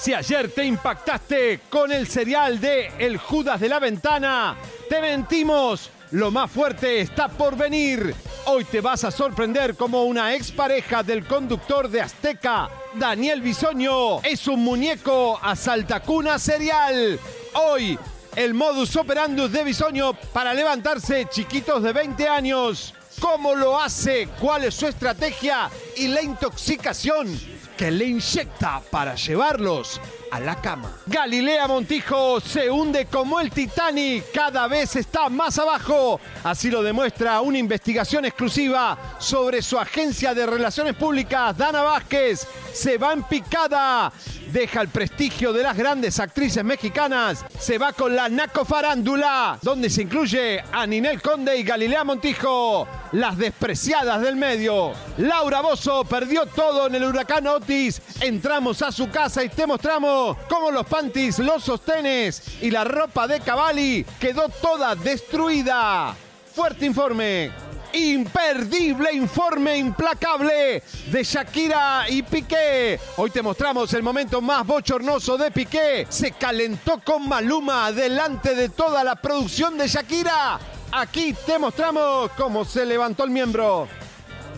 Si ayer te impactaste con el serial de El Judas de la Ventana, te mentimos. Lo más fuerte está por venir. Hoy te vas a sorprender como una expareja del conductor de Azteca, Daniel Bisoño, es un muñeco a saltacuna serial. Hoy, el modus operandus de Bisoño para levantarse chiquitos de 20 años. ¿Cómo lo hace? ¿Cuál es su estrategia? Y la intoxicación que le inyecta para llevarlos a la cama. Galilea Montijo se hunde como el Titanic, cada vez está más abajo. Así lo demuestra una investigación exclusiva sobre su agencia de relaciones públicas, Dana Vázquez. Se va en picada, deja el prestigio de las grandes actrices mexicanas, se va con la Naco Farándula, donde se incluye a Ninel Conde y Galilea Montijo, las despreciadas del medio. Laura Bozo perdió todo en el huracán Otis. Entramos a su casa y te mostramos cómo los panties, los sostenes y la ropa de Cavalli quedó toda destruida. Fuerte informe. Imperdible informe implacable de Shakira y Piqué. Hoy te mostramos el momento más bochornoso de Piqué. Se calentó con Maluma delante de toda la producción de Shakira. Aquí te mostramos cómo se levantó el miembro.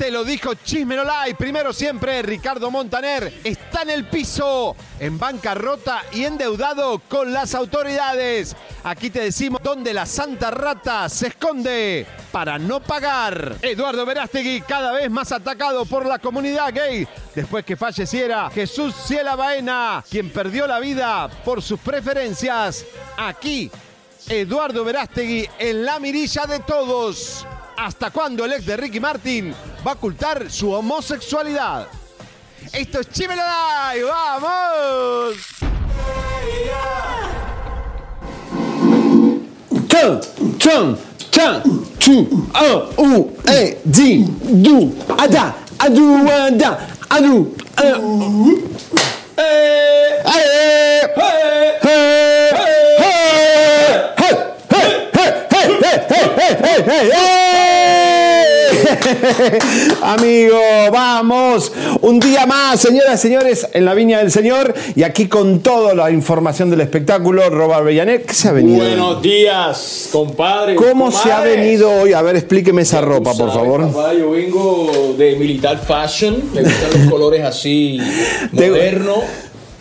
Te lo dijo Chismenolay. Primero siempre, Ricardo Montaner está en el piso, en bancarrota y endeudado con las autoridades. Aquí te decimos dónde la santa rata se esconde para no pagar. Eduardo Verástegui cada vez más atacado por la comunidad gay después que falleciera Jesús Ciela Baena, quien perdió la vida por sus preferencias. Aquí, Eduardo Verástegui en la mirilla de todos. ¿Hasta cuándo el ex de Ricky Martin va a ocultar su homosexualidad? Esto es Chimelo Live, ¡vamos! Chan, chan, chan, chu, a, u, e, di, du, ada, adu, ada, adu, eh, eh, eh, eh, eh, eh, hey, hey, hey, Amigo, vamos. Un día más, señoras y señores, en la Viña del Señor. Y aquí con toda la información del espectáculo, Robert Bellanet. ¿Qué se ha venido? Buenos días, compadre. ¿Cómo se ha venido hoy? A ver, explíqueme esa ropa, por sabes, favor. papá, yo vengo de militar fashion. Me gustan los colores así modernos,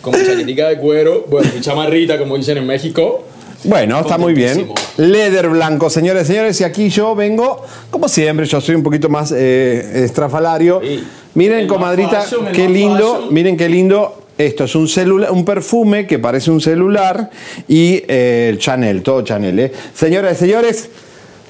como chaquetica de cuero. Bueno, mi chamarrita, como dicen en México. Bueno, está muy bien. Leather blanco, señores y señores. Y aquí yo vengo, como siempre, yo soy un poquito más eh, estrafalario. Sí. Miren, comadrita, fashion, qué lindo. fashion. Miren qué lindo. Esto es un celular, un perfume que parece un celular y eh, el Chanel, todo Chanel, ¿eh? Señoras y señores,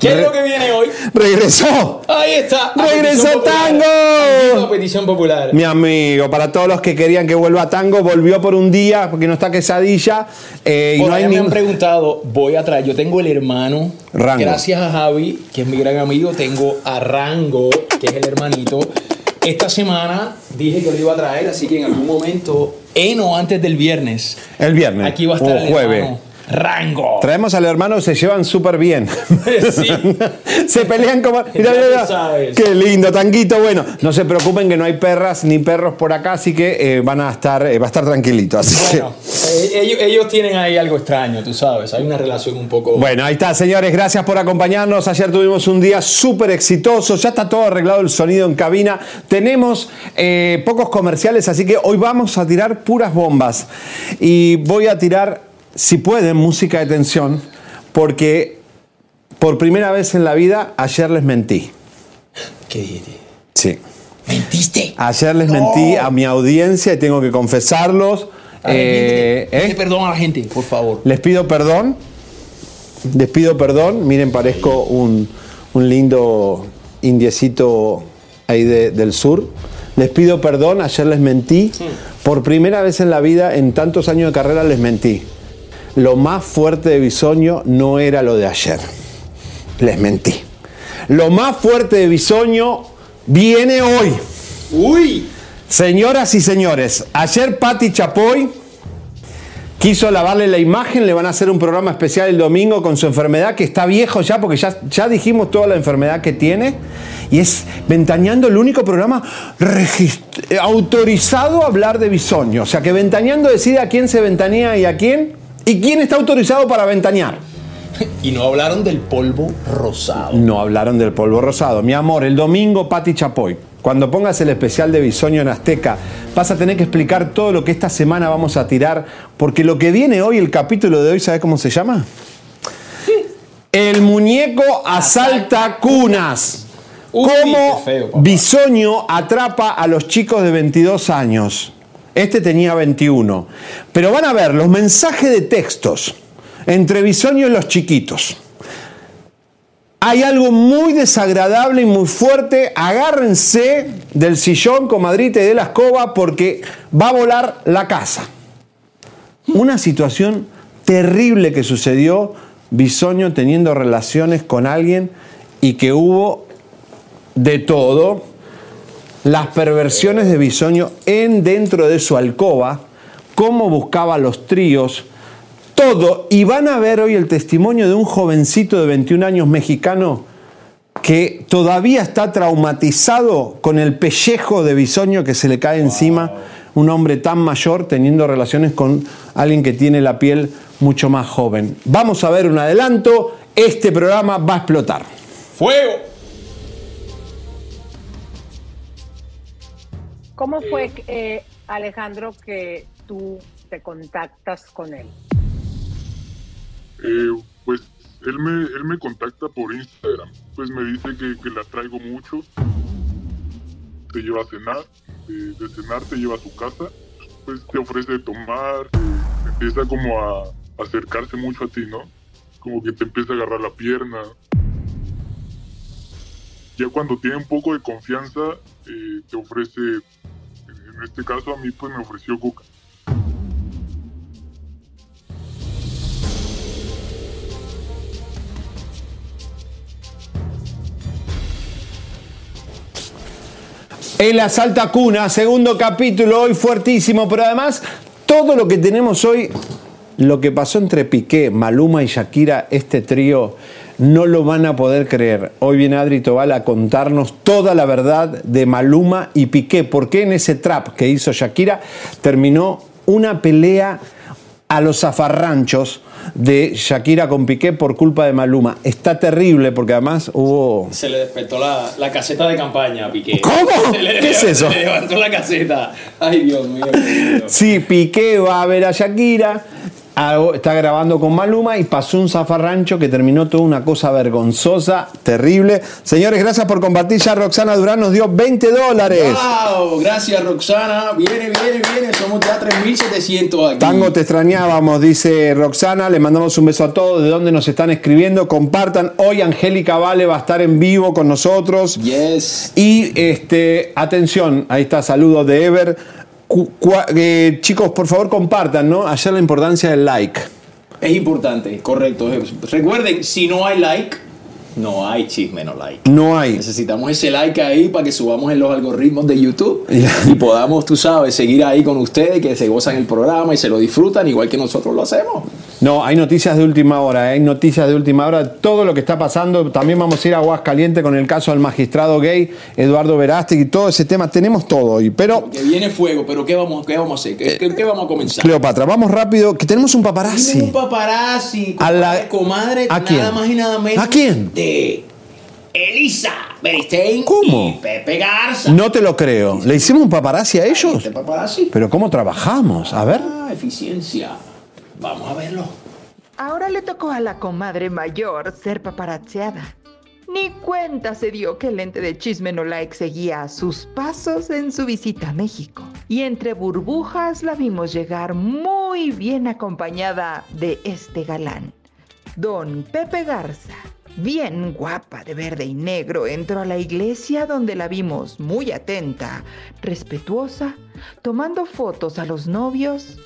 ¿Qué es lo que viene hoy? regresó. Ahí está. ¡Regresó popular. Tango! A petición popular. Mi amigo, para todos los que querían que vuelva a tango, volvió por un día porque no está quesadilla. eh, y no hay me han preguntado, voy a traer, yo tengo el hermano, Rango. gracias a Javi, que es mi gran amigo, tengo a Rango, que es el hermanito. Esta semana dije que lo iba a traer, así que en algún momento, en o antes del viernes, El viernes. aquí va a estar o el jueves. hermano. Rango. Traemos al hermano, se llevan súper bien. Sí. se pelean como. Qué lindo, tanguito. Bueno, no se preocupen que no hay perras ni perros por acá, así que eh, van a estar, eh, va a estar tranquilito. Así Bueno, eh, ellos, ellos tienen ahí algo extraño, tú sabes. Hay una relación un poco. Bueno, ahí está, señores. Gracias por acompañarnos. Ayer tuvimos un día súper exitoso. Ya está todo arreglado el sonido en cabina. Tenemos eh, pocos comerciales, así que hoy vamos a tirar puras bombas. Y voy a tirar, si pueden, música de tensión, porque por primera vez en la vida ayer les mentí. ¿Qué? Sí. ¿Mentiste? Ayer les mentí a mi audiencia y tengo que confesarlos. Ver, Eh, ¿eh? perdón a la gente, por favor. Les pido perdón. Les pido perdón. Miren, parezco un, un lindo indiecito ahí de- del sur. Les pido perdón. Ayer les mentí. Por primera vez en la vida, en tantos años de carrera, les mentí. Lo más fuerte de Bisoño no era lo de ayer. Les mentí. Lo más fuerte de Bisoño viene hoy. ¡Uy! Señoras y señores, ayer Patti Chapoy quiso lavarle la imagen, le van a hacer un programa especial el domingo con su enfermedad, que está viejo ya, porque ya, ya dijimos toda la enfermedad que tiene, y es Ventaneando el único programa autorizado a hablar de bisoño. O sea que Ventaneando decide a quién se ventanea y a quién, y quién está autorizado para ventanear. Y no hablaron del polvo rosado. No hablaron del polvo rosado. Mi amor, el domingo Pati Chapoy. Cuando pongas el especial de Bisoño en Azteca, vas a tener que explicar todo lo que esta semana vamos a tirar, porque lo que viene hoy, el capítulo de hoy, ¿sabes cómo se llama? El muñeco asalta cunas. Uy, ¿Cómo feo. Bisoño atrapa a los chicos de 22 años? Este tenía 21. Pero van a ver los mensajes de textos entre Bisoño y los chiquitos. Hay algo muy desagradable y muy fuerte. Agárrense del sillón, comadrita, y de la escoba porque va a volar la casa. Una situación terrible que sucedió, Bisoño teniendo relaciones con alguien y que hubo de todo. Las perversiones de Bisoño en dentro de su alcoba, cómo buscaba los tríos, todo. Y van a ver hoy el testimonio de un jovencito de 21 años mexicano que todavía está traumatizado con el pellejo de bisoño que se le cae encima, un hombre tan mayor teniendo relaciones con alguien que tiene la piel mucho más joven. Vamos a ver un adelanto, este programa va a explotar. ¡Fuego! ¿Cómo fue, eh, Alejandro, que tú te contactas con él? Eh, pues él me, él me contacta por Instagram. Pues me dice que, que la traigo mucho. Te lleva a cenar. De, de cenar te lleva a su casa. Pues te ofrece tomar. Empieza como a acercarse mucho a ti, ¿no? Como que te empieza a agarrar la pierna. Ya cuando tiene un poco de confianza, eh, te ofrece, en este caso a mí pues me ofreció coca. El Asalta Cuna, segundo capítulo, hoy fuertísimo, pero además todo lo que tenemos hoy, lo que pasó entre Piqué, Maluma y Shakira, este trío, no lo van a poder creer. Hoy viene Adri Tobal a contarnos toda la verdad de Maluma y Piqué, por qué en ese trap que hizo Shakira terminó una pelea a los zafarranchos de Shakira con Piqué por culpa de Maluma. Está terrible porque además hubo Se le despertó la, la caseta de campaña a Piqué. ¿Cómo? Le- ¿Qué es eso? Se le levantó la caseta. Ay, Dios mío. Dios mío. Sí, Piqué va a ver a Shakira, está grabando con Maluma y pasó un zafarrancho que terminó toda una cosa vergonzosa, terrible. Señores, gracias por compartir. Ya Roxana Durán nos dio 20 dólares. ¡Wow! Gracias, Roxana. Viene, viene, viene. Somos ya 3.700 aquí. Tango, te extrañábamos, dice Roxana. Le mandamos un beso a todos. ¿De dónde nos están escribiendo? Compartan. Hoy Angélica Vale va a estar en vivo con nosotros. Yes. Y este, atención, ahí está, saludos de Ever. Eh, chicos, por favor, compartan, ¿no? Ayer la importancia del like. Es importante, correcto. Recuerden, si no hay like, no hay chisme, no like. No hay. Necesitamos ese like ahí para que subamos en los algoritmos de YouTube y podamos, tú sabes, seguir ahí con ustedes que se gozan el programa y se lo disfrutan igual que nosotros lo hacemos. No, hay noticias de última hora, ¿eh? hay noticias de última hora, todo lo que está pasando. También vamos a ir a Aguascalientes con el caso del magistrado gay Eduardo Verástegui y todo ese tema. Tenemos todo hoy, pero Que viene fuego, pero ¿qué vamos, qué vamos a hacer? ¿Qué, qué- qué vamos a comenzar? Cleopatra, vamos rápido, que tenemos un paparazzi. Tiene un paparazzi, A la- comadre, comadre, ¿A nada quién? más y nada menos ¿A quién? de Elisa Beristain ¿Cómo? y Pepe Garza. No te lo creo. ¿Le hicimos un paparazzi a ellos? Este paparazzi. Pero ¿cómo trabajamos? A ver. Ah, eficiencia. Vamos a verlo. Ahora le tocó a la comadre mayor ser paparazziada. Ni cuenta se dio que el ente de chisme no like seguía sus pasos en su visita a México. Y entre burbujas la vimos llegar muy bien acompañada de este galán. Don Pepe Garza, bien guapa de verde y negro, entró a la iglesia donde la vimos muy atenta, respetuosa, tomando fotos a los novios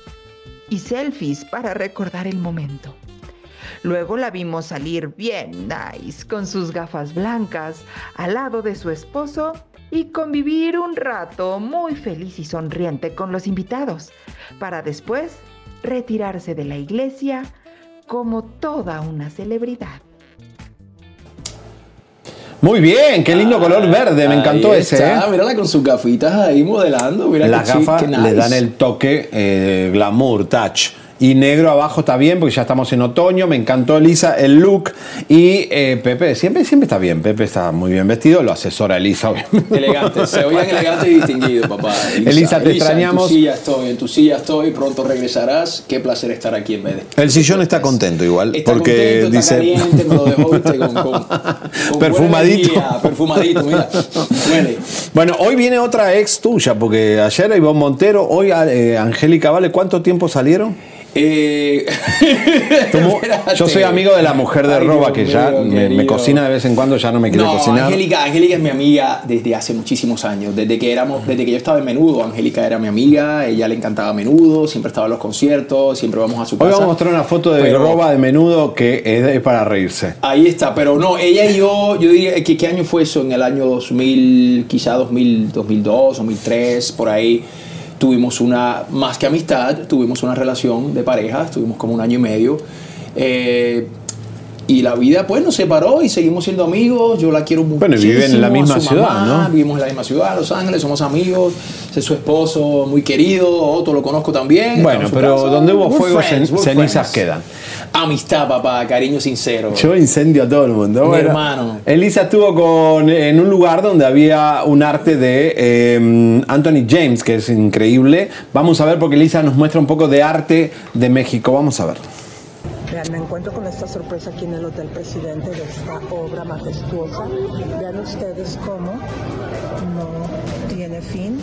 y selfies para recordar el momento. Luego la vimos salir bien nice con sus gafas blancas al lado de su esposo y convivir un rato muy feliz y sonriente con los invitados, para después retirarse de la iglesia como toda una celebridad. Muy bien, qué lindo color verde, me encantó ese. ¿eh? Mírala con sus gafitas ahí modelando. Mira Las gafas qué le nice. dan el toque eh, glamour, touch. Y negro abajo está bien porque ya estamos en otoño. Me encantó Elisa el look. Y eh, Pepe, siempre, siempre está bien. Pepe está muy bien vestido. Lo asesora Elisa, obviamente. Elegante, se oían elegante y distinguido, papá. Elisa, te extrañamos. En tu silla estoy, en tu silla estoy, pronto regresarás. Qué placer estar aquí en vez de. El sillón está contento igual. Está porque contento, está dice. caliente, me lo dejó viste, con, con- con Perfumadito. perfumadito, mira. Huele. Bueno, hoy viene otra ex tuya, porque ayer Ivonne Montero, hoy eh, Angélica Vale, ¿cuánto tiempo salieron? Eh, yo soy amigo de la mujer de Ay, Roba, que ya me, cocina de vez en cuando, ya no me quiere No, cocinar. Angélica, Angélica es mi amiga desde hace muchísimos años. Desde que éramos, desde que yo estaba en menudo, Angélica era mi amiga, ella le encantaba menudo, siempre estaba en los conciertos, siempre vamos a su Hoy casa. vamos a mostrar una foto de Pero- Roba de menudo que es, es para reírse. Ahí está, pero no, ella y yo, yo diría que qué año fue eso, en el año 2000, quizá 2000, 2002, 2003, por ahí. Tuvimos una, más que amistad, tuvimos una relación de pareja, estuvimos como un año y medio. eh, y la vida pues nos separó y seguimos siendo amigos, yo la quiero mucho. Bueno, viven en la misma ciudad, ¿no? Vivimos en la misma ciudad, Los Ángeles, somos amigos, es su esposo muy querido, Otto lo conozco también. Bueno, pero casa. donde hubo We're fuego, friends, cen- we're cenizas friends. quedan. Amistad, papá, cariño sincero. Yo incendio a todo el mundo. Mi Bueno, hermano. Elisa estuvo con, en un lugar donde había un arte de eh, Anthony James, que es increíble. Vamos a ver porque Elisa nos muestra un poco de arte de México. Vamos a ver. Vean, me encuentro con esta sorpresa aquí en el Hotel Presidente de esta obra majestuosa. Vean ustedes cómo no tiene fin.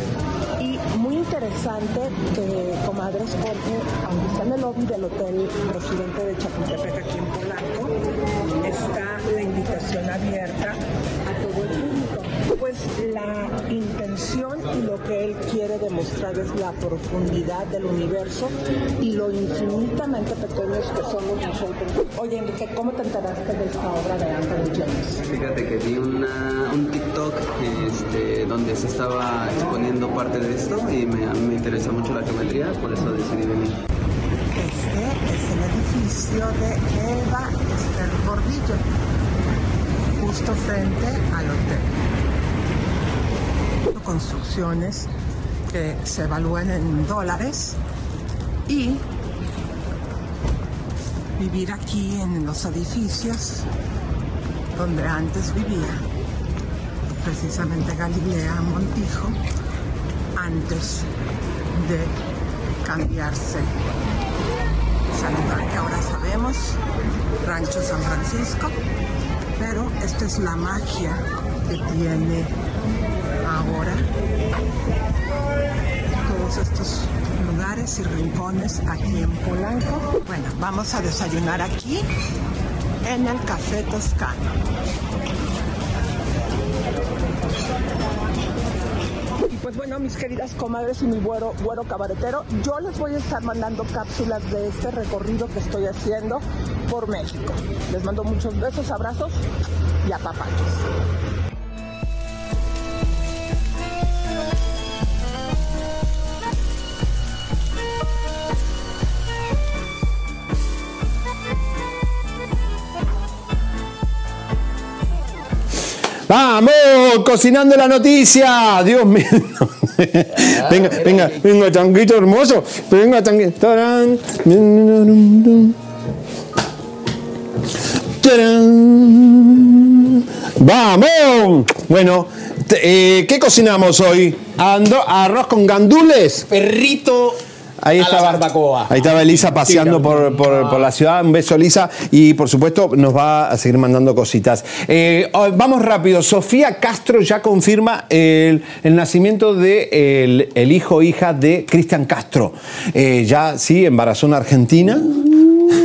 Y muy interesante que, comadres, porque aunque está en el lobby del Hotel Presidente de Chapultepec aquí en Polanco, está la invitación abierta Pues la intención y lo que él quiere demostrar es la profundidad del universo y lo infinitamente pequeños que somos nosotros. Oye, Enrique, ¿cómo te enteraste de esta obra de Anthony James? Fíjate que vi una, un TikTok este, donde se estaba exponiendo parte de esto y me, interesa mucho la geometría, por eso decidí venir. Este es el edificio de Eva Esther Gordillo, justo frente al hotel. Construcciones que se evalúan en dólares y vivir aquí en los edificios donde antes vivía precisamente Galilea Montijo antes de cambiarse. Ese lugar que ahora sabemos, Rancho San Francisco, pero esta es la magia que tiene ahora todos estos lugares y rincones aquí en Polanco. Bueno, vamos a desayunar aquí en el Café Toscano. Y pues bueno, mis queridas comadres y mi güero, güero cabaretero, yo les voy a estar mandando cápsulas de este recorrido que estoy haciendo por México. Les mando muchos besos, abrazos y apapachos. Vamos, cocinando la noticia. Dios mío. venga, venga, venga, changuito hermoso. Venga, changuito. Tarán. Tarán. Vamos. Bueno, eh, ¿qué cocinamos hoy? Ando- arroz con gandules. Perrito Ahí a la estaba, barbacoa. ahí estaba Elisa paseando por, por- por la ciudad. Un beso, Elisa. Y por supuesto, nos va a seguir mandando cositas. Eh, oh, vamos rápido. Sofía Castro ya confirma el, el nacimiento de el, hijo o hija de Cristian Castro. Eh, ya, sí, embarazó una argentina.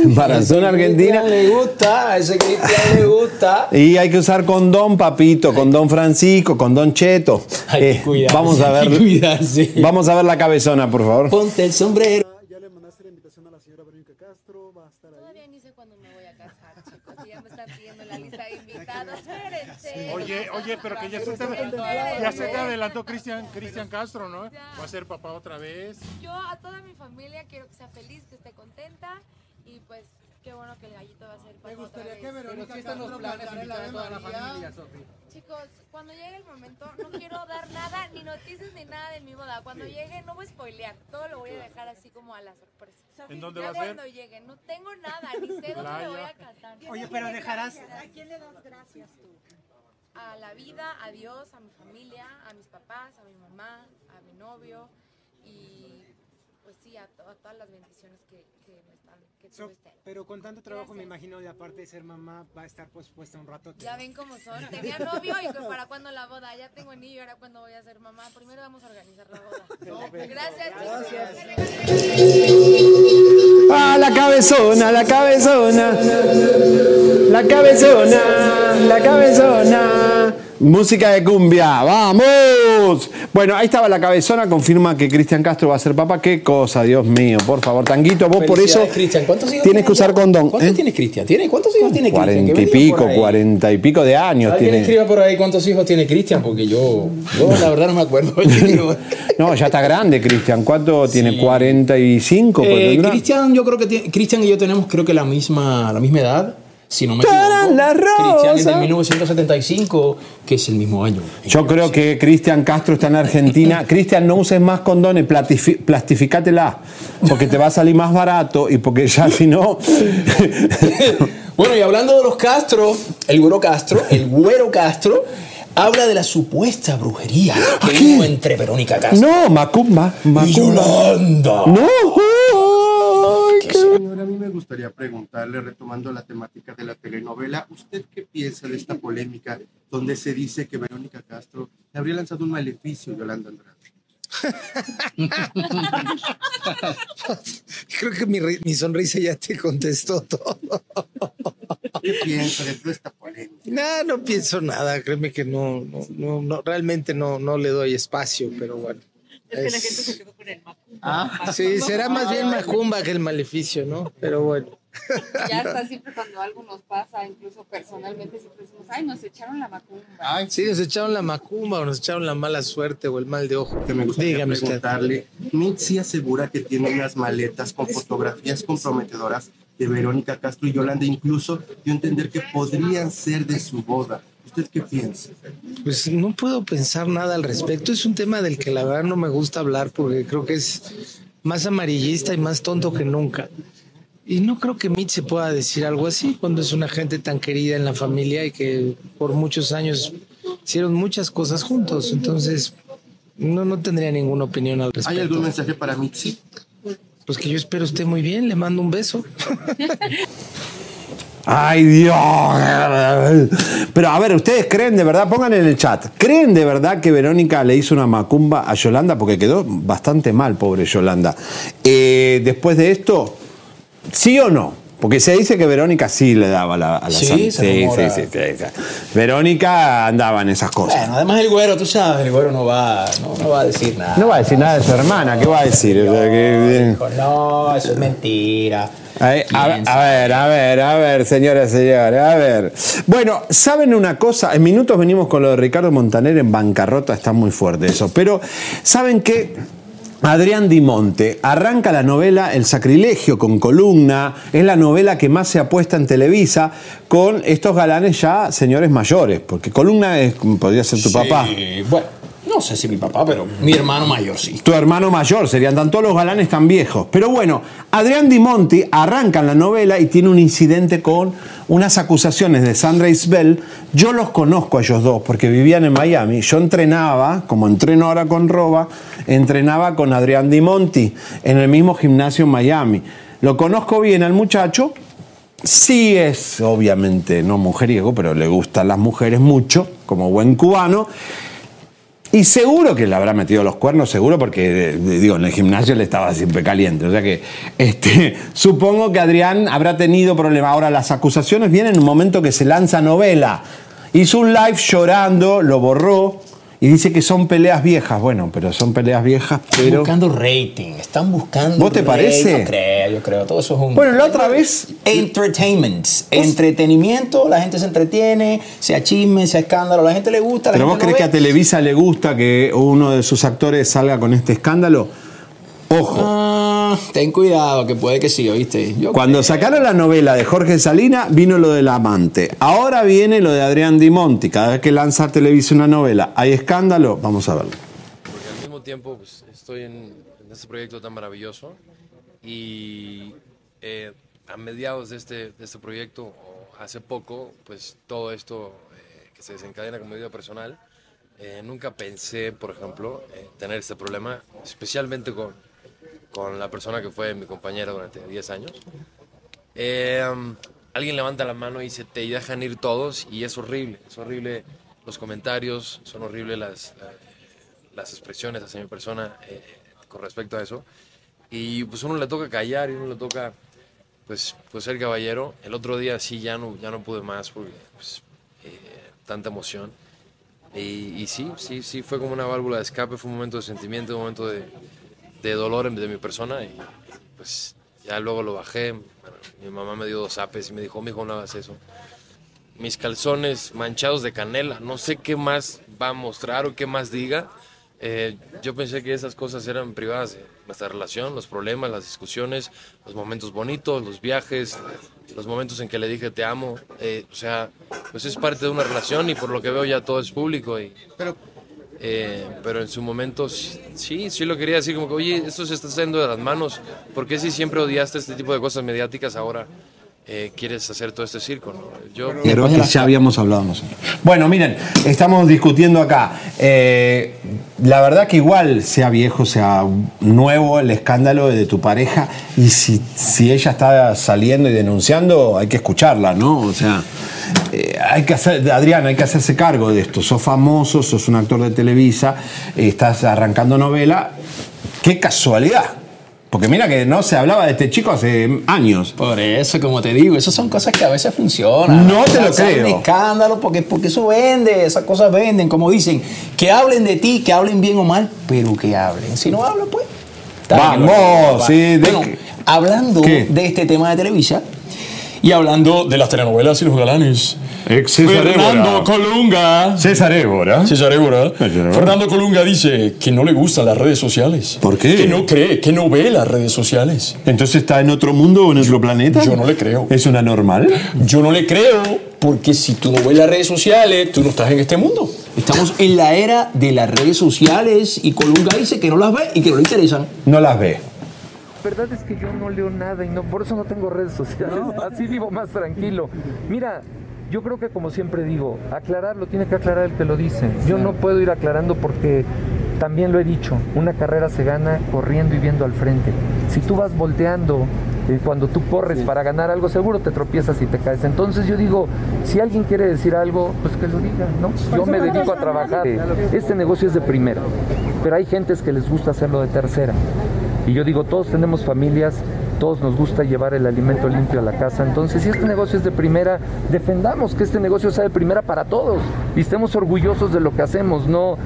Embarazó una argentina. le gusta, a ese Cristian le gusta. Y hay que usar condón, papito, condón Francisco, condón Cheto. Hay que Eh, cuidarse, vamos a hay ver. que cuidarse. Vamos a ver la cabezona, por favor. Ponte el sombrero. Todavía ni sé cuándo me voy a casar, chicos. Ya me están pidiendo la lista de invitados. Espérense. Oye, oye, pero que ya se te, ya se te adelantó Cristian Cristian Castro, ¿no? Va a ser papá otra vez. Yo a toda mi familia quiero que sea feliz, que esté contenta y pues qué bueno que el gallito va a ser papá otra vez. Verónica Castro planteara a toda la familia, Sofi? Chicos, cuando llegue el momento no quiero dar nada, ni noticias ni nada de mi boda. Cuando llegue no voy a spoilear, todo lo voy a dejar así como a la sorpresa. ¿En dónde Ya va a ser? cuando llegue, no tengo nada, ni sé dónde me voy a casar. Oye, pero dejarás- ¿A quién le das gracias tú? A la vida, a Dios, a mi familia, a mis papás, a mi mamá, a mi novio y pues sí, a, to- a todas las bendiciones que, que me están, que tuve So- este año. pero con tanto trabajo me imagino, y aparte de ser mamá, va a estar pospuesta un rato. Ya ven cómo son. Tenía novio y que para cuándo la boda. Ya tengo anillo y ahora cuándo voy a ser mamá. Primero vamos a organizar la boda. Gracias, chicos. Ah, la cabezona, la cabezona. La cabezona, la cabezona. Música de cumbia, vamos. Bueno, ahí estaba la cabezona, confirma que Cristian Castro va a ser papá. Qué cosa, Dios mío, por favor. Tanguito, vos por eso Cristian. ¿Cuántos hijos tienes que usar condón. ¿Cuántos ¿eh? tiene Cristian? ¿Tiene? ¿Cuántos hijos tiene Cristian? Cuarenta y pico, cuarenta y pico de años tiene. escriba por ahí cuántos hijos tiene Cristian, porque yo, yo la verdad no me acuerdo. No, ya está grande, Cristian. ¿Cuánto tiene? 45. pues, Eh. Cristian, yo creo que Cristian y yo tenemos creo que la misma, la misma edad, si no me ¡Tarán, equivoco. la Cristian es del 1975, que es el mismo año. Yo creo que Cristian Castro está en Argentina. Cristian, no uses más condones, plastificátela, porque te va a salir más barato y porque ya si no... Bueno, y hablando de los Castro, el güero Castro, el güero Castro, habla de la supuesta brujería que hubo entre Verónica Castro. No, Macumba. Macumba. Y Yolanda. No. Señora, a mí me gustaría preguntarle, retomando la temática de la telenovela, ¿usted qué piensa de esta polémica donde se dice que Verónica Castro le habría lanzado un maleficio a Yolanda Andrade? Creo que mi, mi sonrisa ya te contestó todo. ¿Qué piensa de toda esta polémica? No, no pienso nada. Créeme que no, no, no, no, realmente no, no le doy espacio, pero bueno. Es que la gente se quedó con el Macumba. Ah, sí, será más bien Macumba que el maleficio, ¿no? Pero bueno. Ya está siempre cuando algo nos pasa, incluso personalmente, siempre decimos, ay, nos echaron la Macumba. Sí, nos echaron la macumba o nos echaron la mala suerte o el mal de ojo. Que me gustaría Dígame usted. preguntarle, Mitzi asegura que tiene unas maletas con fotografías comprometedoras de Verónica Castro y Yolanda, incluso dio a entender que podrían ser de su boda. ¿Usted qué piensa? Pues no puedo pensar nada al respecto. Es un tema del que la verdad no me gusta hablar porque creo que es más amarillista y más tonto que nunca. Y no creo que Mitch se pueda decir algo así cuando es una gente tan querida en la familia y que por muchos años hicieron muchas cosas juntos. Entonces, no, no tendría ninguna opinión al respecto. ¿Hay algún mensaje para Mitzi? Pues que yo espero esté muy bien, le mando un beso. Ay, Dios. Pero a ver, ¿ustedes creen de verdad? Pongan en el chat. ¿Creen de verdad que Verónica le hizo una macumba a Yolanda? Porque quedó bastante mal, pobre Yolanda. Eh, después de esto, ¿sí o no? Porque se dice que Verónica sí le daba la, a la Sí, sí, sí, sí, sí, sí. Verónica andaba en esas cosas. Bueno, además el güero, tú sabes, el güero no va, no, no va a decir nada. No va a decir nada de su hermana, ¿qué va a decir? O sea, que- Dijo, no, eso es mentira. Ay, A, a ver, a ver, a ver, señoras y señores, a ver. Bueno, ¿saben una cosa? En minutos venimos con lo de Ricardo Montaner en bancarrota, está muy fuerte eso. Pero, ¿saben qué? Adrián Di Monte arranca la novela El sacrilegio con columna, es la novela que más se apuesta en Televisa con estos galanes ya señores mayores, porque columna es, podría ser tu papá. Sí, bueno, no sé si mi papá, pero mi hermano mayor sí. Tu hermano mayor, serían tan todos los galanes tan viejos. Pero bueno, Adrián Di Monti arranca en la novela y tiene un incidente con unas acusaciones de Sandra Isbel. Yo los conozco a ellos dos porque vivían en Miami. Yo entrenaba, como entreno ahora con Roba, entrenaba con Adrián Di Monti en el mismo gimnasio en Miami. Lo conozco bien al muchacho. Sí es, obviamente, no mujeriego, pero le gustan las mujeres mucho, como buen cubano. Y seguro que le habrá metido los cuernos, seguro, porque eh, digo, en el gimnasio le estaba siempre caliente. O sea que este, supongo que Adrián habrá tenido problemas. Ahora, las acusaciones vienen en un momento que se lanza novela. Hizo un live llorando, lo borró y dice que son peleas viejas. Bueno, pero son peleas viejas, Están pero. buscando rating, están buscando. ¿Vos te parece? Yo creo, yo creo. Todo eso es un. Bueno, la otra vez. Entertainment. Entretenimiento, la gente se entretiene, sea chisme, sea escándalo, la gente le gusta. La ¿Pero vos crees que a. Televisa le gusta que uno de sus actores salga con este escándalo? Ojo. Ah, ten cuidado, que puede que sí, ¿oíste? Yo Cuando sacaron la novela de Jorge Salina, vino lo del amante. Ahora viene lo de Adrián Di Monti. Cada vez que lanza Televisa una novela, hay escándalo, vamos a verlo. porque al mismo tiempo pues, estoy en, en este proyecto tan maravilloso y eh, a mediados de este, de este proyecto, o hace poco, pues todo esto eh, que se desencadena como vida personal, eh, nunca pensé, por ejemplo, eh, tener este problema, especialmente con, con la persona que fue mi compañera durante 10 años. Um, alguien levanta la mano y se te dejan ir todos y es horrible, es horrible los comentarios, son horribles las, eh, las expresiones hacia mi persona eh, con respecto a eso. Y pues uno le toca callar y uno le toca pues, pues ser caballero. El otro día sí ya no, ya no pude más porque pues, eh, tanta emoción. Y, y sí, sí, sí, fue como una válvula de escape, fue un momento de sentimiento, un momento de, de dolor de mi persona. Y pues ya luego lo bajé. Bueno, mi mamá me dio dos apes y me dijo, mijo, no hagas eso. Mis calzones manchados de canela, no sé qué más va a mostrar o qué más diga. Eh, yo pensé que esas cosas eran privadas nuestra relación, los problemas, las discusiones, los momentos bonitos, los viajes, los momentos en que le dije te amo. Eh, o sea, pues es parte de una relación y por lo que veo ya todo es público. Y, pero, pero en su momento sí, sí lo quería decir como que, oye, esto se está saliendo de las manos. ¿Por qué si siempre odiaste este tipo de cosas mediáticas ahora eh, quieres hacer todo este circo? no? Yo, Pero es que ya habíamos hablado nosotros. Bueno, miren, estamos discutiendo acá. Eh, la verdad que igual, sea viejo, sea nuevo, el escándalo de tu pareja, y si, si ella está saliendo y denunciando, hay que escucharla, ¿no? O sea, eh, hay que hacer, Adrián, hay que hacerse cargo de esto. Sos famoso, sos un actor de Televisa, estás arrancando novela. ¡Qué casualidad! Porque mira que no se hablaba de este chico hace años. Por eso, como te digo, esas son cosas que a veces funcionan. No te lo creo. Un escándalo, porque, porque eso vende, esas cosas venden. Como dicen, que hablen de ti, que hablen bien o mal, pero que hablen. Si no hablan, pues. Vamos, va. sí, de Bueno, hablando ¿Qué? de este tema de Televisa y hablando de las telenovelas y los galanes. César Fernando Évora. Colunga. César Évora. César Évora. Fernando Colunga dice que no le gustan las redes sociales. ¿Por qué? Que no cree, que no ve las redes sociales. Entonces está en otro mundo o en otro planeta. Yo no le creo. ¿Es una normal? Yo no le creo porque si tú no ves las redes sociales, tú no estás en este mundo. Estamos en la era de las redes sociales y Colunga dice que no las ve y que no le interesan. No las ve. La verdad es que yo no leo nada y no, por eso no tengo redes sociales. Así vivo más tranquilo. Mira, yo creo que como siempre digo, aclarar lo tiene que aclarar el que lo dice. Yo no puedo ir aclarando porque también lo he dicho, una carrera se gana corriendo y viendo al frente. Si tú vas volteando eh, cuando tú corres para ganar algo, seguro te tropiezas y te caes. Entonces yo digo, si alguien quiere decir algo, pues que lo diga, ¿no? Yo me dedico a trabajar. Este negocio es de primera, pero hay gentes que les gusta hacerlo de tercera. Y yo digo, todos tenemos familias, todos nos gusta llevar el alimento limpio a la casa. Entonces, si este negocio es de primera, defendamos que este negocio sea de primera para todos y estemos orgullosos de lo que hacemos, no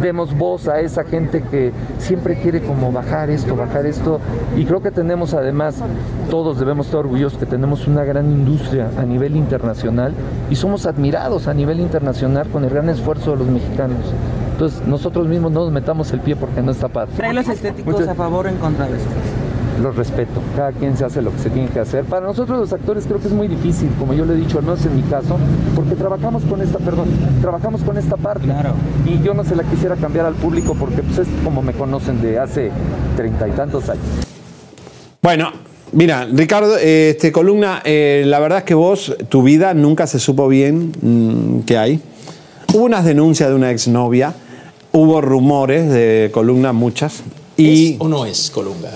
demos voz a esa gente que siempre quiere como bajar esto, bajar esto. Y creo que tenemos además, todos debemos estar orgullosos que tenemos una gran industria a nivel internacional y somos admirados a nivel internacional con el gran esfuerzo de los mexicanos. Entonces nosotros mismos no nos metamos el pie porque no está padre. ¿Trae los estéticos Muchas- a favor o en contra de eso? Los respeto. Cada quien se hace lo que se tiene que hacer. Para nosotros los actores creo que es muy difícil, como yo le he dicho, al menos en mi caso, porque trabajamos con esta, perdón, trabajamos con esta parte. Y yo no se la quisiera cambiar al público porque pues es como me conocen de hace treinta y tantos años. Bueno, mira, Ricardo, eh, este columna, eh, la verdad es que vos, tu vida nunca se supo bien mm, qué hay. Hubo unas denuncias de una exnovia, hubo rumores de columna, muchas. Y ¿Es o no es Colunga?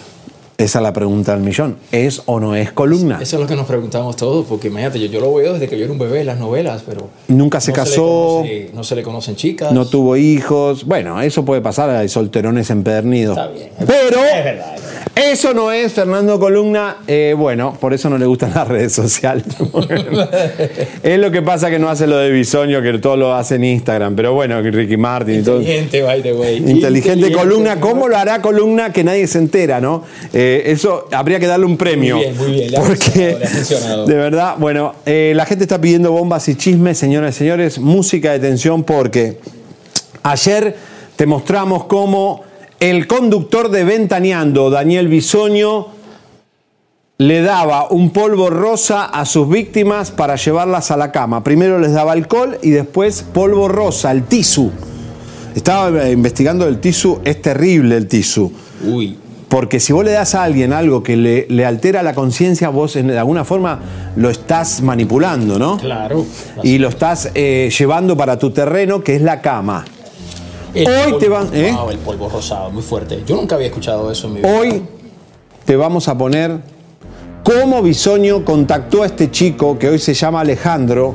Esa es la pregunta del millón. ¿Es o no es columna? Eso es lo que nos preguntamos todos, porque imagínate, yo, yo lo veo desde que yo era un bebé en las novelas, pero Nunca se no casó, conoce- no se le conocen chicas. no tuvo hijos. Bueno, eso puede pasar, hay solterones empedernidos. Está bien. Pero Es verdad. Eso no es Fernando Columna. eh, bueno, por eso no le gustan las redes sociales. es lo que pasa que no hace lo de Bisoño, que todo lo hace en Instagram. Pero bueno, Ricky Martin y todo. Inteligente, by the way. Inteligente columna, ¿cómo lo hará columna que nadie se entera, no? Eh, eso habría que darle un premio. Muy bien, muy bien. Le ha Porque, de verdad, bueno, eh, la gente está pidiendo bombas y chismes, señoras y señores, música de tensión, porque ayer te mostramos cómo el conductor de Ventaneando, Daniel Bisoño, le daba un polvo rosa a sus víctimas para llevarlas a la cama. Primero les daba alcohol y después polvo rosa, el tisu. Estaba eh, investigando el tisu, es terrible el tisu. Uy. Porque si vos le das a alguien algo que le, le altera la conciencia, vos en- de alguna forma lo estás manipulando, ¿no? Claro. Y lo estás eh, llevando para tu terreno, que es la cama. El Hoy polvo- te van- ¿eh? Wow, el polvo rosado, muy fuerte. Yo nunca había escuchado eso en mi vida. Hoy te vamos a poner cómo Bisoño contactó a este chico que hoy se llama Alejandro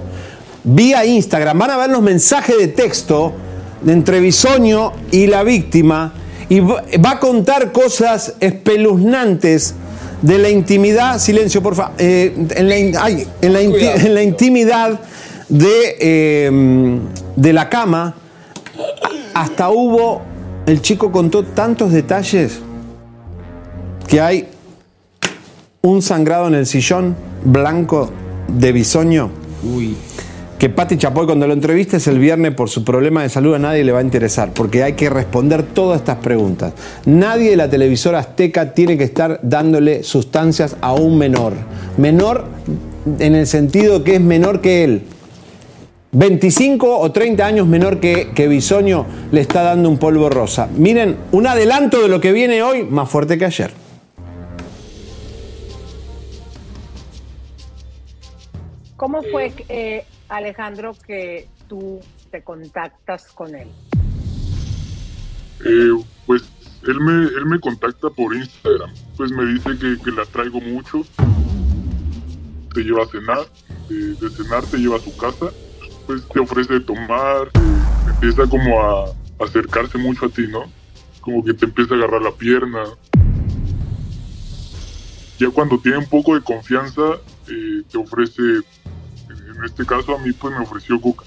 vía Instagram. Van a ver los mensajes de texto entre Bisoño y la víctima y va a contar cosas espeluznantes de la intimidad. Silencio, por favor. en, la, in- ay, en la inti- Cuidado. en la intimidad de, eh, de la cama. Hasta hubo. El chico contó tantos detalles que hay un sangrado en el sillón blanco de bisoño. Uy. Que Pati Chapoy, cuando lo entrevistes el viernes por su problema de salud, a nadie le va a interesar, porque hay que responder todas estas preguntas. Nadie de la televisora azteca tiene que estar dándole sustancias a un menor. Menor en el sentido que es menor que él. 25 o 30 años menor que, que Bisoño le está dando un polvo rosa. Miren, un adelanto de lo que viene hoy más fuerte que ayer. ¿Cómo fue, eh, Alejandro, que tú te contactas con él? Eh, pues él me, él me contacta por Instagram. Pues me dice que, que la traigo mucho. Te lleva a cenar. De, de cenar te lleva a su casa. Pues te ofrece tomar. Empieza como a acercarse mucho a ti, ¿no? Como que te empieza a agarrar la pierna. Ya cuando tiene un poco de confianza, eh, te ofrece, en este caso a mí pues me ofreció coca.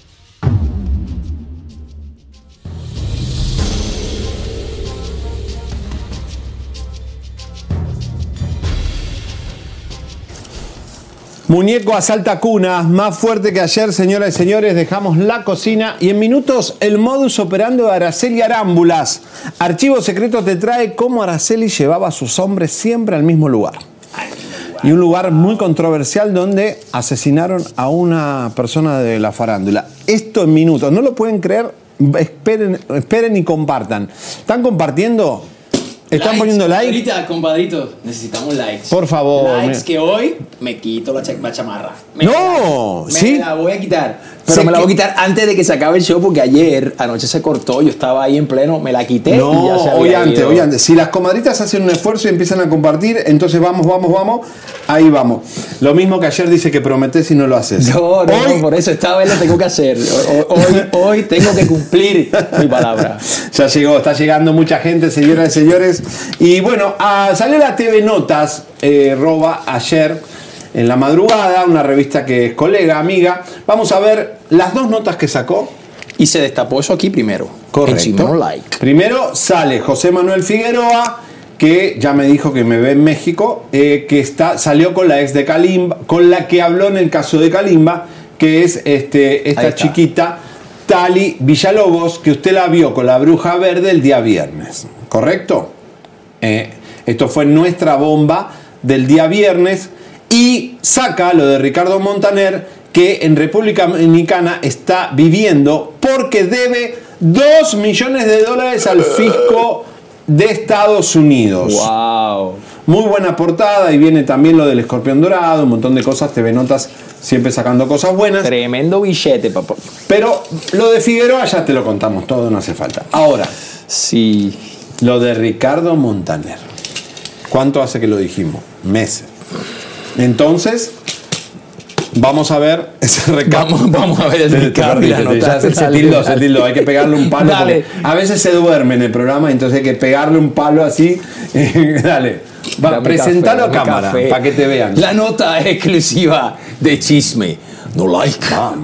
Muñeco asalta cunas, más fuerte que ayer, señoras y señores. Dejamos la cocina y en minutos el modus operando de Araceli Arámbulas. Archivo Secreto te trae cómo Araceli llevaba a sus hombres siempre al mismo lugar. Y un lugar muy controversial donde asesinaron a una persona de la farándula. Esto en minutos, no lo pueden creer. Esperen, esperen y compartan. ¿Están compartiendo? ¿Están Likes, poniendo like? compadrita, compadrito, necesitamos likes. Por favor, Likes mira. que hoy me quito la, cha- la chamarra. Me No, me ¿sí? la voy a quitar. Pero me la voy a qui- quitar antes de que se acabe el show porque ayer anoche se cortó, yo estaba ahí en pleno, me la quité y ya se hoy antes, ido. hoy antes. Si las comadritas hacen un esfuerzo y empiezan a compartir, entonces vamos, vamos, vamos, ahí vamos. Lo mismo que ayer dice que prometés y no lo haces. No, no, no, por eso esta vez lo tengo que hacer. Hoy, hoy tengo que cumplir mi palabra. Ya llegó, está llegando mucha gente, señoras y señores. Y bueno, ah, salió la TV Notas, eh, Roba, ayer en la madrugada, una revista que es colega, amiga. Vamos a ver las dos notas que sacó. Y se destapó eso aquí primero. Correcto. Like. Primero sale José Manuel Figueroa, que ya me dijo que me ve en México, eh, que está, salió con la ex de Kalimba, con la que habló en el caso de Kalimba, que es este, esta chiquita Tali Villalobos, que usted la vio con la bruja verde el día viernes, ¿correcto? Eh, esto fue nuestra bomba del día viernes y saca lo de Ricardo Montaner, que en República Dominicana está viviendo porque debe 2 millones de dólares al fisco de Estados Unidos. ¡Wow! Muy buena portada y viene también lo del escorpión dorado, un montón de cosas, TV Notas siempre sacando cosas buenas. Tremendo billete, papá. Pero lo de Figueroa ya te lo contamos todo, no hace falta. Ahora, sí. Lo de Ricardo Montaner. ¿Cuánto hace que lo dijimos? Meses. Entonces, vamos a ver ese recado. Vamos, vamos a ver el ya se, tildó, se dale. tildó. Hay que pegarle un palo. Dale. a veces se duerme en el programa, entonces hay que pegarle un palo así. Dale. Va, presentalo café, a cámara para que te vean. La nota exclusiva de chisme. No like.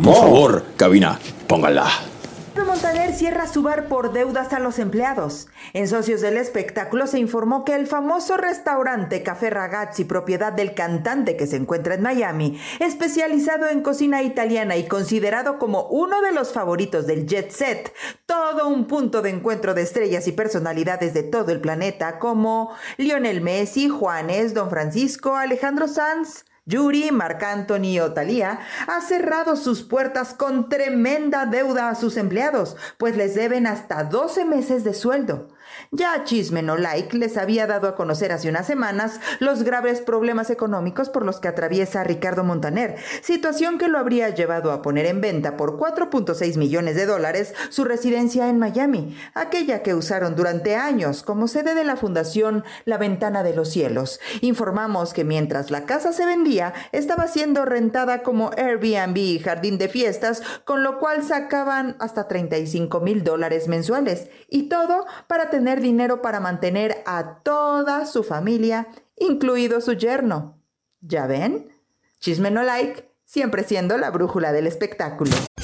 Por favor, cabina, póngala. Cierra su bar por deudas a los empleados. En Socios del Espectáculo se informó que el famoso restaurante Café Ragazzi, propiedad del cantante que se encuentra en Miami, especializado en cocina italiana y considerado como uno de los favoritos del jet set, todo un punto de encuentro de estrellas y personalidades de todo el planeta como Lionel Messi, Juanes, Don Francisco, Alejandro Sanz, Yuri, Marc Anthony ha cerrado sus puertas con tremenda deuda a sus empleados, pues les deben hasta 12 meses de sueldo. Ya Chisme No Like les había dado a conocer hace unas semanas los graves problemas económicos por los que atraviesa Ricardo Montaner, situación que lo habría llevado a poner en venta por 4.6 millones de dólares su residencia en Miami, aquella que usaron durante años como sede de la fundación La Ventana de los Cielos. Informamos que mientras la casa se vendía, estaba siendo rentada como Airbnb y jardín de fiestas, con lo cual sacaban hasta 35 mil dólares mensuales. Y todo para tener dinero para mantener a toda su familia, incluido su yerno. ¿Ya ven? Chisme no like, siempre siendo la brújula del espectáculo.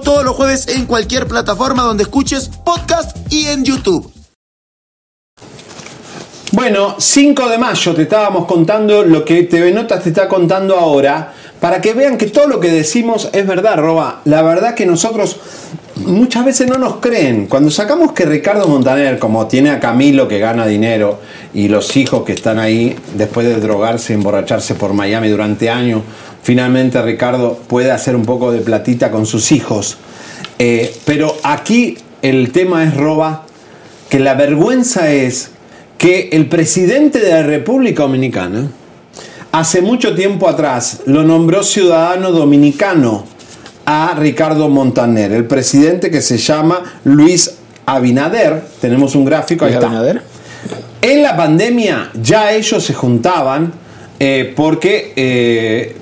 todos los jueves en cualquier plataforma donde escuches podcast y en YouTube. Bueno, 5 de mayo te estábamos contando lo que TV Notas te está contando ahora, para que vean que todo lo que decimos es verdad, Roba. La verdad que nosotros muchas veces no nos creen. Cuando sacamos que Ricardo Montaner, como tiene a Camilo que gana dinero y los hijos que están ahí después de drogarse emborracharse por Miami durante años, finalmente Ricardo puede hacer un poco de platita con sus hijos. Eh, pero aquí el tema es, Roba, que la vergüenza es que el presidente de la República Dominicana hace mucho tiempo atrás lo nombró ciudadano dominicano a Ricardo Montaner, el presidente que se llama Luis Abinader. Tenemos un gráfico ahí está. Abinader. En la pandemia ya ellos se juntaban eh, porque eh,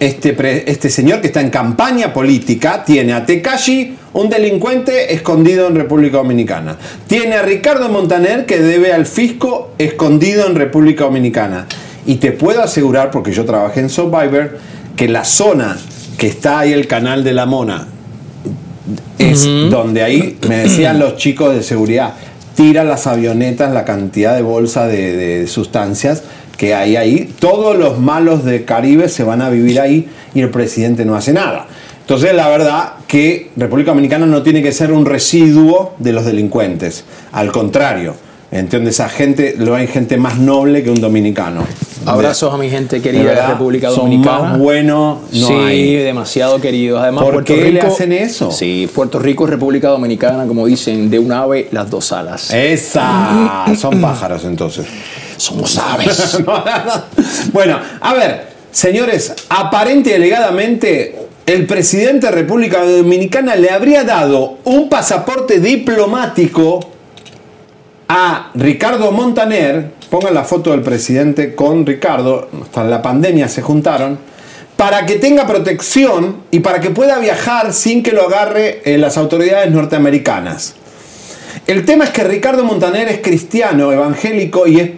este, pre- este señor que está en campaña política tiene a Tekashi, un delincuente escondido en República Dominicana. Tiene a Ricardo Montaner que debe al fisco escondido en República Dominicana. Y te puedo asegurar, porque yo trabajé en Survivor, que la zona que está ahí el canal de la Mona es donde ahí me decían los chicos de seguridad, tira las avionetas la cantidad de bolsa de, de sustancias que hay ahí. Todos los malos de Caribe se van a vivir ahí y el presidente no hace nada. Entonces, la verdad que República Dominicana no tiene que ser un residuo de los delincuentes. Al contrario, ¿entiendes? Esa gente, lo hay gente más noble que un dominicano. Abrazos a mi gente querida De de, verdad, República son Dominicana. más buenos, no sí, hay. demasiado queridos. Además, ¿Por Puerto qué Rico, le hacen eso? Sí, Puerto Rico y República Dominicana, como dicen, de un ave las dos alas. Esa, son pájaros entonces. Somos aves. bueno, a ver, señores, aparente y alegadamente el presidente de República Dominicana le habría dado un pasaporte diplomático a Ricardo Montaner. Pongan la foto del presidente con Ricardo, hasta la pandemia se juntaron. para que tenga protección y para que pueda viajar sin que lo agarre eh, las autoridades norteamericanas. El tema es que Ricardo Montaner es cristiano, evangélico y es,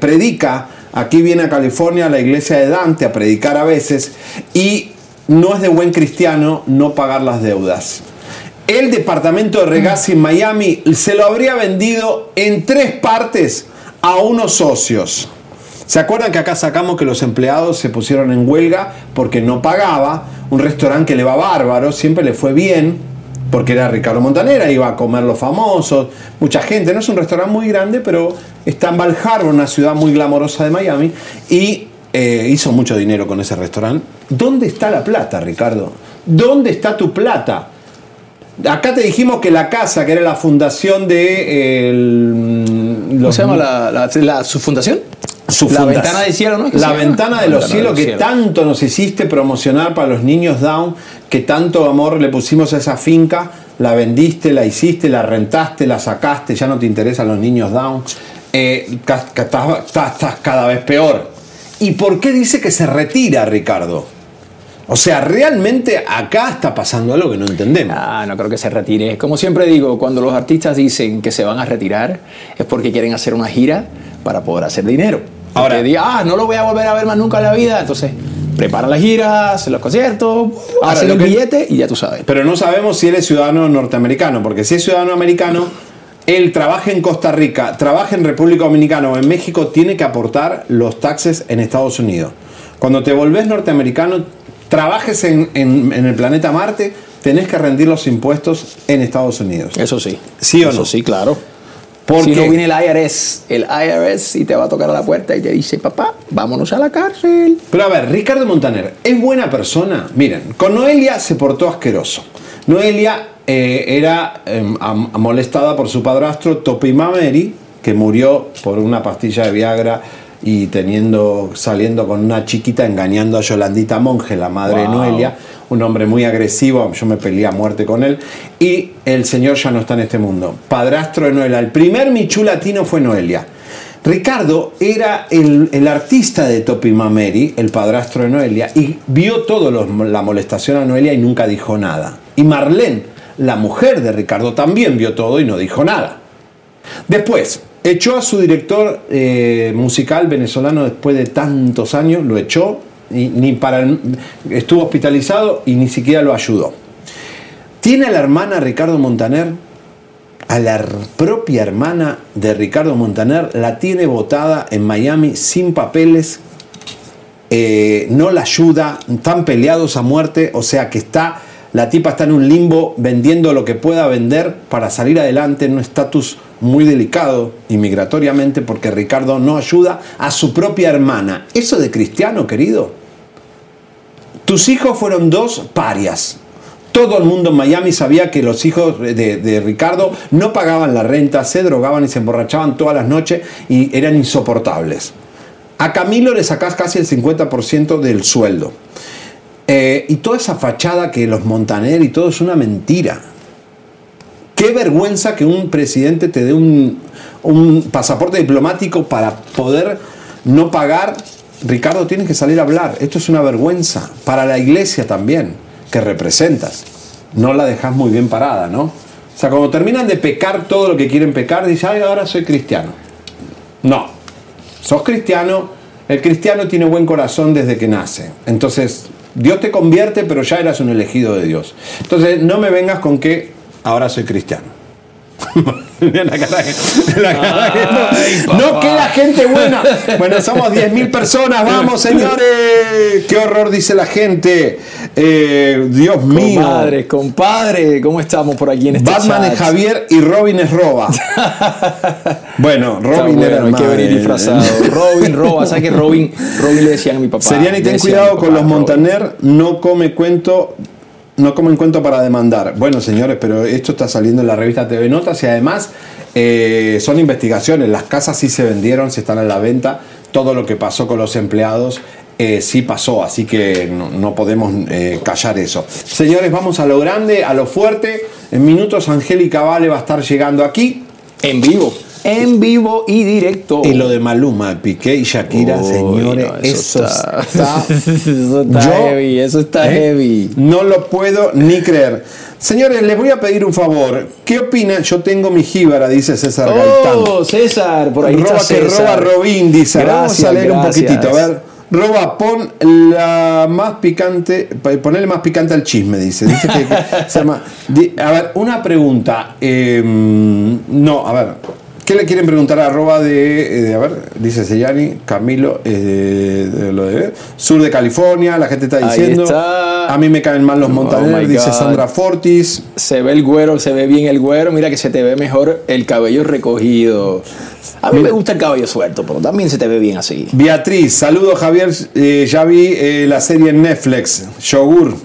predica. Aquí viene a California a la iglesia de Dante a predicar a veces y no es de buen cristiano no pagar las deudas. El departamento de Regazi en Miami se lo habría vendido en tres partes a unos socios. ¿Se acuerdan que acá sacamos que los empleados se pusieron en huelga porque no pagaba? Un restaurante que le va bárbaro, siempre le fue bien, porque era Ricardo Montanera, iba a comer los famosos, mucha gente. No es un restaurante muy grande, pero está en Val Harbor, una ciudad muy glamorosa de Miami, y eh, hizo mucho dinero con ese restaurante. ¿Dónde está la plata, Ricardo? ¿Dónde está tu plata? Acá te dijimos que la casa, que era la fundación de... el- ¿Cómo los- se llama la, la- la- su fundación? Su la ventana del cielo, ¿no? ¿Qué se La ventana de La los cielos que tanto nos hiciste promocionar para los niños down, que tanto amor le pusimos a esa finca, la vendiste, la hiciste, la rentaste, la sacaste, ya no te interesan los niños down, eh, estás cada vez peor. ¿Y por qué dice que se retira, Ricardo? O sea, realmente acá está pasando algo que no entendemos. Ah, no creo que se retire. Como siempre digo, cuando los artistas dicen que se van a retirar, es porque quieren hacer una gira para poder hacer dinero. Ahora, diga, ah, no lo voy a volver a ver más nunca en la vida, entonces prepara la gira, hace los conciertos, Ahora, hace lo el que- billete y ya tú sabes. Pero no sabemos si él es ciudadano norteamericano, porque si es ciudadano americano, él trabaja en Costa Rica, trabaja en República Dominicana o en México, tiene que aportar los taxes en Estados Unidos. Cuando te volvés norteamericano, trabajes en, en- en el planeta Marte, tenés que rendir los impuestos en Estados Unidos. Eso sí. ¿Sí o Eso no? sí, claro. Porque Si no viene el IRS, el IRS y te va a tocar a la puerta y te dice, papá, vámonos a la cárcel. Pero a ver, Ricardo Montaner, ¿es buena persona? Miren, con Noelia se portó asqueroso. Noelia eh, era eh, am- molestada por su padrastro Topi Mameri, que murió por una pastilla de Viagra y teniendo, saliendo con una chiquita, engañando a Yolandita Monge, la madre de Wow. Noelia, un hombre muy agresivo, yo me peleé a muerte con él, y el señor ya no está en este mundo. Padrastro de Noelia, el primer Michu latino fue Noelia. Ricardo era el, el artista de Topi Mameri, el padrastro de Noelia, y vio todo lo- la molestación a Noelia y nunca dijo nada. Y Marlene, la mujer de Ricardo, también vio todo y no dijo nada. Después, echó a su director eh, musical venezolano después de tantos años, lo echó, y ni para estuvo hospitalizado y ni siquiera lo ayudó. Tiene a la hermana Ricardo Montaner, a la propia hermana de Ricardo Montaner, la tiene votada en Miami sin papeles, eh, no la ayuda, están peleados a muerte, o sea que está, la tipa está en un limbo vendiendo lo que pueda vender para salir adelante en un estatus muy delicado inmigratoriamente porque Ricardo no ayuda a su propia hermana. Eso de cristiano, querido. Tus hijos fueron dos parias. Todo el mundo en Miami sabía que los hijos de, Ricardo no pagaban la renta, se drogaban y se emborrachaban todas las noches y eran insoportables. A Camilo le sacás casi el 50% del sueldo. Eh, y toda esa fachada que los Montaner y todo es una mentira. Qué vergüenza que un presidente te dé un, un pasaporte diplomático para poder no pagar. Ricardo, tienes que salir a hablar. Esto es una vergüenza. Para la iglesia también, que representas. No la dejas muy bien parada, ¿no? O sea, cuando terminan de pecar todo lo que quieren pecar, dice, ay, ahora soy cristiano. No. Sos cristiano. El cristiano tiene buen corazón desde que nace. Entonces, Dios te convierte, pero ya eras un elegido de Dios. Entonces, no me vengas con que ahora soy cristiano. La cara que- la cara que- no, no queda gente buena. Bueno, somos 10.000 personas, vamos señores. Qué horror dice la gente. Eh, Dios mío. Compadre, compadre, ¿cómo estamos por aquí en este Batman chat? es Javier y Robin es Roba. bueno, Robin bueno, era hay que venir disfrazado. Robin, Roba, ¿sabes que Robin, Robin le decían a mi papá? Seriani, ten cuidado con papá, los Robin. Montaner, no come cuento, no comen cuento para demandar. Bueno, señores, pero esto está saliendo en la revista TV Notas y además eh, son investigaciones. Las casas sí se vendieron, se están a la venta. Todo lo que pasó con los empleados eh, sí pasó, así que no, no podemos eh, callar eso. Señores, vamos a lo grande, a lo fuerte. En minutos Angélica Vale va a estar llegando aquí. En vivo. En vivo y directo. Y lo de Maluma, Piqué y Shakira, Uy, señores, no, eso, está, está, eso está Yo, heavy, eso está ¿eh? heavy. No lo puedo ni creer. Señores, les voy a pedir un favor. ¿Qué opinan? Yo tengo mi jíbara, dice César Gaitán. Oh, César, por ahí roba está que César. roba Robin, dice. Vamos a leer un poquitito. A ver. Roba, pon la más picante, pa- ponele más picante al chisme, dice. Dice que, que se llama. di- a ver, una pregunta. eh, no, a ver. ¿Qué le quieren preguntar a arroba de, eh, de- a ver, dice Seyani, Camilo, eh, de lo de sur de California, la gente está Ahí diciendo. está. A mí me caen mal los Oh montaneros, dice. Sandra Fortis. Se ve el güero, se ve bien el güero. Mira que se te ve mejor el cabello recogido. A mí me gusta el cabello suelto, pero también se te ve bien así. Beatriz, saludos Javier, eh, ya vi eh, la serie en Netflix, Yogur, le-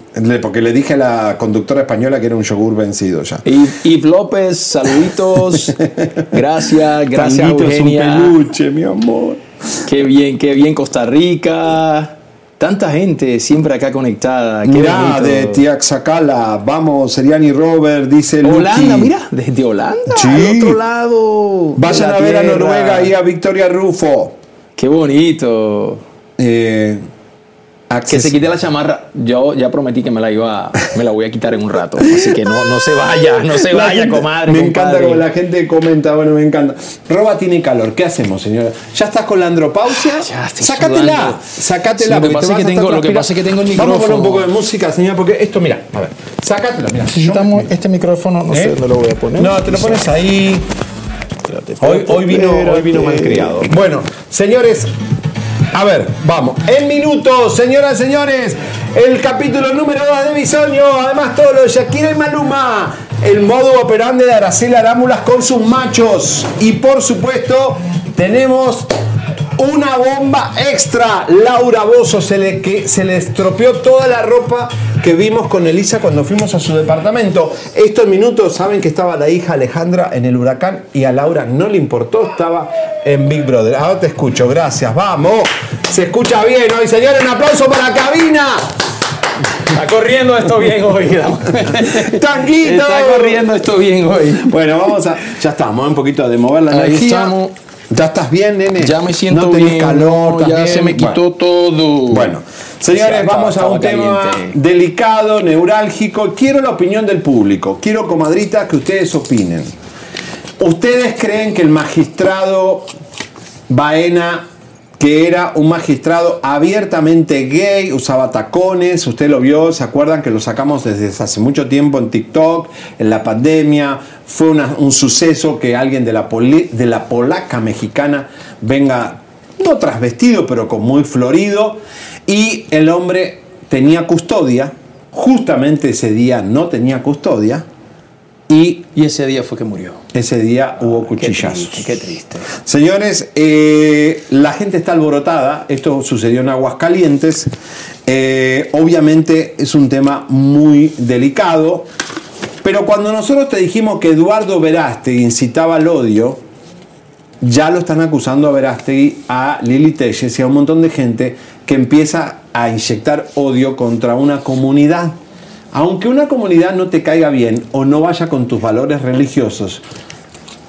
porque le dije a la conductora española que era un yogur vencido ya. Y Yves López, saluditos. Gracias, gracias es un Eugenia. peluche, mi amor. Qué bien, qué bien Costa Rica. Tanta gente siempre acá conectada. Qué Mirá, de Tiaxacala, vamos, Seriani Robert, dice Lucky. Holanda, mira, desde Holanda, Sí. al otro lado. Vayan la a ver a. Noruega y a Victoria Rufo. Qué bonito. Eh, Que se quite la chamarra. Yo ya prometí que me la iba, me la voy a quitar en un rato. Así que no, no se vaya, no se La vaya, gente- comadre. Me encanta como la gente comenta, bueno, me encanta. Roba tiene calor, ¿qué hacemos, señora? ¿Ya estás con la andropausia? estoy Sácatela, sudando. sácatela. Sí, lo que pasa es que a tengo- lo que pasa es que tengo el Vamos a poner un micrófono. poco de música, señora, porque esto, mira, a ver, sácatela, mira. Necesitamos este micrófono, no sé ¿Eh? dónde lo voy a poner. No, te lo pones ahí. Hoy, hoy vino, hoy vino mal criado. Bueno, señores, a ver, vamos. En minutos, señoras y señores, el capítulo número 2 de Bisoño. Además, todo lo de Shakira y Maluma. El modo operante de Araceli Arámbulas con sus machos. Y por supuesto, tenemos una bomba extra. Laura Bozo se le, que, se le estropeó toda la ropa que vimos con Elisa cuando fuimos a su departamento. Estos minutos saben que estaba la hija Alejandra en el huracán y a Laura no le importó, estaba en Big Brother. Ahora te escucho, gracias, vamos. Se escucha bien hoy, señores, un aplauso para la cabina. Está corriendo esto bien hoy. Tanguito. Está corriendo esto bien hoy. Bueno, vamos a. Ya estamos, un poquito de mover la Ahí energía. estamos. ¿Ya estás bien, nene? Ya me siento no tenés bien, calor, no, ¿estás ya bien? se me quitó Bueno. todo. Bueno, señores, Estaba- vamos a un tema caliente. delicado, neurálgico. Quiero la opinión del público. Quiero, comadritas, que ustedes opinen. ¿Ustedes creen que el magistrado Baena, que era un magistrado abiertamente gay, usaba tacones, usted lo vio, se acuerdan que lo sacamos desde hace mucho tiempo en TikTok, en la pandemia, fue un suceso que alguien de la, de la polaca mexicana venga, no trasvestido, pero con muy florido, y el hombre tenía custodia, justamente ese día no tenía custodia, Y ese día fue que murió. Ese día hubo Qué cuchillazos. triste, qué triste. Señores, eh, la gente está alborotada. Esto sucedió en Aguascalientes. Eh, obviamente es un tema muy delicado. Pero cuando nosotros te dijimos que Eduardo Verástegui incitaba al odio, ya lo están acusando a Verástegui, a Lili Telles y a un montón de gente que empieza a inyectar odio contra una comunidad. Aunque una comunidad no te caiga bien o no vaya con tus valores religiosos,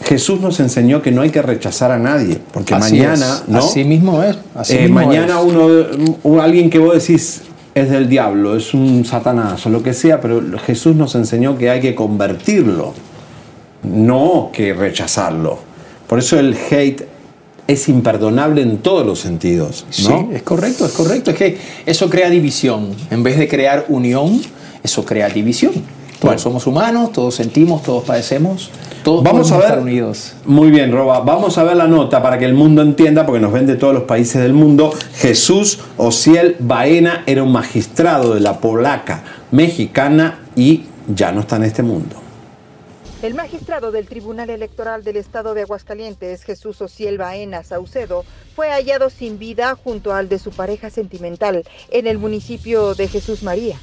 Jesús nos enseñó que no hay que rechazar a nadie, porque Así mañana, es, ¿no? Así mismo es. Así Eh, mismo mañana es. uno, un- alguien que vos decís es del diablo, es un satanás o lo que sea, pero Jesús nos enseñó que hay que convertirlo, no que rechazarlo. Por eso el hate es imperdonable en todos los sentidos, ¿no? Sí, es correcto, es correcto. Es que eso crea división. En vez de crear unión, eso crea división. Todos Bueno. somos humanos, todos sentimos, todos padecemos, todos Vamos a ver. estar unidos. Muy bien, Roba. Vamos a ver la nota para que el mundo entienda, porque nos ven de todos los países del mundo. Jesús Ociel Baena era un magistrado de la polaca mexicana y ya no está en este mundo. El magistrado del Tribunal Electoral del Estado de Aguascalientes, Jesús Ociel Baena Saucedo, fue hallado sin vida junto al de su pareja sentimental en el municipio de Jesús María.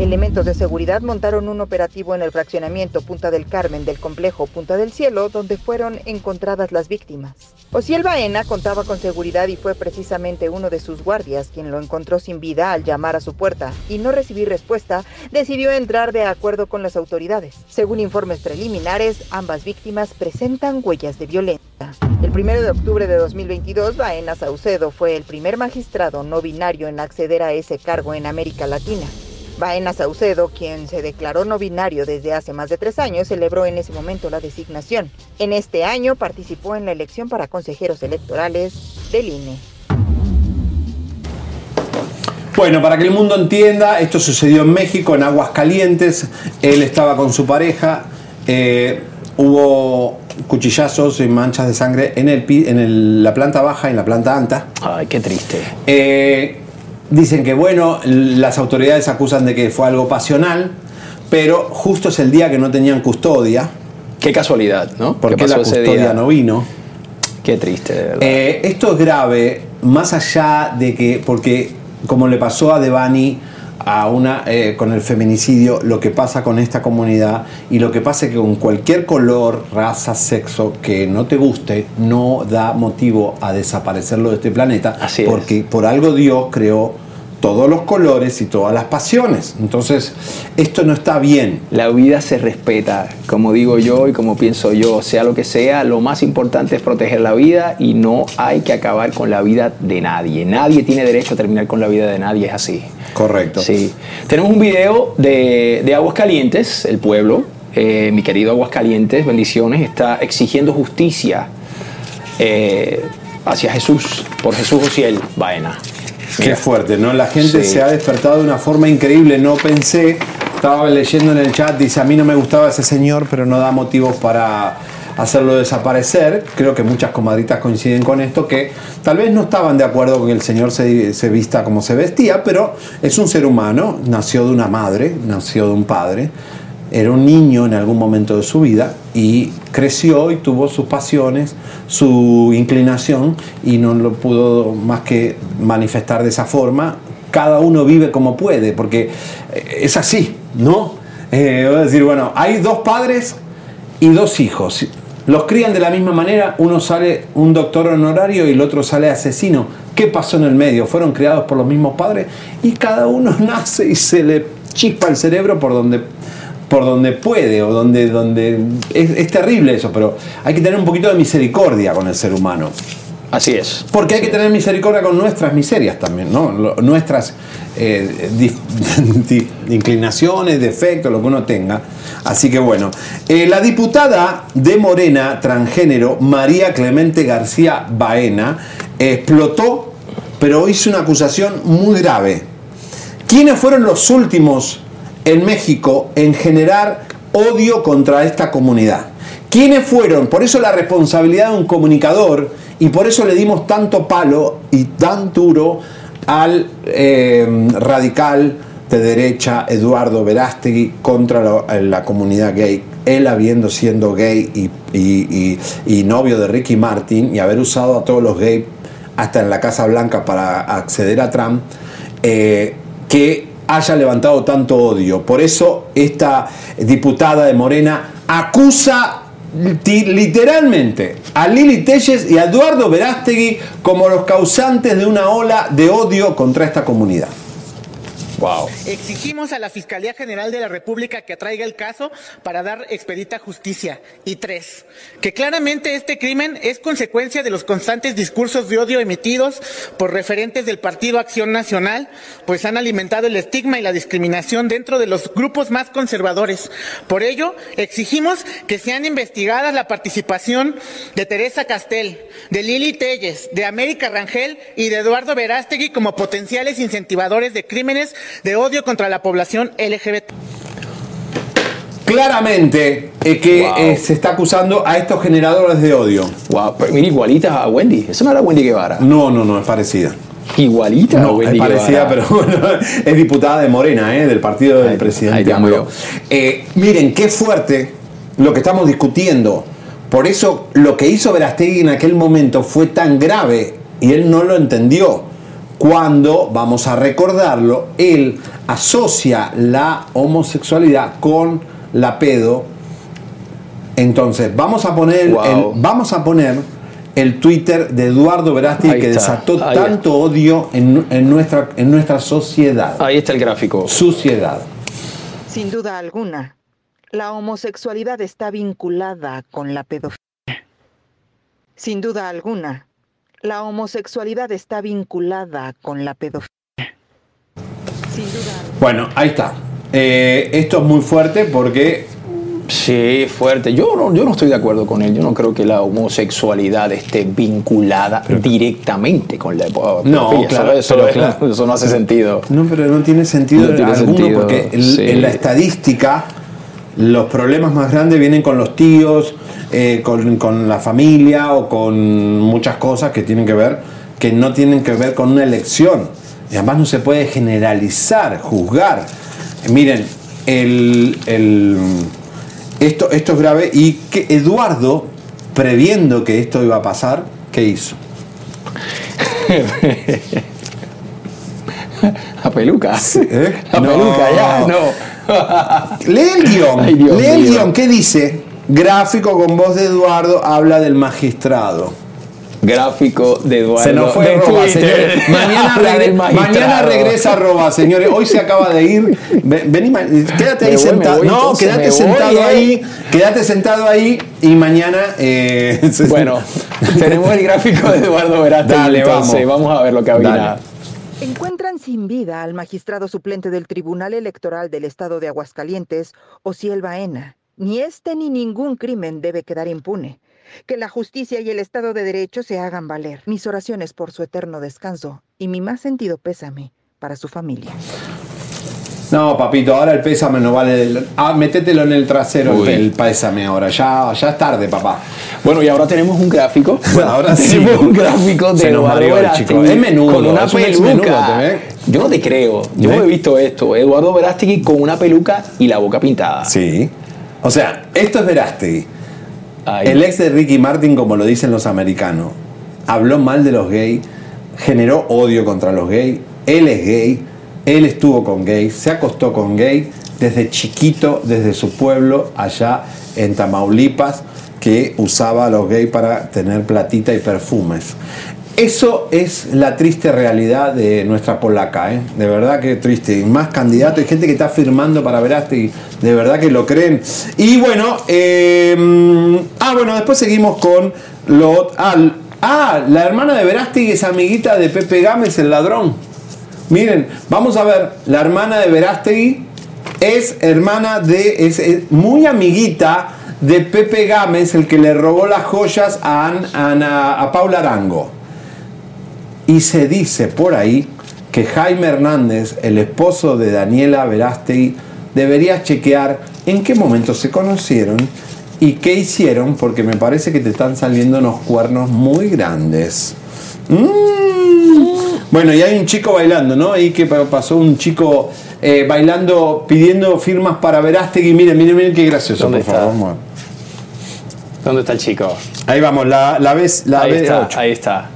Elementos de seguridad montaron un operativo en el fraccionamiento Punta del Carmen del complejo Punta del Cielo, donde fueron encontradas las víctimas. Ociel Baena contaba con seguridad y fue precisamente uno de sus guardias quien lo encontró sin vida al llamar a su puerta y no recibir respuesta, decidió entrar de acuerdo con las autoridades. Según informes preliminares, ambas víctimas presentan huellas de violencia. El 1 de octubre de 2022, Baena Saucedo fue el primer magistrado no binario en acceder a ese cargo en América Latina. Baena Saucedo, quien se declaró no binario desde hace más de tres años, celebró en ese momento la designación. En este año participó en la elección para consejeros electorales del INE. Bueno, para que el mundo entienda, esto sucedió en México, en Aguascalientes. Él estaba con su pareja. eh, hubo cuchillazos y manchas de sangre en, el, en el- la planta baja y en la planta alta. Ay, qué triste. Eh, dicen que, bueno, las autoridades acusan de que fue algo pasional, pero justo es el día que no tenían custodia. Qué casualidad, ¿no? Porque ¿Qué la custodia no vino. Qué triste, de verdad. Eh, esto es grave, más allá de que, porque como le pasó a Devani a una, eh, con el feminicidio, lo que pasa con esta comunidad y lo que pasa es que con cualquier color, raza, sexo que no te guste, no da motivo a desaparecerlo de este planeta, porque por algo Dios creó todos los colores y todas las pasiones. Entonces, esto no está bien. La vida se respeta, como digo yo y como pienso yo, sea lo que sea, lo más importante es proteger la vida y no hay que acabar con la vida de nadie. Nadie tiene derecho a terminar con la vida de nadie, es así. Correcto. Sí. Tenemos un video de, de Aguascalientes, el pueblo, eh, mi querido Aguascalientes, bendiciones, está exigiendo justicia eh, hacia Jesús, por Jesús Ociel Baena. Qué fuerte, ¿no? La gente Sí. se ha despertado de una forma increíble. No pensé, estaba leyendo en el chat, dice, a mí no me gustaba ese señor, pero no da motivos para hacerlo desaparecer. Creo que muchas comadritas coinciden con esto, que tal vez no estaban de acuerdo con que el señor se, se vista como se vestía, pero es un ser humano, nació de una madre, nació de un padre, era un niño en algún momento de su vida y creció y tuvo sus pasiones, su inclinación y no lo pudo más que manifestar de esa forma. Cada uno vive como puede, porque eh, es así, ¿no? Eh, decir, bueno, hay dos padres y dos hijos. Los crían de la misma manera, uno sale un doctor honorario y el otro sale asesino. ¿Qué pasó en el medio? Fueron criados por los mismos padres y cada uno nace y se le chispa el cerebro por donde por donde puede o donde, donde es, es terrible eso, pero hay que tener un poquito de misericordia con el ser humano. Así es. Porque hay que tener misericordia con nuestras miserias también, ¿no? Lo- nuestras eh, di- inclinaciones, defectos, lo que uno tenga. Así que bueno, Eh, la diputada de Morena, transgénero, María Clemente García Baena, explotó, pero hizo una acusación muy grave. ¿Quiénes fueron los últimos en México en generar odio contra esta comunidad? ¿Quiénes fueron? Por eso la responsabilidad de un comunicador y por eso le dimos tanto palo y tan duro al eh, radical de derecha Eduardo Verástegui contra la, comunidad gay. Él habiendo siendo gay y novio de Ricky Martin y haber usado a todos los gays hasta en la Casa Blanca para acceder a Trump, eh, que haya levantado tanto odio. Por eso esta diputada de Morena acusa literalmente a Lili Telles y a Eduardo Verástegui como los causantes de una ola de odio contra esta comunidad. Exigimos a la Fiscalía General de la República que atraiga el caso para dar expedita justicia. Y tres, que claramente este crimen es consecuencia de los constantes discursos de odio emitidos por referentes del Partido Acción Nacional, pues han alimentado el estigma y la discriminación dentro de los grupos más conservadores. Por ello, exigimos que sean investigadas la participación de Teresa Castel, de Lili Telles, de América Rangel y de Eduardo Verástegui como potenciales incentivadores de crímenes de odio contra la población LGBT. Claramente eh, que eh, se está acusando a estos generadores de odio. Wow, pero mira, igualita a Wendy. Eso no era Wendy Guevara. No, no, no, es parecida. Igualita a No, es Wendy parecida, Guevara. pero bueno, es diputada de Morena, ¿eh? del partido del presidente. ahí te amo AMLO. Eh, miren, qué fuerte lo que estamos discutiendo. Por eso lo que hizo Verastegui en aquel momento fue tan grave y él no lo entendió. Cuando, vamos a recordarlo, él asocia la homosexualidad con la pedo. Entonces, vamos a poner, Wow. el, vamos a poner el Twitter de Eduardo Verasti que está, desató ahí tanto odio en, en nuestra, en nuestra sociedad. Ahí está el gráfico. Suciedad. Sin duda alguna, la homosexualidad está vinculada con la pedofilia. Sin duda alguna, la homosexualidad está vinculada con la pedofilia. Sin duda Bueno, ahí está. Eh, esto es muy fuerte porque Sí, fuerte. Yo no, yo no estoy de acuerdo con él. Yo no creo que la homosexualidad esté vinculada directamente con la No, pedofilia. claro, eso, pero claro. eso no hace sentido. No, pero no tiene sentido No tiene alguno sentido, porque el- sí. en la estadística los problemas más grandes vienen con los tíos, eh, con, con la familia o con muchas cosas que tienen que ver, que no tienen que ver con una elección. Y además no se puede generalizar, juzgar. Miren, el, el- esto, esto es grave y que Eduardo, previendo que esto iba a pasar, ¿qué hizo? La peluca. ¿Eh? La No. peluca, ya, no. Lee el guion. Ay, Dios lee el guion. ¿Qué dice? Gráfico con voz de Eduardo habla del magistrado. Gráfico de Eduardo. Se nos fue de Roba, señores. Mañana, regre- mañana regresa Roba, señores. Hoy se acaba de ir. Ven- Vení, ma- quédate ahí voy, sentado. voy, no, entonces, quédate voy, sentado eh. ahí. Quédate sentado ahí y mañana. eh, Bueno, tenemos el gráfico de Eduardo Verástegui. Dale, entonces, vamos. vamos a ver lo que. Dale. Encuentran sin vida al magistrado suplente del Tribunal Electoral del Estado de Aguascalientes, Ociel Baena. Ni este ni ningún crimen debe quedar impune. Que la justicia y el Estado de Derecho se hagan valer. Mis oraciones por su eterno descanso y mi más sentido pésame para su familia. No, papito, ahora el pésame no vale. el- Ah, métetelo en el trasero Uy. el, pésame ahora. Ya, ya es tarde, papá. Bueno, y ahora tenemos un gráfico. Ahora sí. tenemos un gráfico de Se nos Eduardo Verástegui chico. Es menudo, con una peluca. Yo no te creo. Yo ¿Ves? he visto esto. Eduardo Verástegui con una peluca y la boca pintada. Sí. O sea, esto es Verástegui. Ay. El ex de Ricky Martin, como lo dicen los americanos, habló mal de los gays, generó odio contra los gays. Él es gay, él estuvo con gays, se acostó con gays desde chiquito, desde su pueblo allá en Tamaulipas, que usaba a los gays para tener platita y perfumes. Eso es la triste realidad de nuestra polaca, ¿eh? de verdad que triste. Y más candidatos, hay gente que está firmando para Verástegui, de verdad que lo creen. Y bueno, eh, ah, bueno, después seguimos con lo. Ah, ah, la hermana de Verástegui es amiguita de Pepe Gámez, el ladrón. Miren, vamos a ver, la hermana de Verástegui es hermana de, es, muy amiguita de Pepe Gámez, el que le robó las joyas a, An- Ana- a Paula Arango. Y se dice por ahí que Jaime Hernández, el esposo de Daniela Verástegui, debería chequear en qué momento se conocieron y qué hicieron, porque me parece que te están saliendo unos cuernos muy grandes. Mm. Bueno, y hay un chico bailando, ¿no? Ahí que pa- pasó un chico eh, bailando, pidiendo firmas para Verástegui. Miren, miren, miren qué gracioso, ¿Dónde por está? favor. ¿Dónde está el chico? Ahí vamos, la, la vez, la ahí B8. está, ahí está.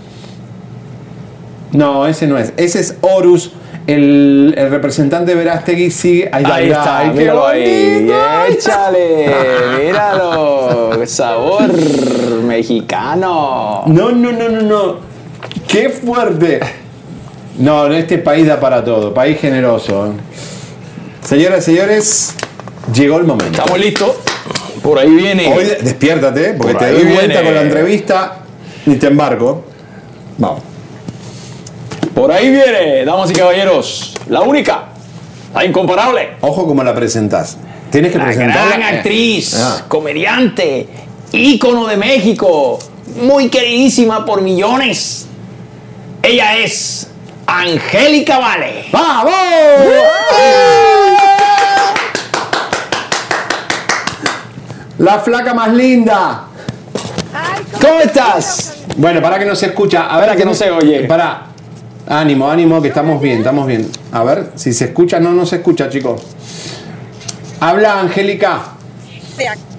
No, ese no es. Ese es Horus, el, el representante de Verástegui. Sigue. Ahí, Ahí está, qué míralo ahí. Échale, míralo. Sabor mexicano. No, no, no, no, no. Qué fuerte. No, este país da para todo. País generoso. Señoras y señores, llegó el momento. Estamos listos. Por ahí viene. Hoy despiértate, porque Por te ahí doy vuelta con la entrevista y te embarco. Vamos. Por ahí viene, damas y caballeros. La única, la incomparable. Ojo como la presentás. Tienes que La presentarla. gran actriz, Ah. comediante, ícono de México, muy queridísima por millones. Ella es Angélica Vale. ¡Vamos! La flaca más linda. ¿Cómo estás? Bueno, para que no se escucha. A ver, Para que no se oye. Para. Ánimo, ánimo, que estamos bien, estamos bien. A ver, si se escucha, no, no se escucha, chicos. Habla, Angélica.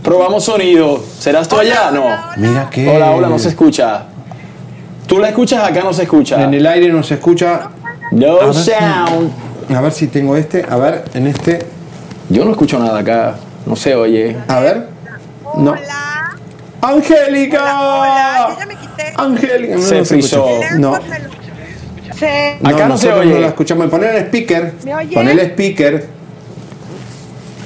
Probamos sonido. ¿Serás tú allá? No. Mira que. Hola, hola, no se escucha. ¿Tú la escuchas? Acá no se escucha. En el aire no se escucha. No A sound. A ver si tengo este. A ver, en este. Yo no escucho nada acá. No se oye. A ver. No. ¡Angélica! Angélica. No, Se no. No. Acá no se oye. No la escuchamos. Poner el speaker. ¿Me oye? Poner el speaker.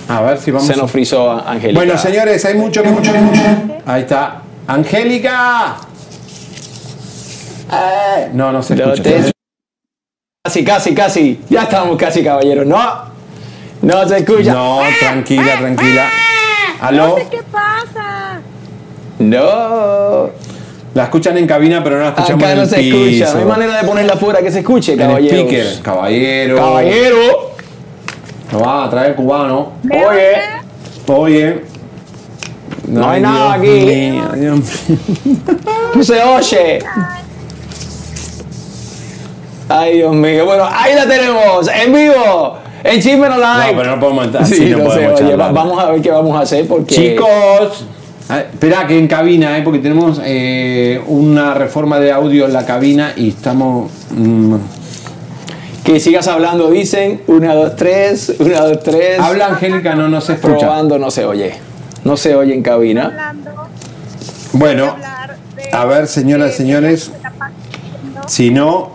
A ver si vamos. Se nos frizó Angélica. Bueno, señores, hay mucho que mucho. Ahí está. ¡Angélica! Eh, No, no se escucha. te- Casi, casi, casi. Ya estamos casi, caballeros. No. No se escucha. No, tranquila, tranquila. ¿Aló? ¿Qué pasa? No. La escuchan en cabina, pero no la escuchamos Acá en no el se piso. escucha. No hay manera de ponerla afuera que se escuche, En el caballeros. speaker. Caballero. Caballero. Lo va a traer cubano. Oye. Oye. No hay Ay, nada Dios aquí. mío, Dios mío. No se oye. Ay, Dios mío. Bueno, ahí la tenemos. En vivo. En Chisme No Like. No, pero no podemos entrar. Sí, así no, no se podemos oye. charlar. Va- Vamos a ver qué vamos a hacer porque... Chicos. Ah, Espera que en cabina, eh, porque tenemos eh, una reforma de audio en la cabina y estamos. mm, Que sigas hablando, dicen. Una, dos, tres. Una, dos, tres. Habla Angélica, no, no se escucha. Probando, no se oye. No se oye en cabina. Bueno, a ver, señoras y señores, si no,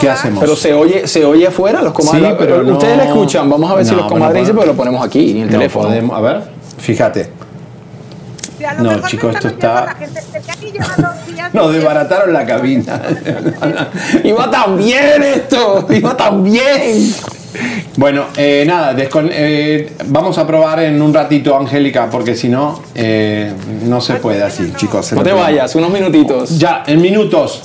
¿qué hacemos? Pero se oye, se oye afuera los comadres. Sí, pero no- Ustedes la escuchan. Vamos a ver si los comadres dicen, pero lo ponemos aquí en el No teléfono. podemos- a ver, fíjate. No, chicos, esto está. Nos desbarataron la cabina. Iba tan bien esto, iba tan bien. Bueno, eh, nada, descon- eh, vamos a probar en un ratito, Angélica, porque si no, eh, no se puede así, chicos. No te vayas, unos minutitos. Ya, en minutos.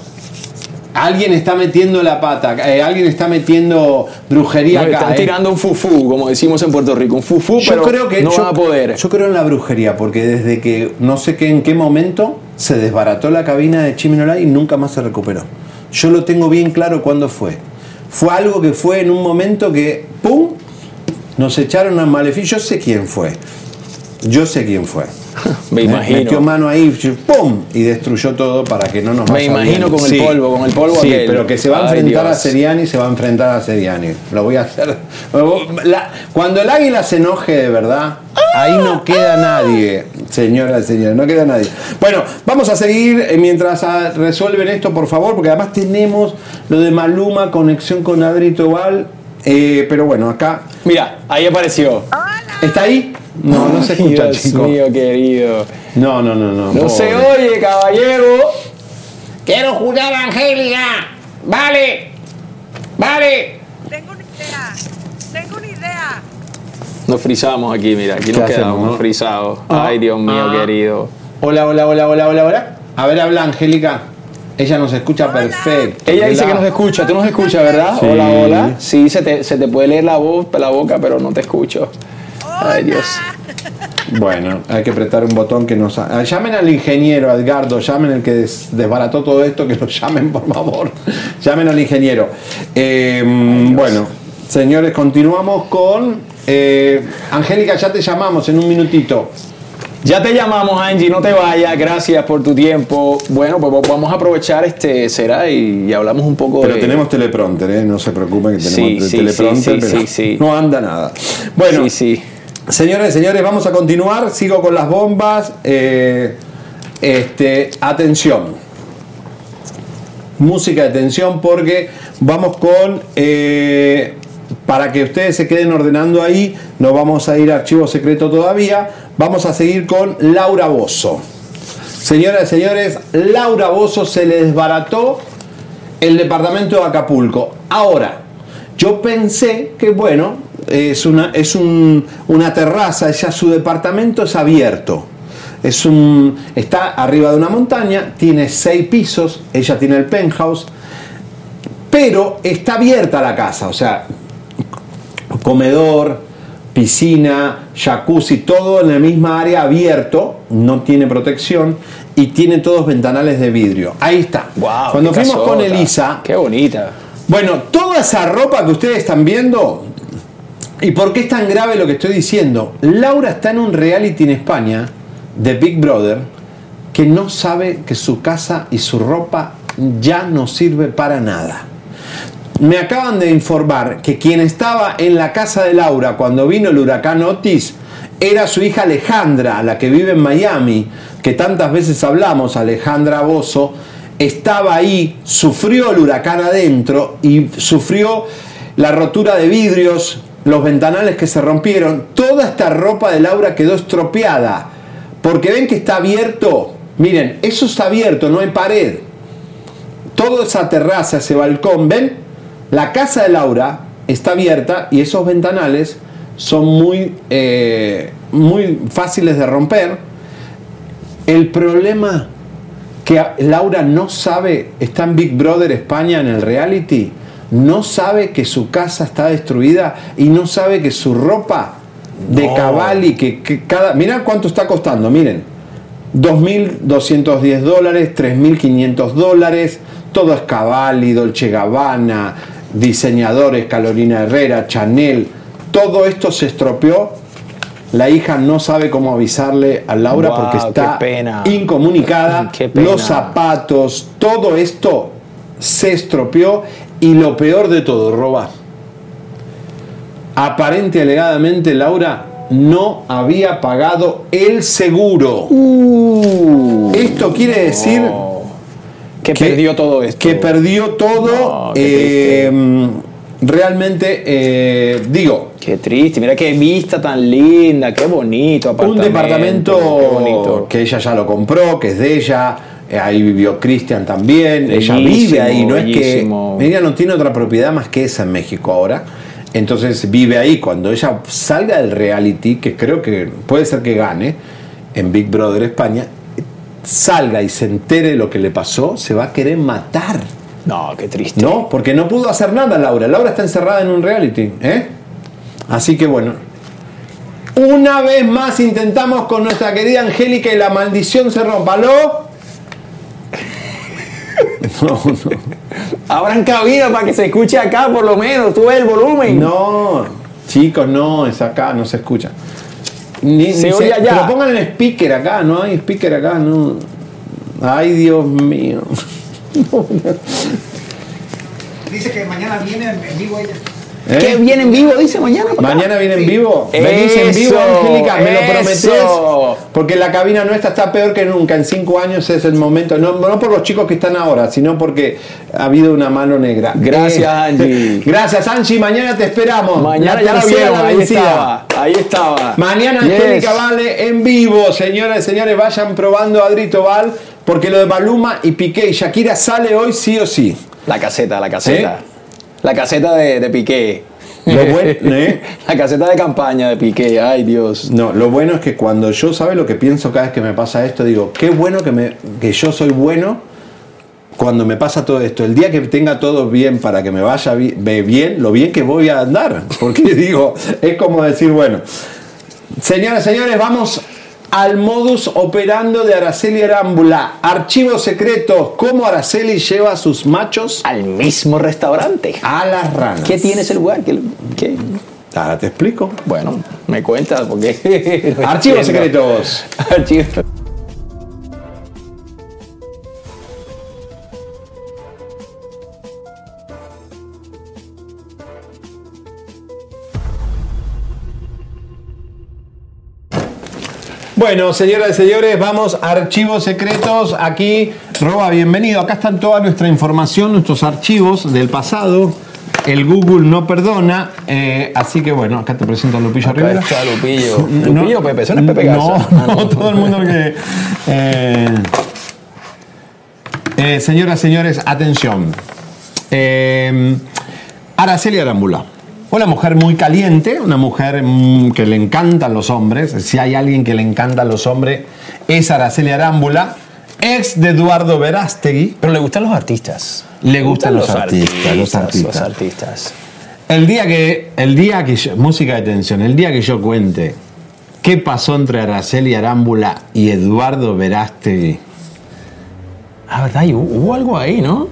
Alguien está metiendo la pata, eh, alguien está metiendo brujería No, acá. están eh. tirando un fufú, como decimos en Puerto Rico. Un fufú, Yo pero creo que no yo, van a poder. Yo creo en la brujería, porque desde que no sé qué, en qué momento se desbarató la cabina de Chiminola y nunca más se recuperó. Yo lo tengo bien claro cuándo fue. Fue algo que fue en un momento que, ¡pum! Nos echaron a maleficio. Yo sé quién fue. Yo sé quién fue. Me imagino. Metió mano ahí, ¡pum! Y destruyó todo para que no nos Me imagino bien. con el polvo, con el polvo Sí, aquel. pero que se va a enfrentar a. Seriani, se va a enfrentar a Seriani. Lo voy a hacer. Cuando el águila se enoje de verdad, ahí no queda nadie, señora y señores, no queda nadie. Bueno, vamos a seguir eh, mientras ah, resuelven esto, por favor, porque además tenemos lo de Maluma, conexión con Adri Tobal. eh, pero bueno, acá. Mira, ahí apareció. ¿Está ahí? No, no se escucha, Dios chico. mío, querido. No, no, no, no. No pobre. se oye, caballero. Quiero jugar a Angélica. Vale. Vale. Nos frizamos aquí, mira, aquí ¿Qué nos hacemos, quedamos no? frisados. Ah, Ay, Dios mío, ah. querido. Hola, hola, hola, hola, hola, hola. A ver, habla Angélica. Ella nos escucha perfecto. Ella dice Hola. que nos escucha, tú nos escuchas, ¿verdad? Sí. Hola, hola. Sí, se te, se te puede leer la voz, la boca, pero no te escucho. Ay, Dios. Bueno, hay que apretar un botón que nos... ah, Llamen al ingeniero, Edgardo, llamen al que des- desbarató todo esto, que lo llamen, por favor. Llamen al ingeniero. Eh, bueno, señores, continuamos con... eh, Angélica, ya te llamamos en un minutito. Ya te llamamos, Angie, no te vayas, gracias por tu tiempo. Bueno, pues vamos a aprovechar este, será, y, y hablamos un poco Pero de... tenemos teleprompter, ¿eh? no se preocupen que tenemos Sí, sí, teleprompter, sí, sí, pero sí, sí. no anda nada. Bueno, señores, señores, vamos a continuar. Sigo con las bombas. Eh, este, atención. Música de tensión porque vamos con... eh, para que ustedes se queden ordenando ahí, no vamos a ir a archivo secreto todavía. Vamos a seguir con Laura Bozo. Señoras y señores, Laura Bozo se le desbarató el departamento de Acapulco. Ahora, yo pensé que, bueno, es una, es un- una terraza, ya su departamento es abierto. Es un, está arriba de una montaña, tiene seis pisos, ella tiene el penthouse, pero está abierta la casa, o sea, comedor, piscina, jacuzzi, todo en la misma área abierto, no tiene protección y tiene todos ventanales de vidrio. Ahí está. Cuando fuimos con. Elisa, Qué bonita. bueno, toda esa ropa que ustedes están viendo, ¿y por qué es tan grave lo que estoy diciendo? Laura está en un reality en España de Big Brother que no sabe que su casa y su ropa ya no sirve para nada. Me acaban de informar que quien estaba en la casa de Laura cuando vino el huracán Otis era su hija Alejandra, la que vive en Miami, que tantas veces hablamos, Alejandra Bozo, estaba ahí, sufrió el huracán adentro y sufrió la rotura de vidrios, los ventanales que se rompieron, toda esta ropa de Laura quedó estropeada, porque ven que está abierto, miren, eso está abierto, no hay pared, toda esa terraza, ese balcón, ven, la casa de Laura está abierta y esos ventanales son muy, eh, muy fáciles de romper. El problema que Laura no sabe, está en Big Brother España en el reality, no sabe que su casa está destruida y no sabe que su ropa de No. Cavalli, que, que cada... Mirá cuánto está costando, miren. 2.210 dólares, 3.500 dólares, todo es Cavalli, Dolce Gabbana, diseñadores, Carolina Herrera, Chanel, todo esto se estropeó. La hija no sabe cómo avisarle a Laura porque está pena. incomunicada. Los zapatos, todo esto se estropeó y lo peor de todo, Roba. Aparente y alegadamente Laura no había pagado el seguro. esto quiere decir que, perdió todo esto. Que perdió todo. No, eh, realmente, eh, digo. Qué triste, mira qué vista tan linda, qué bonito Un departamento bonito. que ella ya lo compró, que es de ella. Eh, Ahí vivió Cristian también. ella vive ahí, no bellísimo. es que. Ella no tiene otra propiedad más que esa en México ahora. Entonces vive ahí. Cuando ella salga del reality, que creo que puede ser que gane en Big Brother España, salga y se entere lo que le pasó, se va a querer matar. No, qué triste. No, porque no pudo hacer nada Laura. Laura está encerrada en un reality. ¿eh? Así que bueno. Una vez más intentamos con nuestra querida Angélica y la maldición se rompa. ¿Aló? No, no. Abran cabina para que se escuche acá por lo menos, tú ves el volumen. No, chicos, no, es acá, no se escucha. Ni, Se ni oye allá. Pero pongan el speaker acá, no hay speaker acá, no. Ay, Dios mío. Dice que mañana viene en vivo ella. ¿Eh? ¿Qué viene en vivo, dice mañana? Mañana viene en vivo. Venís en vivo, Angélica, me lo prometés. Porque la cabina nuestra está peor que nunca. En cinco años es el momento. No, no por los chicos que están ahora, sino porque ha habido una mano negra. Gracias, Eh, Angie. Gracias, Angie. Mañana te esperamos. Mañana ya tercera vieron, ahí estaba, ahí estaba. Mañana Yes. Angélica Vale en vivo, señoras y señores, vayan probando a Adrito Val, porque lo de Maluma y Piqué y Shakira sale hoy sí o sí. La caseta, la caseta. La caseta de, de Piqué. Lo ¿eh? La caseta de campaña de Piqué, ay Dios. No, lo bueno es que cuando yo, ¿sabe lo que pienso cada vez que me pasa esto? Digo, qué bueno que, me, que yo soy bueno cuando me pasa todo esto. El día que tenga todo bien para que me vaya bien, lo bien que voy a andar. Porque digo, es como decir, bueno, señoras y señores, vamos al modus operando de Araceli Arámbula. Archivos secretos, cómo Araceli lleva a sus machos al mismo restaurante. A las ranas. ¿Qué tiene ese lugar? ¿Qué, qué? Ahora te explico. Bueno, me cuentas porque. Archivos secretos. Archivos. Bueno, señoras y señores, vamos a archivos secretos. Aquí, Roba, bienvenido. Acá están toda nuestra información, nuestros archivos del pasado. El Google no perdona. eh, así que bueno, acá te presento a Lupillo Acá Rivera. está Lupillo. No, Lupillo Pepe, eso no es Pepe No, Garza. no, todo el mundo que. eh, eh, señoras y señores, atención. Eh, Araceli Arambula. Una mujer muy caliente, una mujer mm, que le encantan los hombres. Si hay alguien que le encantan los hombres, es Araceli Arámbula, ex de Eduardo Verástegui. Pero le gustan los artistas. Le gustan los artistas, los artistas. Los artistas. El día que, el día que yo, música de tensión, el día que yo cuente qué pasó entre Araceli Arámbula y Eduardo Verástegui. Ah, verdad, hubo algo ahí, ¿no?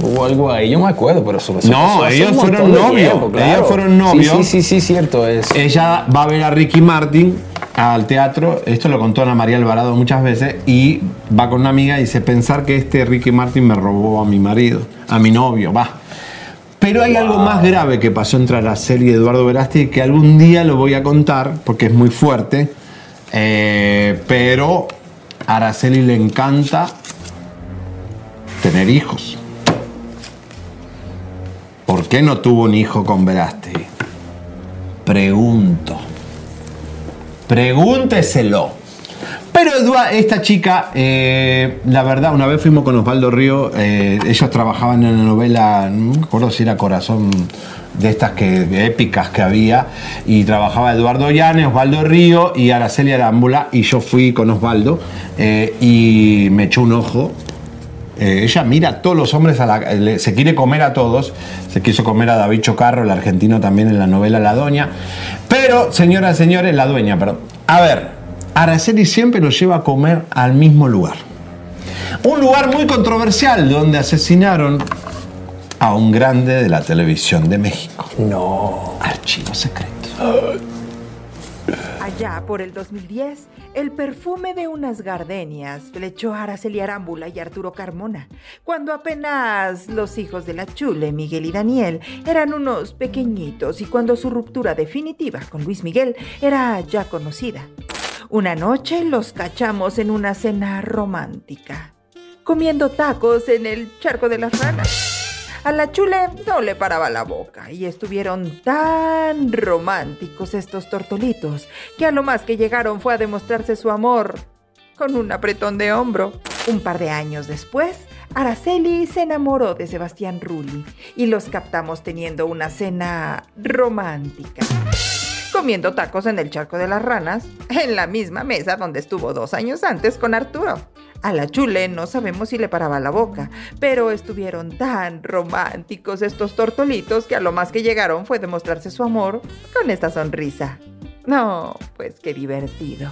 Hubo algo ahí, yo me acuerdo, pero eso eso No, ellos fueron novios. tiempo, claro. Ellos fueron novios. Sí, sí, sí, cierto es. Ella va a ver a Ricky Martin al teatro, esto lo contó Ana María Alvarado muchas veces, y va con una amiga y dice, pensar que este Ricky Martin me robó a mi marido, a mi novio, va. Pero hay algo más grave que pasó entre Araceli y Eduardo Verasti que algún día lo voy a contar porque es muy fuerte. Eh, pero a Araceli le encanta tener hijos. ¿Por qué no tuvo un hijo con Verasti? Pregunto. Pregúnteselo. Pero esta chica, eh, la verdad, una vez fuimos con Osvaldo Río, eh, ellos trabajaban en la novela, no me acuerdo si era Corazón de estas que, épicas que había, y trabajaba Eduardo Llanes, Osvaldo Río y Araceli Arámbula, y yo fui con Osvaldo, eh, y me echó un ojo. Eh, ella mira a todos los hombres, a la- le- se quiere comer a todos, se quiso comer a David Chocarro, el argentino también en la novela La Doña, pero, señoras y señores, la dueña, perdón. A ver, Araceli siempre nos lleva a comer al mismo lugar. Un lugar muy controversial donde asesinaron a un grande de la televisión de México. No. Archivo secreto. Allá por el 2010, el perfume de unas gardenias flechó a Araceli Arámbula y Arturo Carmona, cuando apenas los hijos de la Chule, Miguel y Daniel, eran unos pequeñitos y cuando su ruptura definitiva con Luis Miguel era ya conocida. Una noche los cachamos en una cena romántica, comiendo tacos en el charco de las ranas. A la chule no le paraba la boca y estuvieron tan románticos estos tortolitos que a lo más que llegaron fue a demostrarse su amor con un apretón de hombro. Un par de años después, Araceli se enamoró de Sebastián Rulli y los captamos teniendo una cena romántica. Comiendo tacos en el charco de las ranas, en la misma mesa donde estuvo dos años antes con Arturo. A la chule no sabemos si le paraba la boca, pero estuvieron tan románticos estos tortolitos que a lo más que llegaron fue demostrarse su amor con esta sonrisa. No, pues qué divertido.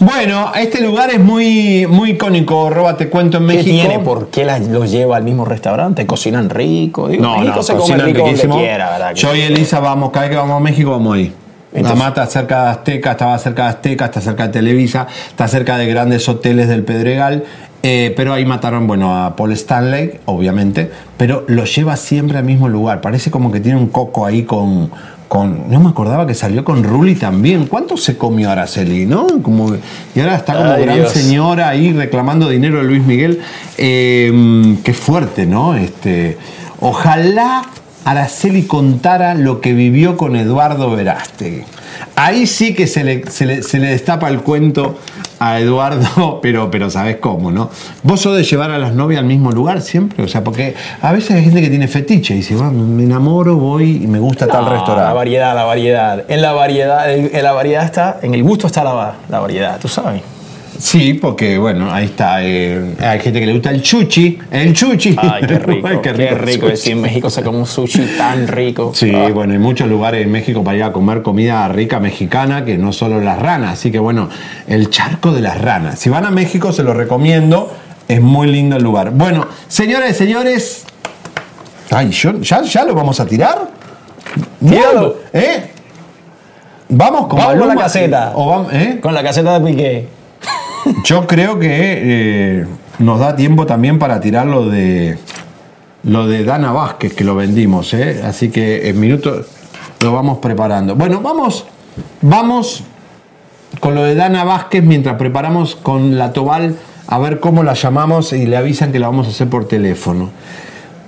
Bueno, este lugar es muy, muy icónico, Roba, te cuento en ¿Qué México. tiene? ¿Por qué la- los lleva al mismo restaurante? ¿Cocinan rico? Digo, No, México no, se come donde riquísimo. quiera, ¿verdad? Yo y Elisa vamos, cada vez que vamos a México vamos ahí. La mata cerca de Azteca, estaba cerca de Azteca, está cerca de Televisa, está cerca de grandes hoteles del Pedregal. eh, pero ahí mataron, bueno, a Paul Stanley, obviamente, pero lo lleva siempre al mismo lugar. Parece como que tiene un coco ahí con. con no me acordaba que salió con Ruli también. ¿Cuánto se comió Araceli, no? Como, y ahora está como Ay, gran Dios. señora ahí reclamando dinero de Luis Miguel. Eh, qué fuerte, ¿no? Este, ojalá Araceli contara lo que vivió con Eduardo Verástegui. Ahí sí que se le, se le- se le destapa el cuento a Eduardo, pero, pero sabes cómo, ¿no? ¿Vos sos de llevar a las novias al mismo lugar siempre? O sea, porque a veces hay gente que tiene fetiche y dice, "Va, me enamoro, voy y me gusta tal restaurante. La variedad, la variedad. En la variedad, en la variedad está, en el gusto está la, la variedad, tú sabes. Sí, porque bueno, ahí está. eh, hay gente que le gusta el chuchi. El chuchi. Ay, qué rico. Ay, qué rico. decir, en México se come un sushi tan rico. Sí, Ah. bueno, hay muchos lugares en México para ir a comer comida rica mexicana, que no solo las ranas. Así que bueno, el charco de las ranas. Si van a México, se lo recomiendo. Es muy lindo el lugar. Bueno, señores, señores. Ay, yo- ¿ya, ya lo vamos a tirar? Tíralo. ¿Eh? Vamos con Vamos con la caseta. O vamos- ¿eh? Con la caseta de Piqué. Yo creo que eh, nos da tiempo también para tirar lo de lo de Dana Vázquez que lo vendimos, ¿eh? así que en minutos lo vamos preparando. Bueno, vamos, vamos con lo de Dana Vázquez mientras preparamos con la Tobal a ver cómo la llamamos y le avisan que la vamos a hacer por teléfono.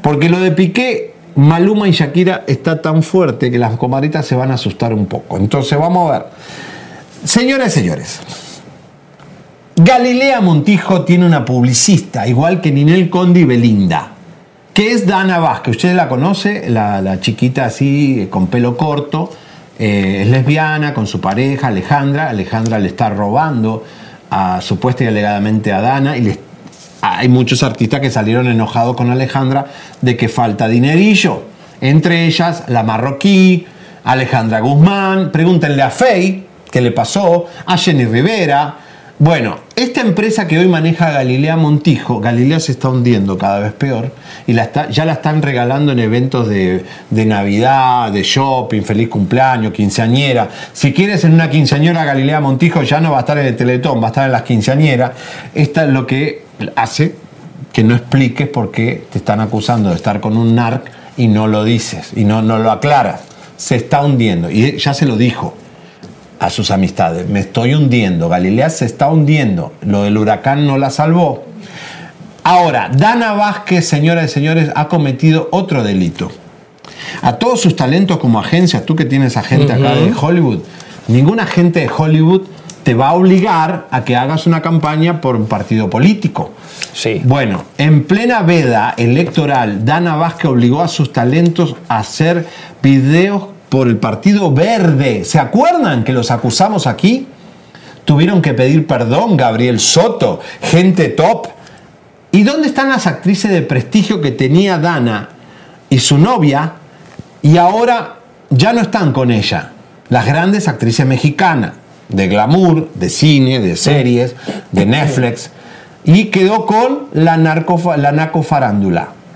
Porque lo de Piqué, Maluma y Shakira está tan fuerte que las comadritas se van a asustar un poco. Entonces vamos a ver. Señoras y señores, Galilea Montijo tiene una publicista, igual que Ninel Conde y Belinda, que es Dana Vázquez. Usted la conoce, la, chiquita así, eh, con pelo corto, eh, es lesbiana, con su pareja Alejandra. Alejandra le está robando a, supuesta y alegadamente a Dana y hay muchos artistas que salieron enojados con Alejandra de que falta dinerillo. Entre ellas la marroquí, Alejandra Guzmán, pregúntenle a Fey qué le pasó, a Jenny Rivera. Bueno, esta empresa que hoy maneja Galilea Montijo, Galilea se está hundiendo cada vez peor y ya la están regalando en eventos de, de Navidad, de shopping, feliz cumpleaños, quinceañera. Si quieres en una quinceañera Galilea Montijo ya no va a estar en el Teletón, va a estar en las quinceañeras. Esta es lo que hace que no expliques por qué te están acusando de estar con un narc y no lo dices y no, no lo aclaras. Se está hundiendo. Y ya se lo dijo a sus amistades. Me estoy hundiendo. Galilea se está hundiendo. Lo del huracán no la salvó. Ahora, Dana Vázquez, señoras y señores, ha cometido otro delito. A todos sus talentos como agencia, tú que tienes agente acá de Hollywood, ningún agente de Hollywood te va a obligar a que hagas una campaña por un partido político. Sí. Bueno, en plena veda electoral, Dana Vázquez obligó a sus talentos a hacer videos por el Partido Verde. ¿Se acuerdan que los acusamos aquí? Tuvieron que pedir perdón, Gabriel Soto, gente top. ¿Y dónde están las actrices de prestigio que tenía Dana y su novia? Y ahora ya no están con ella. Las grandes actrices mexicanas, de glamour, de cine, de series, de Netflix. Y quedó con la, narco, la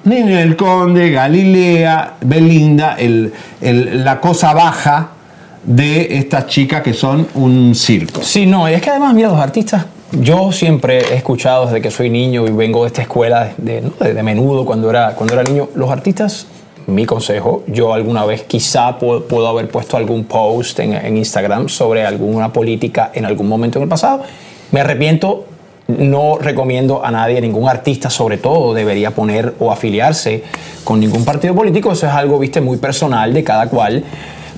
narcofarándula. Ninel Conde, Galilea, Belinda, el- la cosa baja de estas chicas que son un circo. Sí, no, y es que además, mira, los artistas, yo siempre he escuchado desde que soy niño y vengo de esta escuela de, de- menudo cuando era, cuando era niño, los artistas, mi consejo, yo alguna vez quizá puedo, haber puesto algún post en Instagram sobre alguna política en algún momento en el pasado. Me arrepiento, no recomiendo a nadie, ningún artista sobre todo, debería poner o afiliarse con ningún partido político, eso es algo, viste, muy personal de cada cual.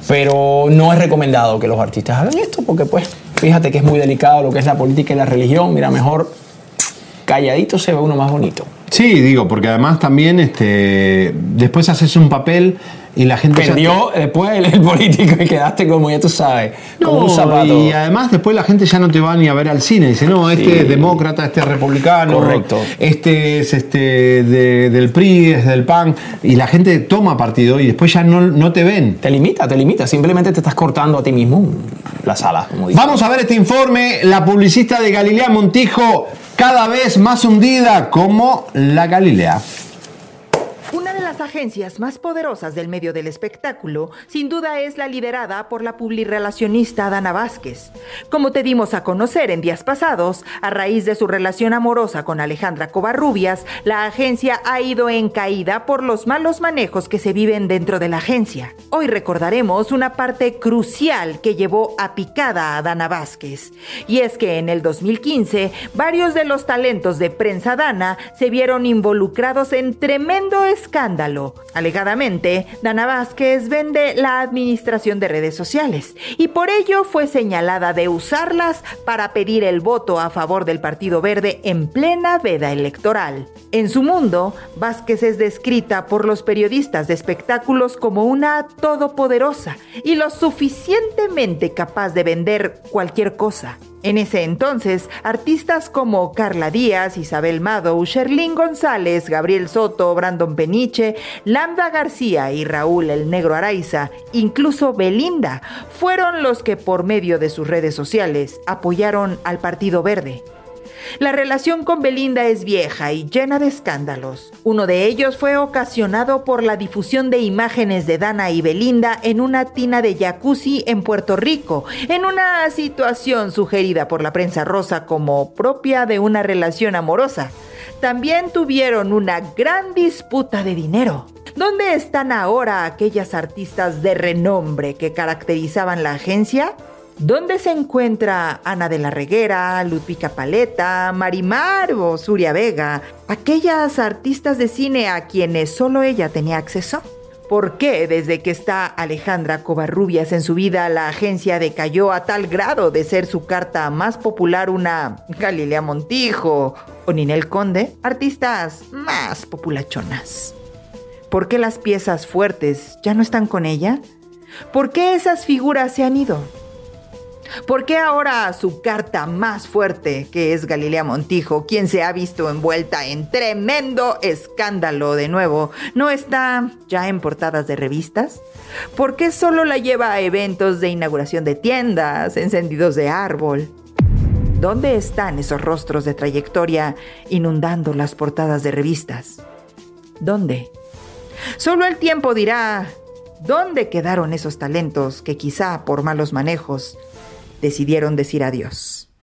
Pero no es recomendado que los artistas hagan esto porque pues fíjate que es muy delicado lo que es la política y la religión. Mira, mejor calladito se ve uno más bonito. Sí, digo, porque además también este, después haces un papel y la gente... Perdió después el, el político y quedaste como ya tú sabes, como No, un zapato. y además después la gente ya no te va ni a ver al cine. Dice, no, este Sí. es demócrata, este es republicano. Correcto. Este es este de- del PRI, es del PAN. Y la gente toma partido y después ya no, no te ven. Te limita, te limita. Simplemente te estás cortando a ti mismo la sala, como. Vamos a ver este informe. La publicista de Galilea Montijo cada vez más hundida como la Galilea. Las agencias más poderosas del medio del espectáculo, sin duda es la liderada por la publirelacionista Dana Vázquez. Como te dimos a conocer en días pasados, a raíz de su relación amorosa con Alejandra Covarrubias, la agencia ha ido en caída por los malos manejos que se viven dentro de la agencia. Hoy recordaremos una parte crucial que llevó a picada a Dana Vázquez. Y es que en el 2015, varios de los talentos de prensa Dana se vieron involucrados en tremendo escándalo. Alegadamente, Dana Vázquez vende la administración de redes sociales y por ello fue señalada de usarlas para pedir el voto a favor del Partido Verde en plena veda electoral. En su mundo, Vázquez es descrita por los periodistas de espectáculos como una todopoderosa y lo suficientemente capaz de vender cualquier cosa. En ese entonces, artistas como Carla Díaz, Isabel Mado, Sherlyn González, Gabriel Soto, Brandon Peniche, Lambda García y Raúl el Negro Araiza, incluso Belinda, fueron los que por medio de sus redes sociales apoyaron al Partido Verde. La relación con Belinda es vieja y llena de escándalos. Uno de ellos fue ocasionado por la difusión de imágenes de Dana y Belinda en una tina de jacuzzi en Puerto Rico, en una situación sugerida por la prensa rosa como propia de una relación amorosa. También tuvieron una gran disputa de dinero. ¿Dónde están ahora aquellas artistas de renombre que caracterizaban la agencia? ¿Dónde se encuentra Ana de la Reguera, Ludvika Paleta, Marimar o Suria Vega? Aquellas artistas de cine a quienes solo ella tenía acceso. ¿Por qué desde que está Alejandra Covarrubias en su vida la agencia decayó a tal grado de ser su carta más popular una Galilea Montijo o Ninel Conde? Artistas más populachonas. ¿Por qué las piezas fuertes ya no están con ella? ¿Por qué esas figuras se han ido? ¿Por qué ahora su carta más fuerte, que es Galilea Montijo, quien se ha visto envuelta en tremendo escándalo de nuevo, no está ya en portadas de revistas? ¿Por qué solo la lleva a eventos de inauguración de tiendas, encendidos de árbol? ¿Dónde están esos rostros de trayectoria inundando las portadas de revistas? ¿Dónde? Solo el tiempo dirá dónde quedaron esos talentos que quizá por malos manejos decidieron decir adiós.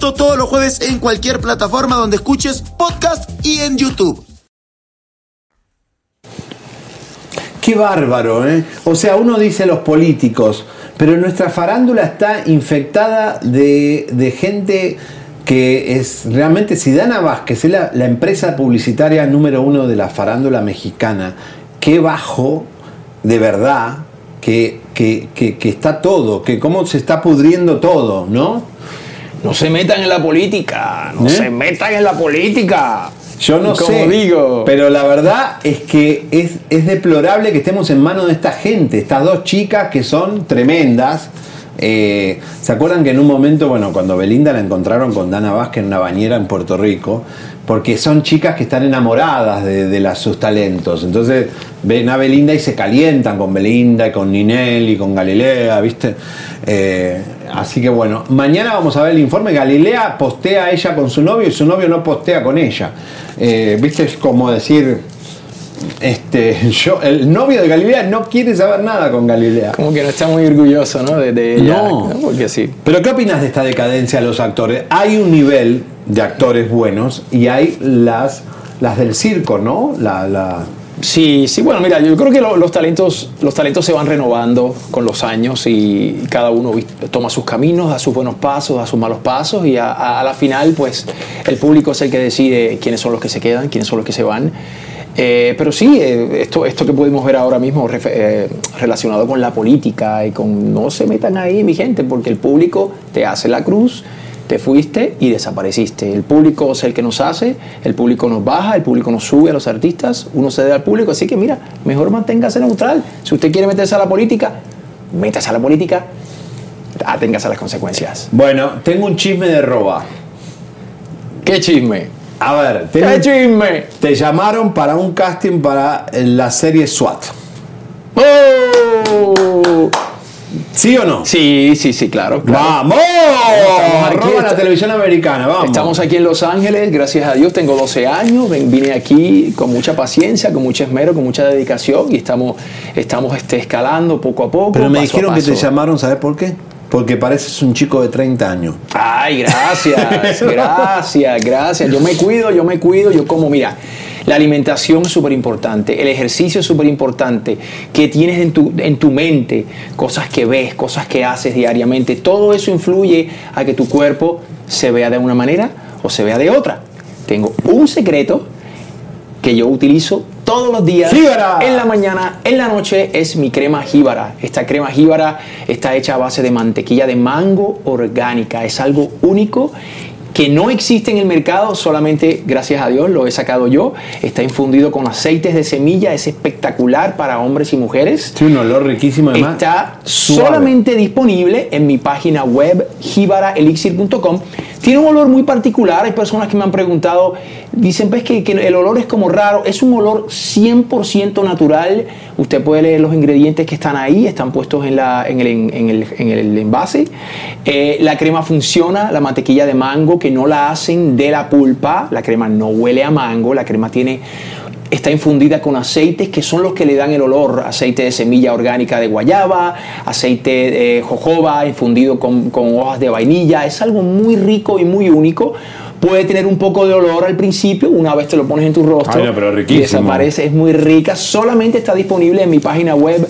Todos los jueves en cualquier plataforma donde escuches podcast y en YouTube. Qué bárbaro, ¿eh? O sea, uno dice los políticos, pero nuestra farándula está infectada de, de gente que es realmente, si Dana Vázquez es la, la empresa publicitaria número uno de la farándula mexicana, qué bajo, de verdad, que, que, que- que está todo, que cómo se está pudriendo todo, ¿no? No se metan en la política, no ¿Eh? se metan en la política. Yo no Como sé, digo. pero la verdad es que es, es deplorable que estemos en manos de esta gente, estas dos chicas que son tremendas. Eh, ¿Se acuerdan que en un momento, bueno, cuando Belinda la encontraron con Dana Vázquez en una bañera en Puerto Rico, porque son chicas que están enamoradas de, de las- sus talentos. Entonces ven a Belinda y se calientan con Belinda y con Ninel y con Galilea, ¿viste? Eh, así que bueno, mañana vamos a ver el informe. Galilea postea a ella con su novio y su novio no postea con ella. Eh, ¿Viste? Es como decir, este, yo, el novio de Galilea no quiere saber nada con Galilea. Como que no está muy orgulloso, ¿no? De, de ella. No. Porque sí. Pero ¿qué opinas de esta decadencia de los actores? Hay un nivel de actores buenos y hay las, las del circo, ¿no? La, la- Sí, sí, bueno, mira, yo creo que lo- los, talentos, los talentos se van renovando con los años y cada uno toma sus caminos, da sus buenos pasos, da sus malos pasos y a, a- a la final, pues, el público es el que decide quiénes son los que se quedan, quiénes son los que se van. Eh, pero sí, eh, esto, esto que pudimos ver ahora mismo eh, relacionado con la política y con no se metan ahí, mi gente, porque el público te hace la cruz, te fuiste y desapareciste. El público es el que nos hace, el público nos baja, el público nos sube a los artistas, uno se debe al público, así que mira, mejor manténgase neutral. Si usted quiere meterse a la política, métase a la política, aténgase a las consecuencias. Bueno, tengo un chisme de roba. ¿Qué chisme? A ver, tengo ¿Qué chisme? te llamaron para un casting para la serie SWAT. ¡Oh! ¿Sí o no? Sí, sí, sí, claro. claro. ¡Vamos! Estamos aquí, Roba la está- televisión americana, vamos. Estamos aquí en Los Ángeles, gracias a Dios, tengo 12 años, vine aquí con mucha paciencia, con mucho esmero, con mucha dedicación y estamos, estamos este, escalando poco a poco. Pero me dijeron que te llamaron, ¿sabes por qué? Porque pareces un chico de 30 años. Ay, gracias, gracias, gracias. Yo me cuido, yo me cuido, yo como, mira, la alimentación es súper importante, el ejercicio es súper importante, que tienes en tu, en tu mente, cosas que ves, cosas que haces diariamente, todo eso influye a que tu cuerpo se vea de una manera o se vea de otra. Tengo un secreto que yo utilizo todos los días ¡Jíbara! en la mañana, en la noche es mi crema jíbara. Esta crema jíbara está hecha a base de mantequilla de mango orgánica. Es algo único que no existe en el mercado, solamente gracias a Dios lo he sacado yo. Está infundido con aceites de semilla, es espectacular para hombres y mujeres. Tiene un olor riquísimo además. Está suave. solamente disponible en mi página web jibaraelixir.com. Tiene un olor muy particular. Hay personas que me han preguntado, dicen pues que, el olor es como raro. Es un olor 100% natural. Usted puede leer los ingredientes que están ahí, están puestos en, la, en, el, en el- en el envase. Eh, la crema funciona, la mantequilla de mango que no la hacen de la pulpa. La crema no huele a mango, la crema tiene está infundida con aceites que son los que le dan el olor, aceite de semilla orgánica de guayaba, aceite de jojoba infundido con, con hojas de vainilla, es algo muy rico y muy único. Puede tener un poco de olor al principio, una vez te lo pones en tu rostro Ay, no, pero y riquísimo. desaparece, es muy rica, solamente está disponible en mi página web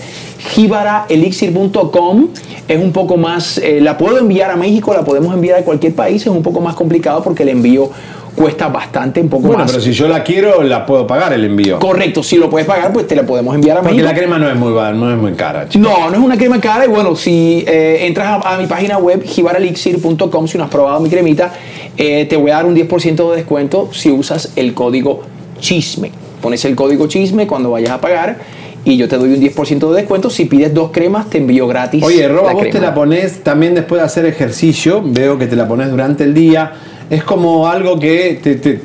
jibaraelixir.com, es un poco más, eh, la puedo enviar a México, la podemos enviar a cualquier país, es un poco más complicado porque el envío cuesta bastante, un poco Bueno, más. pero si yo la quiero, la puedo pagar el envío. Correcto, si lo puedes pagar, pues te la podemos enviar a Porque México. la crema no es muy, no es muy cara. chico. No, no es una crema cara y bueno, si eh, entras a, a mi página web jibarelixir.com, si no has probado mi cremita, eh, te voy a dar un 10% de descuento si usas el código chisme. Pones el código chisme cuando vayas a pagar y yo te doy un 10% de descuento. Si pides dos cremas, te envío gratis. Oye, Roba, vos te la pones también después de hacer ejercicio. Veo que te la pones durante el día. Es como algo que te, te,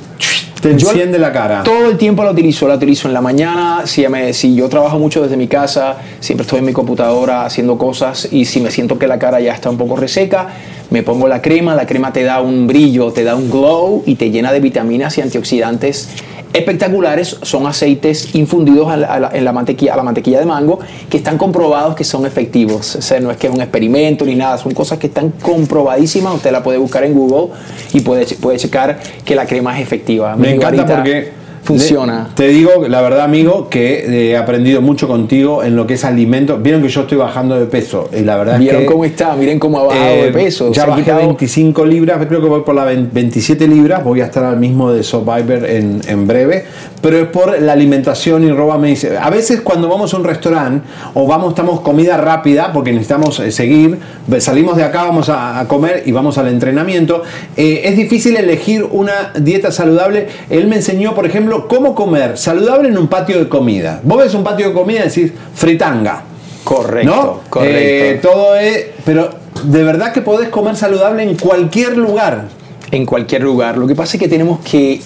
te Yo enciende la cara. Todo el tiempo la utilizo, la utilizo en la mañana, si, me- si yo trabajo mucho desde mi casa, siempre estoy en mi computadora haciendo cosas y si me siento que la cara ya está un poco reseca, me pongo la crema, la crema te da un brillo, te da un glow y te llena de vitaminas y antioxidantes espectaculares. Son aceites infundidos a la- a la- en la mantequilla, a la mantequilla de mango que están comprobados que son efectivos. O sea, no es que es un experimento ni nada, son cosas que están comprobadísimas. Usted la puede buscar en Google y puede, puede checar que la crema es efectiva. Me encanta porque funciona. Te digo, la verdad, amigo, que eh, he aprendido mucho contigo en lo que es alimento. Vieron que yo estoy bajando de peso y la verdad ¿Vieron es que cómo está? Miren cómo ha bajado eh, de peso. Ya bajé quitado- 25 libras, creo que voy por las 27 libras. Voy a estar al mismo de Survivor en, en breve, pero es por la alimentación. Y Roba me dice: A veces, cuando vamos a un restaurante o vamos, estamos comida rápida porque necesitamos eh, seguir, salimos de acá, vamos a, a comer y vamos al entrenamiento. eh, es difícil elegir una dieta saludable. Él me enseñó, por ejemplo, cómo comer saludable en un patio de comida. Vos ves un patio de comida y decís fritanga. Correcto, ¿no? correcto. Eh, todo es. Pero de verdad que podés comer saludable en cualquier lugar. en cualquier lugar. Lo que pasa es que tenemos que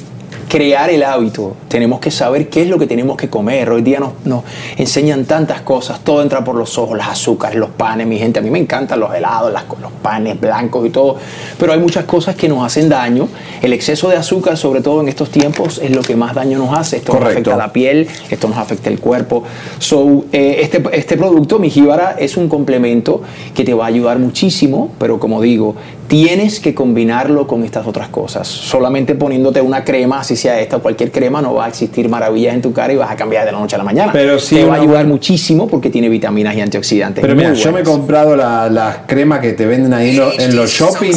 crear el hábito, tenemos que saber qué es lo que tenemos que comer. Hoy día nos, nos enseñan tantas cosas, todo entra por los ojos, las azúcares, los panes, mi gente, a mí me encantan los helados, las los panes blancos y todo, pero hay muchas cosas que nos hacen daño. El exceso de azúcar, sobre todo en estos tiempos, es lo que más daño nos hace. Esto nos afecta la piel, esto nos afecta el cuerpo. So, eh, este, este producto, mi jíbara, es un complemento que te va a ayudar muchísimo, pero como digo, tienes que combinarlo con estas otras cosas. Solamente poniéndote una crema, así sea esta o cualquier crema, no va a existir maravillas en tu cara y vas a cambiar de la noche a la mañana. Pero sí te va a ayudar muchísimo porque tiene vitaminas y antioxidantes. Pero mira, yo me he comprado la- las cremas que te venden ahí en los, en los shopping,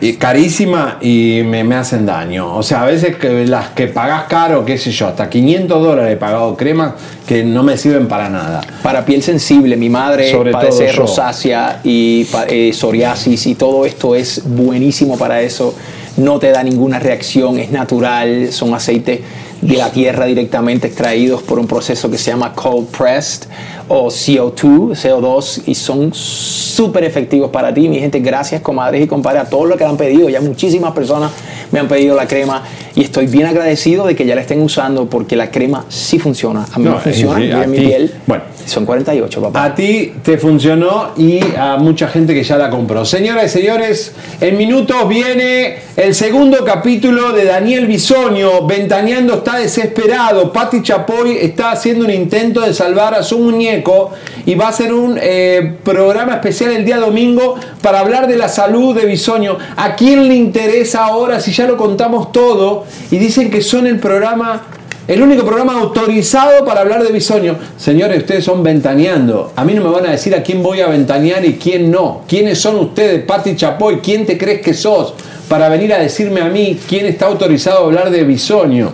y carísima y me, me hacen daño. O sea, a veces que las que pagás caro, qué sé yo, hasta 500 dólares he pagado cremas que no me sirven para nada. Para piel sensible, mi madre Sobre padece todo rosácea y eh, psoriasis y todo esto es buenísimo para eso. No te da ninguna reacción, es natural, son aceites de la tierra directamente extraídos por un proceso que se llama cold pressed o CO2, CO2 y son súper efectivos para ti, mi gente. Gracias, comadres y compadres, a todos los que han pedido. Ya muchísimas personas me han pedido la crema y estoy bien agradecido de que ya la estén usando porque la crema sí funciona. A mí No, me funciona, eh, yo a mi piel. Bueno. Son 48, papá. A ti te funcionó y a mucha gente que ya la compró. Señoras y señores, en minutos viene el segundo capítulo de Daniel Bisoño. Ventaneando está desesperado. Patti Chapoy está haciendo un intento de salvar a su muñeco y va a hacer un eh, programa especial el día domingo para hablar de la salud de Bisoño. ¿A quién le interesa ahora si ya lo contamos todo? Y dicen que son el programa el único programa autorizado para hablar de bisoño. Señores, ustedes son ventaneando. A mí no me van a decir a quién voy a ventanear y quién no. ¿Quiénes son ustedes, Pati Chapoy? ¿Quién te crees que sos para venir a decirme a mí quién está autorizado a hablar de bisoño?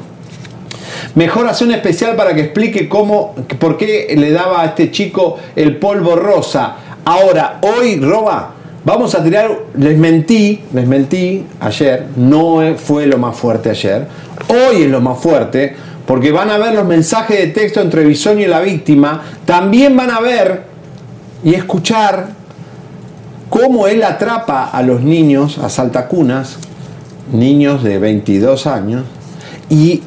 Mejor hacer un especial para que explique cómo, por qué le daba a este chico el polvo rosa. Ahora, hoy, Roba, vamos a tirar. Les mentí, les mentí ayer. No fue lo más fuerte ayer. Hoy es lo más fuerte, porque van a ver los mensajes de texto entre Bisoño y la víctima. También van a ver y escuchar cómo él atrapa a los niños, a saltacunas, niños de 22 años, y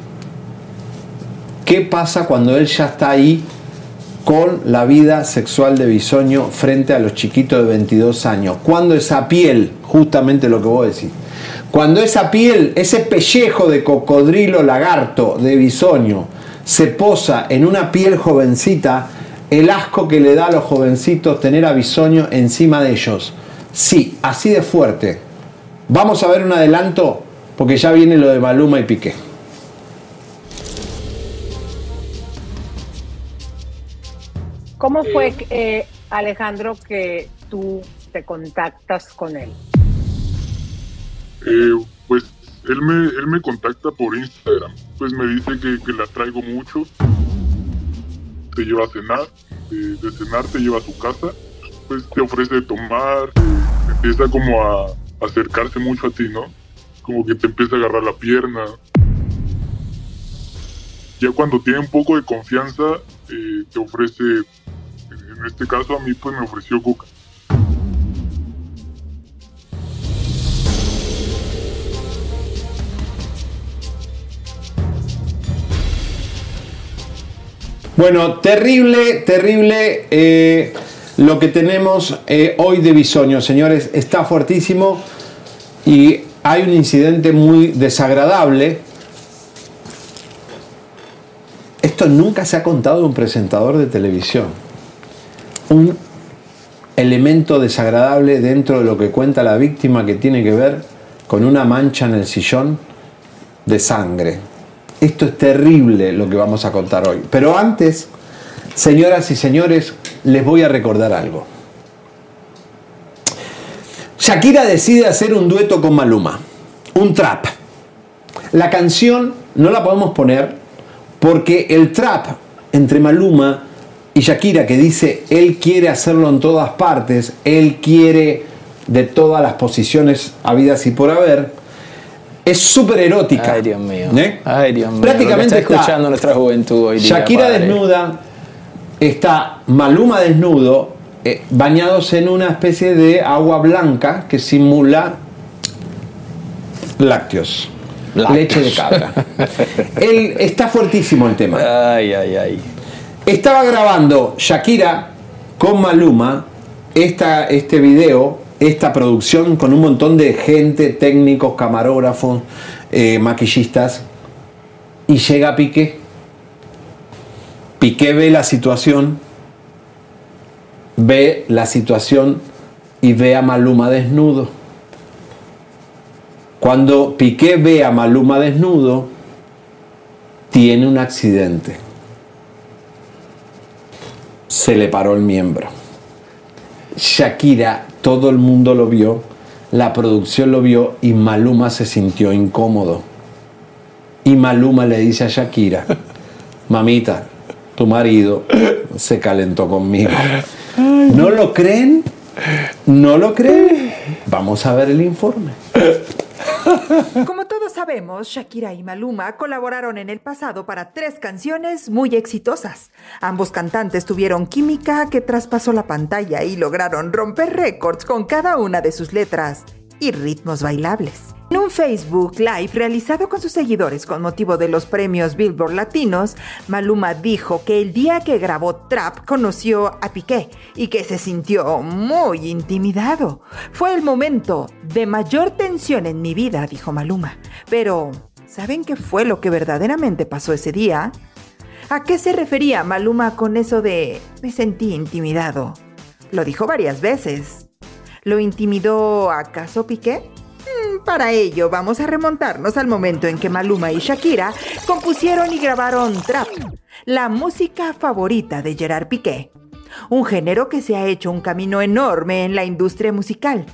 qué pasa cuando él ya está ahí con la vida sexual de Bisoño frente a los chiquitos de 22 años. Cuando esa piel, justamente lo que vos decís, cuando esa piel, ese pellejo de cocodrilo lagarto de Bisoño se posa en una piel jovencita, el asco que le da a los jovencitos tener a Bisoño encima de ellos. Sí, así de fuerte. Vamos a ver un adelanto porque ya viene lo de Maluma y Piqué. ¿Cómo fue, eh, Alejandro, que tú te contactas con él? Eh, pues él me, él me contacta por Instagram. Pues me dice que, que la traigo mucho. Te lleva a cenar. eh, de cenar te lleva a su casa. Pues te ofrece tomar. empieza como a acercarse mucho a ti, ¿no? Como que te empieza a agarrar la pierna. Ya cuando tiene un poco de confianza, eh, te ofrece, en este caso a mí pues me ofreció coca. Bueno, terrible, terrible eh, lo que tenemos eh, hoy de Bisoño, señores. Está fuertísimo y hay un incidente muy desagradable. Esto nunca se ha contado de un presentador de televisión. Un elemento desagradable dentro de lo que cuenta la víctima que tiene que ver con una mancha en el sillón de sangre. Esto es terrible lo que vamos a contar hoy. Pero antes, señoras y señores, les voy a recordar algo. Shakira decide hacer un dueto con Maluma, un trap. La canción no la podemos poner porque el trap entre Maluma y Shakira que dice él quiere hacerlo en todas partes, él quiere de todas las posiciones habidas y por haber, es súper erótica. Ay, Dios mío. ¿Eh? Ay, Dios mío. Prácticamente está escuchando nuestra juventud hoy día. Shakira padre. desnuda, está Maluma desnudo, eh, bañados en una especie de agua blanca que simula lácteos, leche de cabra. Él, está fuertísimo el tema. Ay, ay, ay. Estaba grabando Shakira con Maluma esta, este video, esta producción con un montón de gente, técnicos, camarógrafos, eh, maquillistas, y llega Piqué. Piqué ve la situación, ve la situación y ve a Maluma desnudo. Cuando Piqué ve a Maluma desnudo, tiene un accidente. Se le paró el miembro. Shakira, todo el mundo lo vio, la producción lo vio y Maluma se sintió incómodo. Y Maluma le dice a Shakira, mamita, tu marido se calentó conmigo. ¿No lo creen? ¿No lo creen? Vamos a ver el informe. Como todos sabemos, Shakira y Maluma colaboraron en el pasado para tres canciones muy exitosas. Ambos cantantes tuvieron química que traspasó la pantalla y lograron romper récords con cada una de sus letras y ritmos bailables. En un Facebook Live realizado con sus seguidores con motivo de los premios Billboard Latinos, Maluma dijo que el día que grabó Trap conoció a Piqué y que se sintió muy intimidado. Fue el momento de mayor tensión en mi vida, dijo Maluma. Pero, ¿saben qué fue lo que verdaderamente pasó ese día? ¿A qué se refería Maluma con eso de me sentí intimidado? Lo dijo varias veces. ¿Lo intimidó acaso Piqué? Para ello vamos a remontarnos al momento en que Maluma y Shakira compusieron y grabaron Trap, la música favorita de Gerard Piqué. Un género que se ha hecho un camino enorme en la industria musical.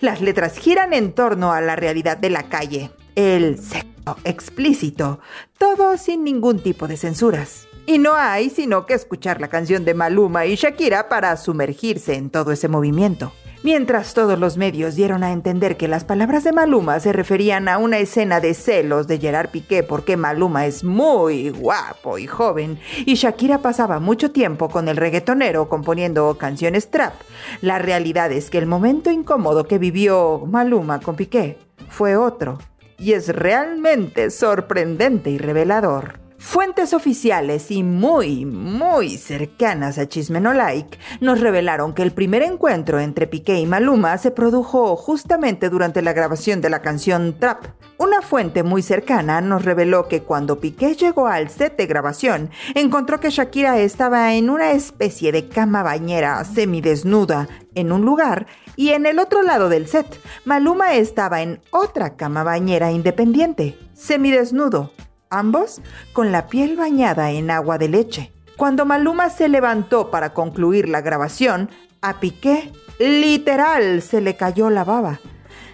Las letras giran en torno a la realidad de la calle, el sexo explícito, todo sin ningún tipo de censuras. Y no hay sino que escuchar la canción de Maluma y Shakira para sumergirse en todo ese movimiento. Mientras todos los medios dieron a entender que las palabras de Maluma se referían a una escena de celos de Gerard Piqué porque Maluma es muy guapo y joven y Shakira pasaba mucho tiempo con el reggaetonero componiendo canciones trap, la realidad es que el momento incómodo que vivió Maluma con Piqué fue otro y es realmente sorprendente y revelador. Fuentes oficiales y muy, muy cercanas a Chismenolike nos revelaron que el primer encuentro entre Piqué y Maluma se produjo justamente durante la grabación de la canción Trap. Una fuente muy cercana nos reveló que cuando Piqué llegó al set de grabación, encontró que Shakira estaba en una especie de cama bañera semidesnuda en un lugar y en el otro lado del set, Maluma estaba en otra cama bañera independiente, semidesnudo ambos con la piel bañada en agua de leche. Cuando Maluma se levantó para concluir la grabación, a Piqué literal se le cayó la baba.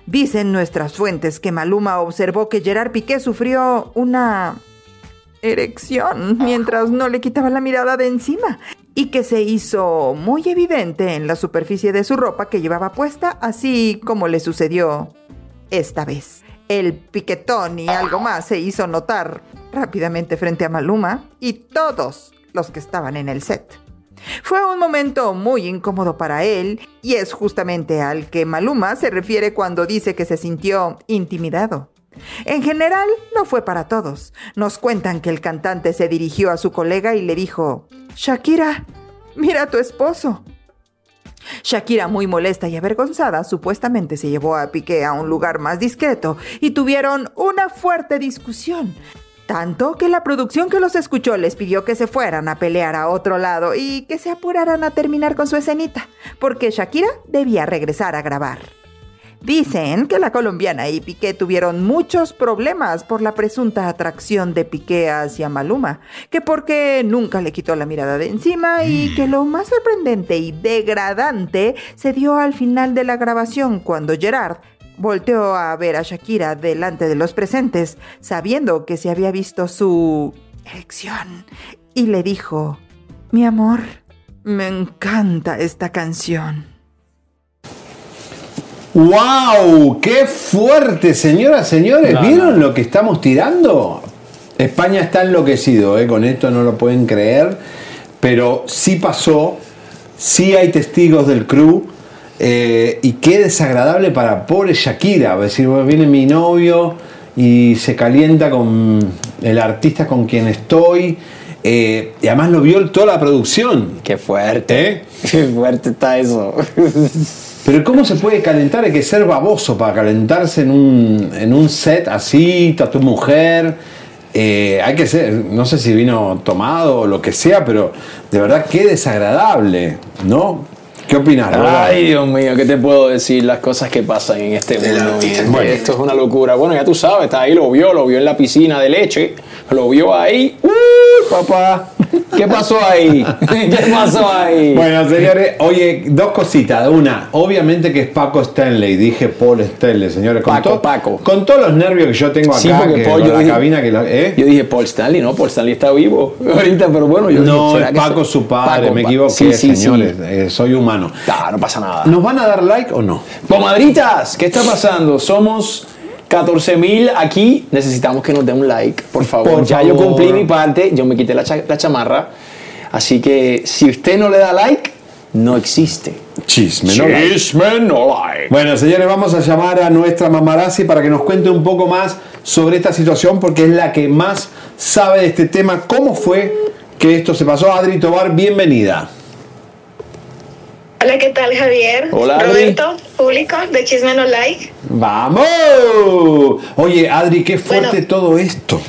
Dicen nuestras fuentes que Maluma observó que Gerard Piqué sufrió una erección mientras no le quitaba la mirada de encima y que se hizo muy evidente en la superficie de su ropa que llevaba puesta, así como le sucedió esta vez. El piquetón y algo más se hizo notar rápidamente frente a Maluma y todos los que estaban en el set. Fue un momento muy incómodo para él y es justamente al que Maluma se refiere cuando dice que se sintió intimidado. En general, no fue para todos. Nos cuentan que el cantante se dirigió a su colega y le dijo, Shakira, mira a tu esposo. Shakira, muy molesta y avergonzada, supuestamente se llevó a Piqué a un lugar más discreto y tuvieron una fuerte discusión. Tanto que la producción que los escuchó les pidió que se fueran a pelear a otro lado y que se apuraran a terminar con su escenita, porque Shakira debía regresar a grabar. Dicen que la colombiana y Piqué tuvieron muchos problemas por la presunta atracción de Piqué hacia Maluma, que porque nunca le quitó la mirada de encima y que lo más sorprendente y degradante se dio al final de la grabación cuando Gerard volteó a ver a Shakira delante de los presentes, sabiendo que se había visto su erección, y le dijo, mi amor, me encanta esta canción. ¡Wow! ¡Qué fuerte, señoras, señores! No, ¿Vieron lo que estamos tirando? España está enloquecido, ¿eh? con esto no lo pueden creer, pero sí pasó, sí hay testigos del crew, eh, y qué desagradable para pobre Shakira, es decir, bueno, viene mi novio y se calienta con el artista con quien estoy, eh, y además lo vio toda la producción. Qué fuerte. Qué fuerte está eso. Pero ¿cómo se puede calentar? Hay que ser baboso para calentarse en un, en un set así, está tu mujer. Eh, hay que ser, no sé si vino tomado o lo que sea, pero de verdad qué desagradable, ¿no? ¿Qué opinas? Ay, Dios mío, ¿qué te puedo decir? Las cosas que pasan en este mundo. Bueno. Esto es una locura. Bueno, ya tú sabes, está ahí, lo vio, lo vio en la piscina de leche, lo vio ahí. ¡Uy, papá! ¿Qué pasó ahí? ¿Qué pasó ahí? Bueno, señores, oye, dos cositas. Una, obviamente que es Paco Stanley, dije Paul Stanley, señores. Con Paco, Paco. Con todos los nervios que yo tengo acá, Sí, porque que Paul, yo la dije- cabina que la- ¿eh? Yo dije Paul Stanley, no, Paul Stanley está vivo ahorita, pero bueno, yo No, dije, ¿será es que Paco su padre, Paco, me equivoqué, sí, sí, sí. señores. eh, soy humano. No pasa nada. ¿Nos van a dar like o no? Comadritas, ¿qué está pasando? Somos 14 mil aquí. Necesitamos que nos den un like, por favor. Por ya yo cumplí mi parte, yo me quité la, cha- la chamarra. Así que si usted no le da like, no existe. Chisme, no like. Chisme, no like. Bueno, señores, vamos a llamar a nuestra mamarazzi para que nos cuente un poco más sobre esta situación, porque es la que más sabe de este tema. ¿Cómo fue que esto se pasó? Adri Tobar, bienvenida. Hola, ¿qué tal Javier? Hola, Adri. Roberto, público de Chisme No Like. ¡Vamos! Oye, Adri, qué fuerte Bueno. todo esto.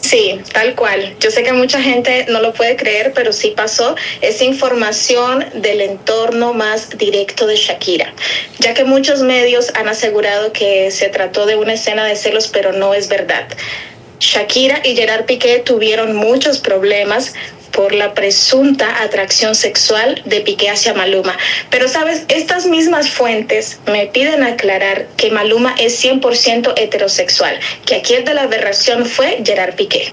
Sí, tal cual. Yo sé que mucha gente no lo puede creer, pero sí pasó. Es información del entorno más directo de Shakira, ya que muchos medios han asegurado que se trató de una escena de celos, pero no es verdad. Shakira y Gerard Piqué tuvieron muchos problemas por la presunta atracción sexual de Piqué hacia Maluma. Pero sabes, estas mismas fuentes me piden aclarar que Maluma es 100% heterosexual, que aquí el de la aberración fue Gerard Piqué.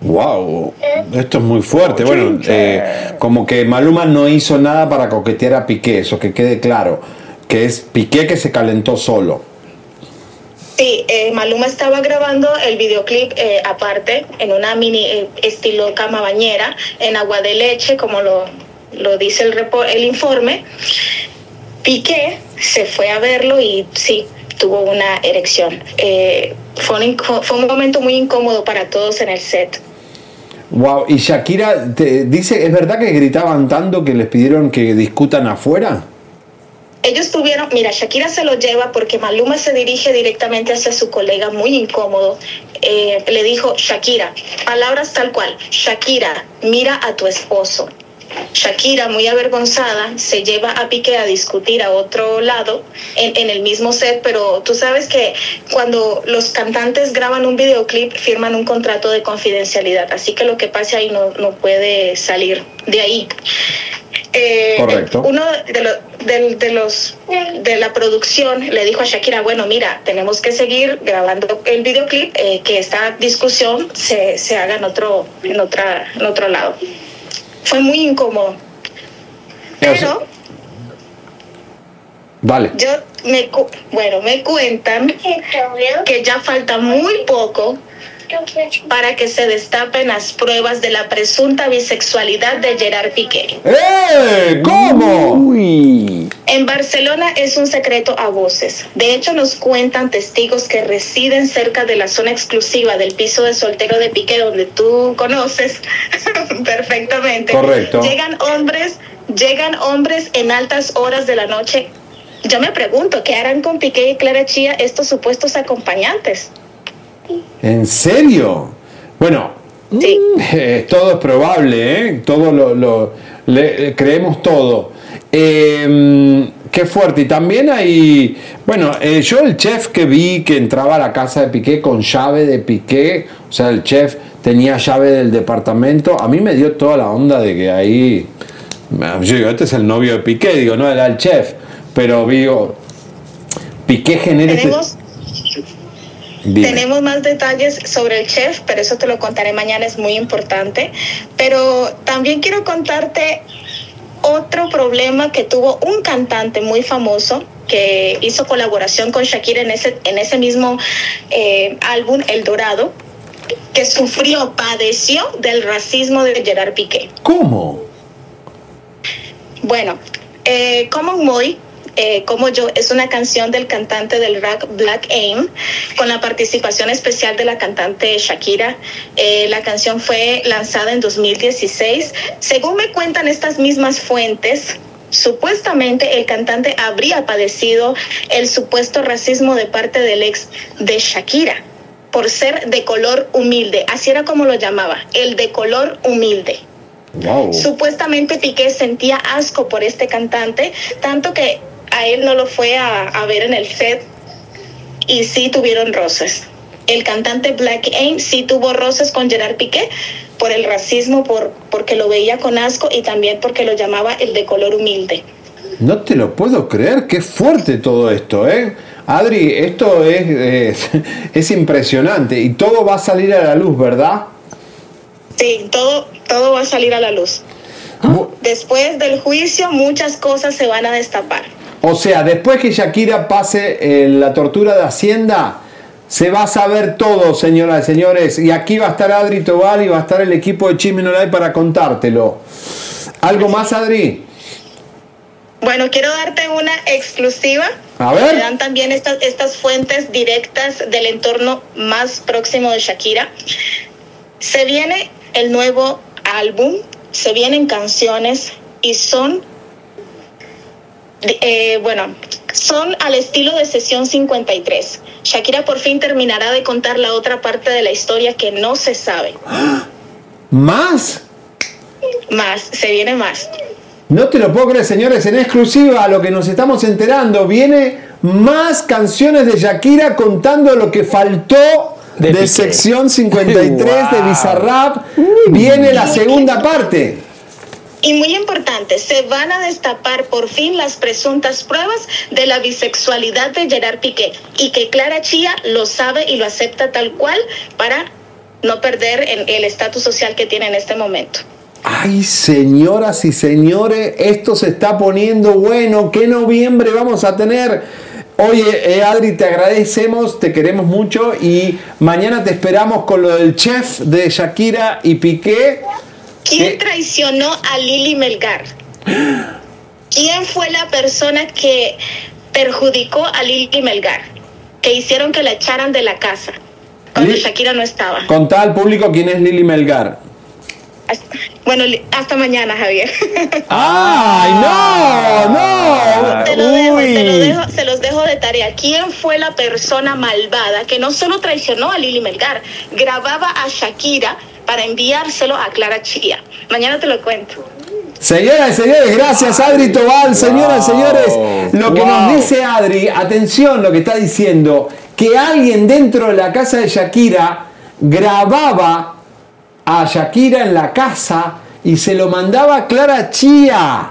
¡Wow! Esto es muy fuerte. Bueno, eh, como que Maluma no hizo nada para coquetear a Piqué, eso que quede claro. Que es Piqué que se calentó solo. Sí, eh, Maluma estaba grabando el videoclip eh, aparte, en una mini eh, estilo cama bañera, en agua de leche, como lo, lo dice el, el informe. Piqué se fue a verlo y sí, tuvo una erección. Eh, fue, un, fue un momento muy incómodo para todos en el set. Wow, y Shakira te dice, ¿es verdad que gritaban tanto que les pidieron que discutan afuera? Ellos tuvieron, mira, Shakira se lo lleva porque Maluma se dirige directamente hacia su colega, muy incómodo. Eh, le dijo, Shakira, palabras tal cual, Shakira, mira a tu esposo. Shakira, muy avergonzada, se lleva a Piqué a discutir a otro lado en, en el mismo set, pero tú sabes que cuando los cantantes graban un videoclip firman un contrato de confidencialidad, así que lo que pase ahí no, no puede salir de ahí. Eh, Correcto. Uno de, lo- de los de la producción le dijo a Shakira, bueno, mira, tenemos que seguir grabando el videoclip, eh, que esta discusión se, se haga en otro, en otra, en otro lado. Fue muy incómodo. Pero Vale. yo me bueno, me cuentan que ya falta muy poco para que se destapen las pruebas de la presunta bisexualidad de Gerard Piqué. ¡Eh! ¿Cómo? En Barcelona es un secreto a voces. De hecho, nos cuentan testigos que residen cerca de la zona exclusiva del piso de soltero de Piqué, donde tú conoces perfectamente. Correcto. Llegan hombres, llegan hombres en altas horas de la noche. Yo me pregunto, ¿qué harán con Piqué y Clara Chía estos supuestos acompañantes? ¿En serio? Bueno, eh, todo es probable, ¿eh? Todo lo, lo- le- eh, creemos todo. Eh, qué fuerte. Y también hay, bueno, eh, yo el chef que vi que entraba a la casa de Piqué con llave de Piqué, o sea, el chef tenía llave del departamento, a mí me dio toda la onda de que ahí, yo digo, este es el novio de Piqué, digo, no era el chef, pero digo, Piqué genera este- Dime. tenemos más detalles sobre el chef, pero eso te lo contaré mañana, es muy importante. Pero también quiero contarte otro problema que tuvo un cantante muy famoso que hizo colaboración con Shakira en ese, en ese mismo eh, álbum, El Dorado, que sufrió, padeció del racismo de Gerard Piqué. ¿Cómo? Bueno, eh, Common Moy, eh, como yo, es una canción del cantante del rap Black Aim, con la participación especial de la cantante Shakira. Eh, la canción fue lanzada en 2016. Según me cuentan estas mismas fuentes, Supuestamente el cantante habría padecido el supuesto racismo de parte del ex de Shakira por ser de color humilde, así era como lo llamaba, el de color humilde. Wow. Supuestamente Piqué sentía asco por este cantante, tanto que a él no lo fue a, a ver en el set y sí tuvieron roces. El cantante Black Aim sí tuvo roces con Gerard Piqué por el racismo, por, porque lo veía con asco y también porque lo llamaba el de color humilde. No te lo puedo creer, qué fuerte todo esto, ¿eh? Adri, esto es, es, es impresionante y todo va a salir a la luz, ¿verdad? Sí, todo, todo va a salir a la luz. Después del juicio muchas cosas se van a destapar. O sea, después que Shakira pase eh, la tortura de Hacienda, se va a saber todo, señoras y señores. Y aquí va a estar Adri Tobal y va a estar el equipo de Chisme No Like para contártelo. ¿Algo más, Adri? Bueno, quiero darte una exclusiva. A ver. Me dan también estas, estas fuentes directas del entorno más próximo de Shakira. Se viene el nuevo álbum, se vienen canciones y son, eh, bueno, son al estilo de sesión 53. Shakira por fin terminará de contar la otra parte de la historia que no se sabe. ¿Más? Más, se viene más. No te lo puedo creer, señores, en exclusiva a lo que nos estamos enterando, viene más canciones de Shakira contando lo que faltó de, sección 53 de. Bizarrap. Viene la segunda parte. Y muy importante, se van a destapar por fin las presuntas pruebas de la bisexualidad de Gerard Piqué y que Clara Chía lo sabe y lo acepta tal cual para no perder en- el estatus social que tiene en este momento. Ay, señoras y señores, esto se está poniendo bueno. ¿Qué noviembre vamos a tener? Oye, eh, Adri, te agradecemos, te queremos mucho y mañana te esperamos con lo del chef de Shakira y Piqué. ¿Quién traicionó a Lili Melgar? ¿Quién fue la persona que perjudicó a Lili Melgar? Que hicieron que la echaran de la casa cuando Shakira no estaba. Contá al público quién es Lili Melgar. Bueno, hasta mañana, Javier. ¡Ay, no! ¡No! Te lo dejo, te lo dejo, se los dejo de tarea. ¿Quién fue la persona malvada que no solo traicionó a Lili Melgar, grababa a Shakira para enviárselo a Clara Chía? Mañana te lo cuento. Señoras y señores, gracias Adri Tobal. Señoras y señores, lo que Wow. nos dice Adri, atención lo que está diciendo, que alguien dentro de la casa de Shakira grababa a Shakira en la casa y se lo mandaba a Clara Chía.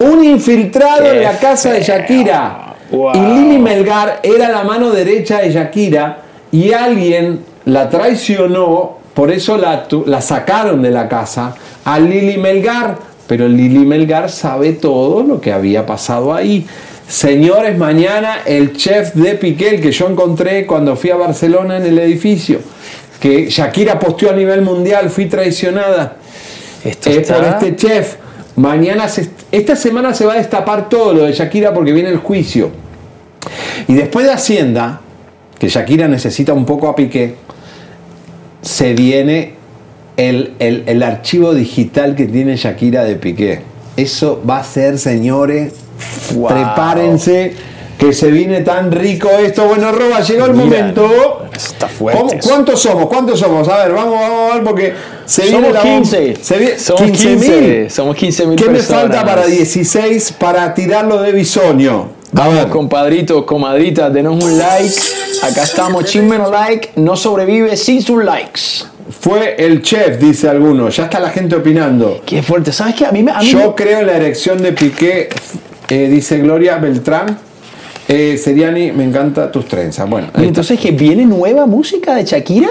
Un infiltrado Qué en la casa de Shakira. Wow. Y Lili Melgar era la mano derecha de Shakira y alguien la traicionó, por eso la, la sacaron de la casa a Lili Melgar. Pero Lili Melgar sabe todo lo que había pasado ahí. Señores, mañana el chef de Piqué, el que yo encontré cuando fui a Barcelona en el edificio. Que Shakira posteó a nivel mundial, fui traicionada Esto eh, está- por este chef. Mañana, se- esta semana se va a destapar todo lo de Shakira porque viene el juicio. Y después de Hacienda, que Shakira necesita un poco a Piqué, se viene el, el- el archivo digital que tiene Shakira de Piqué. Eso va a ser, señores, Wow. prepárense, que se viene tan rico esto. Bueno, Roba, llegó el Mira, momento. Está fuerte. ¿Cómo- ¿Cuántos somos? ¿Cuántos somos? A ver, vamos, vamos a ver porque se viene Somos la bom- 15. Se viene, Somos 15. Somos 15 mil ¿Qué me falta para 16 para tirarlo de bisoño? Vamos, compadritos, comadritas, denos un like. Acá estamos, chismenos like. No sobrevive sin sus likes. Fue el chef, dice alguno. Ya está la gente opinando. Qué fuerte. ¿Sabes qué? A mí me. a mí Yo me- creo en la erección de Piqué, eh, dice Gloria Beltrán. Eh, Seriani, me encanta tus trenzas. Bueno, Y entonces que viene nueva música de Shakira.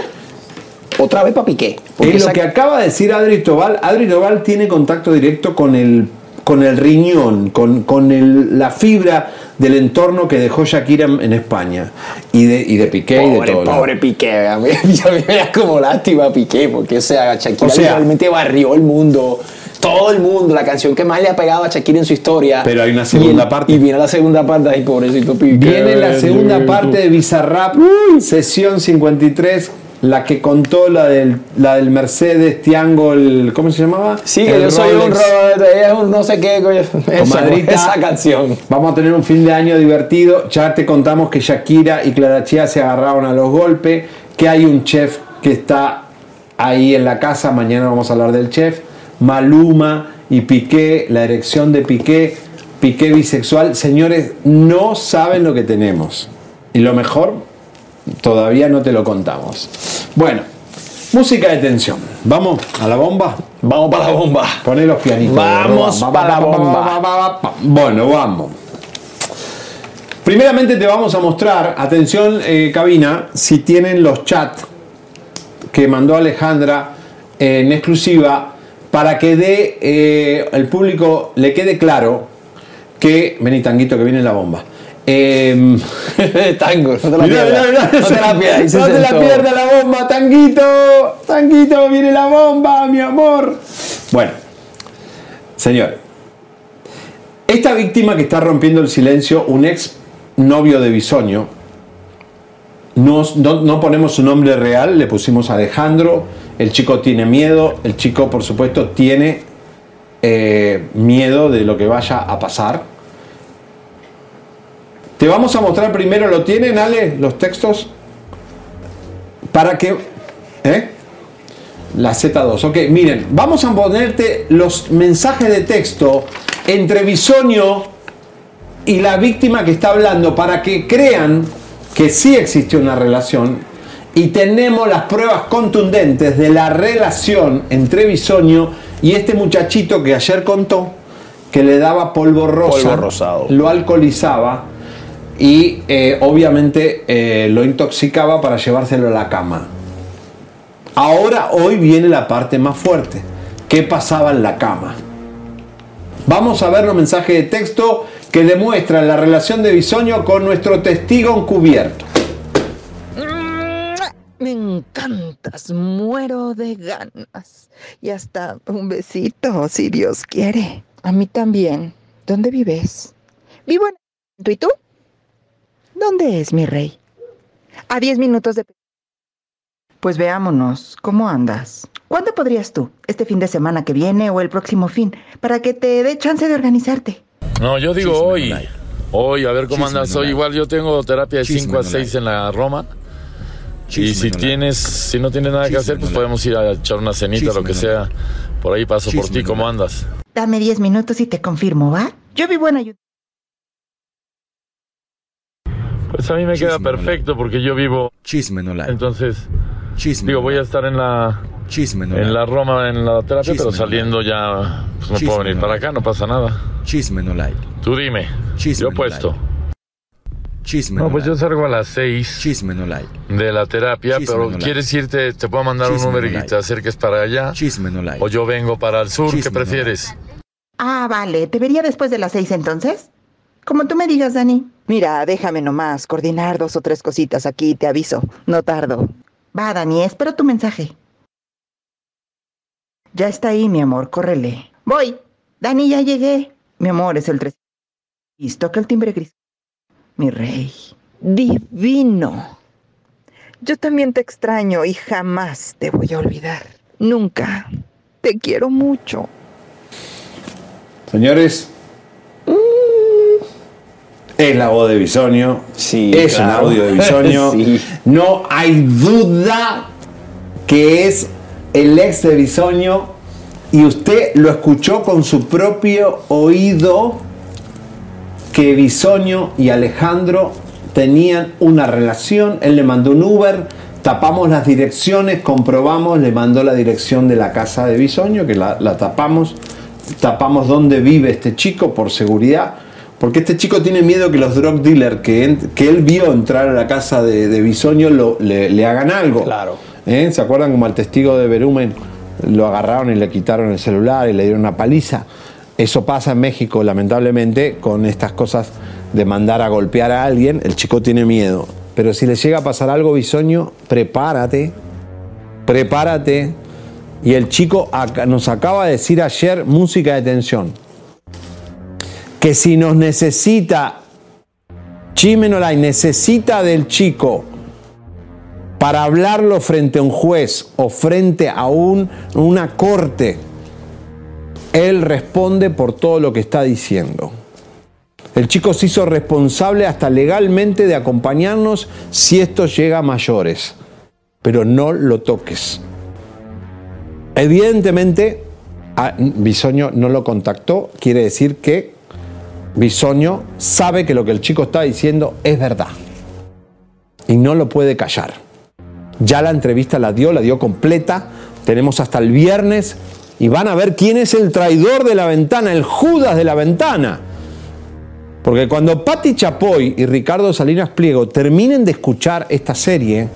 Otra vez para Piqué. Es lo que acaba de decir Adri Tobal. Adri Tobal tiene contacto directo con el, con el riñón, con, con el- la fibra del entorno que dejó Shakira en, en España. Y de, y de Piqué y de Pobre, todo. pobre Piqué. A mí, a mí me da como lástima Piqué, porque o sea, Shakira O sea- realmente barrió el mundo. Todo el mundo, la canción que más le ha pegado a Shakira en su historia. Pero hay una Y segunda el- parte. Y viene la segunda parte, ay, pobrecito Piqué. Viene la segunda parte de Bizarrap, sesión 53, la que contó la del, la del Mercedes Tiango, el, ¿cómo se llamaba? Sí, que El yo soy un es un no sé qué, Comadrita, esa canción. Vamos a tener un fin de año divertido. Ya te contamos que Shakira y Clara Chía se agarraron a los golpes, que hay un chef que está ahí en la casa. Mañana vamos a hablar del chef. Maluma y Piqué, la erección de Piqué, Piqué bisexual. Señores, no saben lo que tenemos. Y lo mejor, todavía no te lo contamos. Bueno, música de tensión. ¿Vamos a la bomba? Vamos para la bomba. Poné los pianitos. Vamos Roba. pa' la bomba. Bueno, vamos. Primeramente te vamos a mostrar, atención eh, cabina, si tienen los chats que mandó Alejandra en exclusiva para que dé eh, el público le quede claro que vení tanguito que viene la bomba. Em, Tango, no te la pierdas. No te la pierdas. No te la pierdas la bomba, tanguito. Tanguito, viene la bomba, mi amor. Bueno, señor. Esta víctima que está rompiendo el silencio, un ex novio de Bisoño, no, no- no ponemos su nombre real, le pusimos Alejandro. El chico tiene miedo, el chico, por supuesto, tiene eh, miedo de lo que vaya a pasar. Te vamos a mostrar primero, ¿lo tienen, Ale, los textos? Para que... ¿Eh? La Z2. Ok, miren, vamos a ponerte los mensajes de texto entre Bisoño y la víctima que está hablando para que crean que sí existe una relación y tenemos las pruebas contundentes de la relación entre Bisoño y este muchachito que ayer contó que le daba polvo rosa, Polvo rosado. lo alcoholizaba y eh, obviamente eh, lo intoxicaba para llevárselo a la cama. Ahora, hoy viene la parte más fuerte. ¿Qué pasaba en la cama? Vamos a ver los mensajes de texto que demuestran la relación de Bisoño con nuestro testigo encubierto. Encantas, muero de ganas. Y hasta un besito, si Dios quiere. A mí también. ¿Dónde vives? Vivo en... ¿Tú y tú? ¿Dónde es mi rey? A 10 minutos de... Pues veámonos, ¿cómo andas? ¿Cuándo podrías tú? ¿Este fin de semana que viene o el próximo fin? Para que te dé chance de organizarte. No, yo digo hoy. Hoy, a ver cómo Chisme andas hoy. Igual yo tengo terapia de Chisme 5 a no 6 en la Roma. Y si tienes, si no tienes nada que hacer, pues podemos ir a echar una cenita, Chisme lo que no sea. Por ahí paso por ti, ¿cómo andas? Dame 10 minutos y te confirmo, ¿va? Yo vivo en ayuda. Pues a mí me queda perfecto porque yo vivo. Chisme no like. Entonces, Chisme digo, no voy a estar en la. Chisme no en la Roma, en la terapia, Chisme pero no saliendo ya. Pues no Chisme puedo venir no para like. acá, no pasa nada. Chisme no like. Tú dime. Chisme yo no puesto. Chisme No, no pues like. yo salgo a las 6 Chisme no like. de la terapia, Chisme pero no like. quieres irte, te puedo mandar Chisme un número no y like. te acerques para allá. Chisme no like. O yo vengo para el sur, ¿qué Chisme prefieres? Ah, vale. ¿Te vería después de las 6 entonces? Como tú me digas, Dani. Mira, déjame nomás coordinar dos o tres cositas aquí, te aviso. No tardo. Va, Dani, espero tu mensaje. Ya está ahí, mi amor, córrele. Voy. Dani, ya llegué. Mi amor, es el 3. Listo, que el timbre gris. Mi rey. Divino. Yo también te extraño y jamás te voy a olvidar. Nunca. Te quiero mucho. Señores, es la voz de Bisonio. Sí, es claro. un audio de Bisonio. Sí. No hay duda que es el ex de Bisonio y usted lo escuchó con su propio oído que Bisonio y Alejandro tenían una relación. Él le mandó un Uber, tapamos las direcciones, comprobamos, le mandó la dirección de la casa de Bisonio, que la, la tapamos, tapamos dónde vive este chico por seguridad. Porque este chico tiene miedo que los drug dealers que, que él vio entrar a la casa de, de Bisonio lo- le, le hagan algo. Claro. ¿Eh? ¿Se acuerdan como al testigo de Berumen lo agarraron y le quitaron el celular y le dieron una paliza? Eso pasa en México, lamentablemente, con estas cosas de mandar a golpear a alguien. El chico tiene miedo. Pero si le llega a pasar algo, Bisoño, prepárate. Prepárate. Y el chico nos acaba de decir ayer música de tensión. Que si nos necesita, Chimenolay necesita del chico para hablarlo frente a un juez o frente a un- una corte, él responde por todo lo que está diciendo. El chico se hizo responsable hasta legalmente de acompañarnos si esto llega a mayores, pero no lo toques. Evidentemente, a- Bisoño no lo contactó, quiere decir que Bisoño sabe que lo que el chico está diciendo es verdad y no lo puede callar. Ya la entrevista la dio, la dio completa. Tenemos hasta el viernes y van a ver quién es el traidor de la ventana, el Judas de la ventana. Porque cuando Patti Chapoy y Ricardo Salinas Pliego terminen de escuchar esta serie,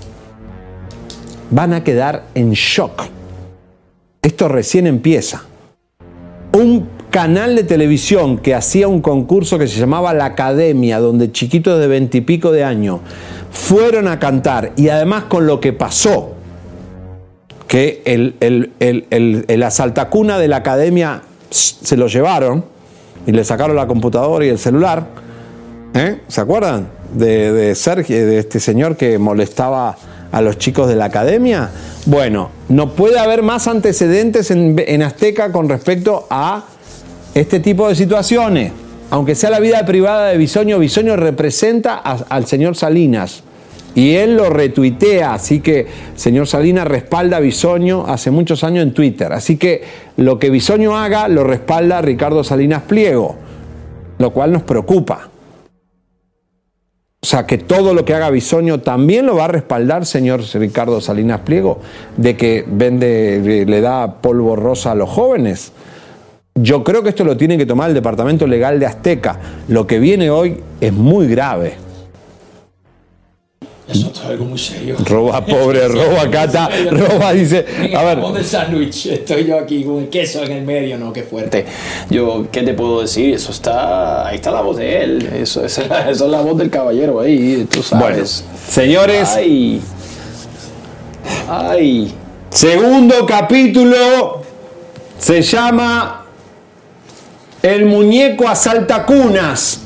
van a quedar en shock. Esto recién empieza. Un canal de televisión que hacía un concurso que se llamaba La Academia, donde chiquitos de veintipico de años fueron a cantar y además con lo que pasó, que el, el, el, el- asaltacuna de la academia se lo llevaron y le sacaron la computadora y el celular. ¿eh? ¿Se acuerdan? De, de Sergio, de este señor que molestaba a los chicos de la academia. Bueno, no puede haber más antecedentes en, en Azteca con respecto a este tipo de situaciones. Aunque sea la vida privada de Bisoño, Bisoño representa al señor Salinas. Y él lo retuitea, así que señor Salinas respalda a Bisoño hace muchos años en Twitter. Así que lo que Bisoño haga lo respalda Ricardo Salinas Pliego, lo cual nos preocupa. O sea, que todo lo que haga Bisoño también lo va a respaldar señor Ricardo Salinas Pliego, de que vende, le da polvo rosa a los jóvenes. Yo creo que esto lo tiene que tomar el Departamento Legal de Azteca. Lo que viene hoy es muy grave. Eso es algo muy serio. Roba, pobre, roba, Cata, roba, dice. A el ver, del sándwich, estoy yo aquí con el queso en el medio, no, qué fuerte. Yo, ¿qué te puedo decir? Eso está, ahí está la voz de él, eso, esa es la- esa es la voz del caballero ahí, tú sabes. Bueno, señores. Ay, ay. Segundo capítulo se llama El muñeco asalta cunas.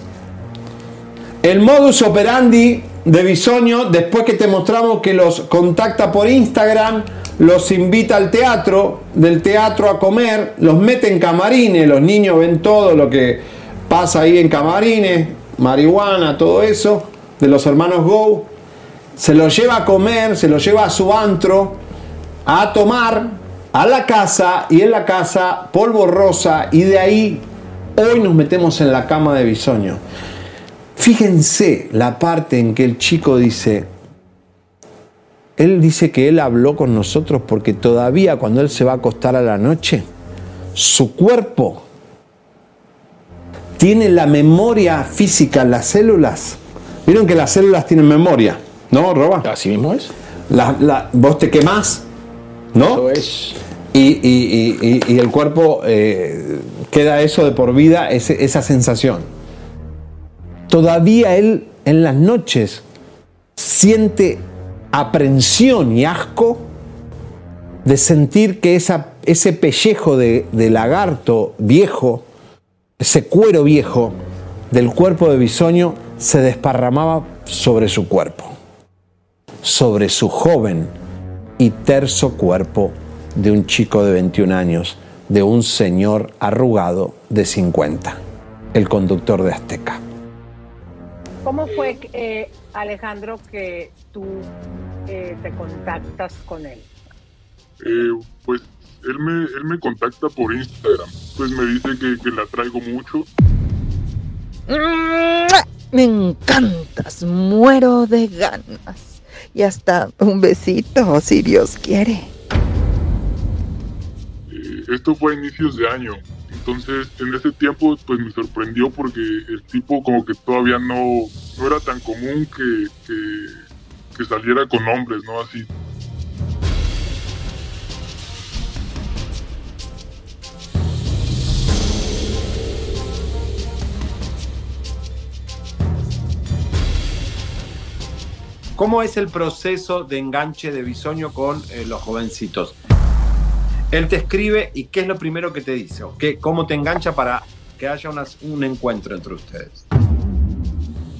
El modus operandi de Bisoño, después que te mostramos que los contacta por Instagram, los invita al teatro, del teatro a comer, los mete en camarines, los niños ven todo lo que pasa ahí en camarines, marihuana, todo eso, de los hermanos Go, se los lleva a comer, se los lleva a su antro, a tomar, a la casa, y en la casa polvo rosa, y de ahí hoy nos metemos en la cama de Bisoño. Fíjense la parte en que el chico dice, él dice que él habló con nosotros porque todavía cuando él se va a acostar a la noche, su cuerpo tiene la memoria física, las células. Vieron que las células tienen memoria, ¿no, Roba? Así mismo es. La- la- vos te quemás, ¿no? Eso es. Y, y- y- y- y el cuerpo eh, queda eso de por vida, ese- esa sensación. Todavía él en las noches siente aprensión y asco de sentir que ese pellejo de, de lagarto viejo, ese cuero viejo del cuerpo de bisoño se desparramaba sobre su cuerpo, sobre su joven y terso cuerpo de un chico de 21 años, de un señor arrugado de 50, el conductor de Azteca. ¿Cómo fue, eh, Alejandro, que tú eh, te contactas con él? Eh, pues él me, él me contacta por Instagram. Pues me dice que, que la traigo mucho. Me encantas, muero de ganas. Y hasta un besito, si Dios quiere. Eh, esto fue a inicios de año. Entonces, en ese tiempo, pues me sorprendió porque el tipo como que todavía no, no era tan común que, que, saliera con hombres, ¿no? Así. ¿Cómo es el proceso de enganche de bisoño con eh, los jovencitos? Él te escribe y ¿qué es lo primero que te dice? ¿O qué, ¿Cómo te engancha para que haya unas- un encuentro entre ustedes?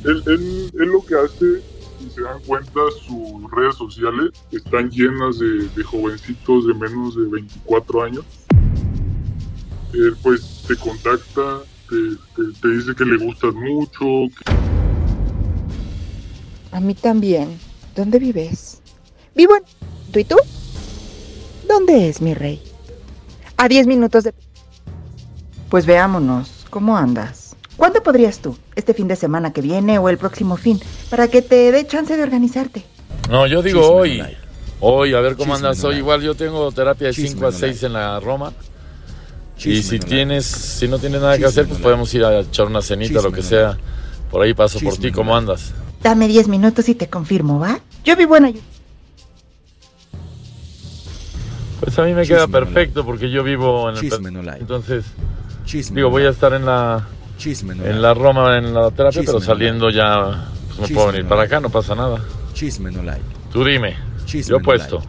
Él, él, él lo que hace, si se dan cuenta, sus redes sociales están llenas de, de jovencitos de menos de 24 años. Él pues te contacta, te, te- te dice que le gustas mucho, que- A mí también. ¿Dónde vives? Vivo en... ¿Tú y tú? ¿Dónde es mi rey? A 10 minutos de... Pues veámonos. ¿Cómo andas? ¿Cuándo podrías tú? ¿Este fin de semana que viene o el próximo fin? Para que te dé chance de organizarte. No, yo digo Chisme hoy. Hoy, a ver cómo Chisme andas hoy. Igual yo tengo terapia de Chisme 5 a no 6 like. en la Roma. Chisme y si tienes, si no tienes nada que hacer, pues podemos ir a echar una cenita, Chisme lo que sea. Por ahí paso por ti, ¿cómo andas? Dame 10 minutos y te confirmo, ¿va? Yo vivo en Pues a mí me Chisme queda no perfecto porque yo vivo en el... Chisme no like. Entonces, Chisme digo, no voy a estar en la, Chisme no en la Roma, en la terapia, Chisme pero no saliendo ya, pues me puedo venir no para acá, no pasa nada. Chisme no like. Tú dime, Chisme yo no puesto.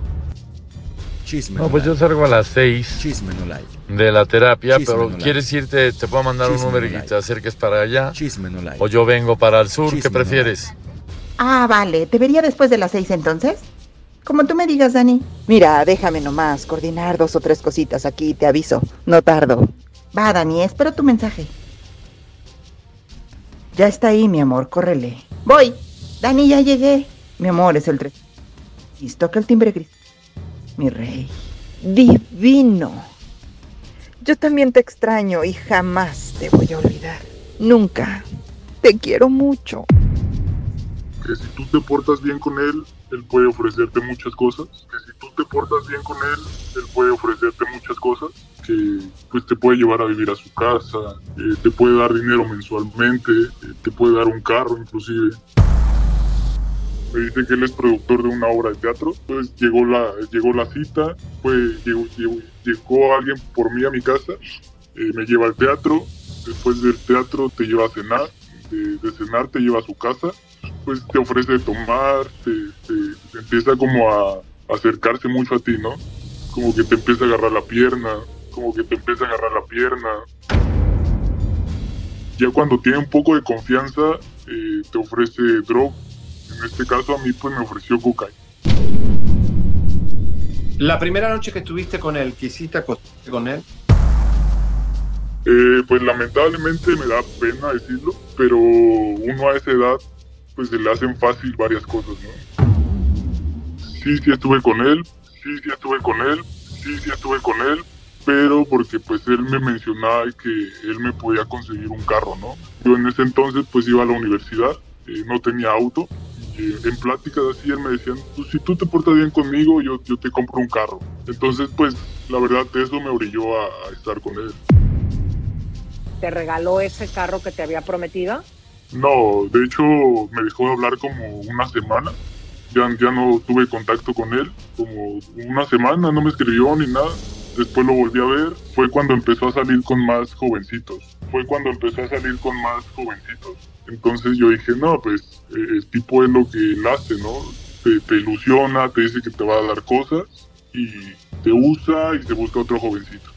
Chisme No, pues yo salgo a las 6 Chisme no like. de la terapia, Chisme pero no like. quieres irte, te puedo mandar un Chisme número no y like. te acerques para allá. Chisme no like. O yo vengo para el sur, ¿qué no prefieres? Ah, vale. ¿Te vería después de las 6 entonces? Como tú me digas, Dani. Mira, déjame nomás coordinar dos o tres cositas aquí, te aviso. No tardo. Va, Dani, espero tu mensaje. Ya está ahí, mi amor, córrele. Voy. Dani, ya llegué. Mi amor, es el 3. Listo, que el timbre gris. Mi rey. Divino. Yo también te extraño y jamás te voy a olvidar. Nunca. Te quiero mucho. que si tú te portas bien con él, él puede ofrecerte muchas cosas. Que si tú te portas bien con él, él puede ofrecerte muchas cosas. Que pues te puede llevar a vivir a su casa, eh, te puede dar dinero mensualmente, eh, te puede dar un carro inclusive. Me dice que él es productor de una obra de teatro. Pues llegó la, llegó la cita, pues llegó, llegó, llegó alguien por mí a mi casa, eh, me lleva al teatro, después del teatro te lleva a cenar, de, de cenar te lleva a su casa pues te ofrece de tomar, te, te- te empieza como a acercarse mucho a ti, ¿no? Como que te empieza a agarrar la pierna, como que te empieza a agarrar la pierna. Ya cuando tiene un poco de confianza, eh, te ofrece droga. En este caso a mí pues me ofreció cocaína. La primera noche que estuviste con él, ¿quisiste acostarte con él? Eh, pues lamentablemente me da pena decirlo, pero uno a esa edad pues se le hacen fácil varias cosas, ¿no? Sí, sí estuve con él, sí, sí estuve con él, sí, sí estuve con él, pero porque pues él me mencionaba que él me podía conseguir un carro, ¿no? Yo en ese entonces pues iba a la universidad, eh, no tenía auto, y en pláticas así él me decía, pues si tú te portas bien conmigo, yo, yo te compro un carro. Entonces pues la verdad eso me orilló a- a estar con él. ¿Te regaló ese carro que te había prometido? No, de hecho me dejó de hablar como una semana. Ya, ya no tuve contacto con él, como una semana, no me escribió ni nada. Después lo volví a ver, fue cuando empezó a salir con más jovencitos. Fue cuando empezó a salir con más jovencitos. Entonces yo dije, no, pues eh, el tipo es lo que él hace, ¿no? te, te ilusiona, te dice que te va a dar cosas y te usa y se busca otro jovencito.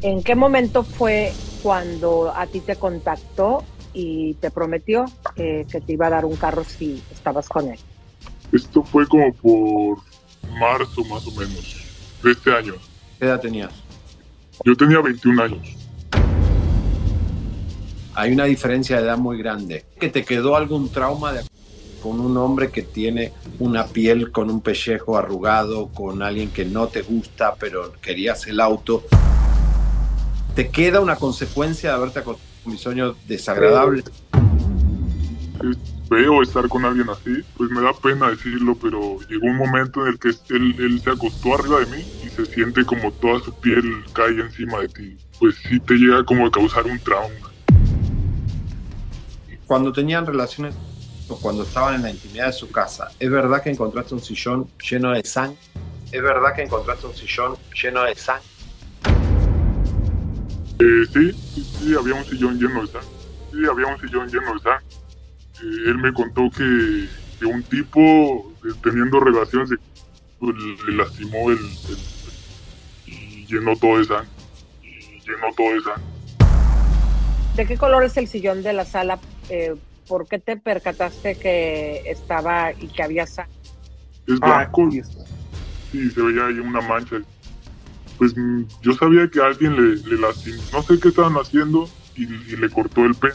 ¿En qué momento fue cuando a ti te contactó y te prometió eh, que te iba a dar un carro si estabas con él? Esto fue como por marzo más o menos de este año. ¿Qué edad tenías? Yo tenía 21 años. Hay una diferencia de edad muy grande. ¿Que te quedó algún trauma de- con un hombre que tiene una piel con un pellejo arrugado, con alguien que no te gusta, pero querías el auto? ¿Te queda una consecuencia de haberte acostado con mi sueño desagradable? Es feo estar con alguien así, pues me da pena decirlo, pero llegó un momento en el que él, él se acostó arriba de mí y se siente como toda su piel cae encima de ti. Pues sí te llega como a causar un trauma. Cuando tenían relaciones o cuando estaban en la intimidad de su casa, ¿es verdad que encontraste un sillón lleno de sangre? ¿Es verdad que encontraste un sillón lleno de sangre? Eh, sí, sí, sí, había un sillón lleno de sangre. Sí, había un sillón lleno de sangre. Eh, él me contó que, que un tipo, eh, teniendo relaciones, pues, le lastimó el, el- y llenó todo de sangre. Y llenó todo de sangre. ¿De qué color es el sillón de la sala? Eh, ¿Por qué te percataste que estaba y que había sangre? Es blanco. Sí, se veía ahí una mancha. Pues mm, yo sabía que alguien le, le lastimó. No sé qué estaban haciendo y, y le cortó el pelo.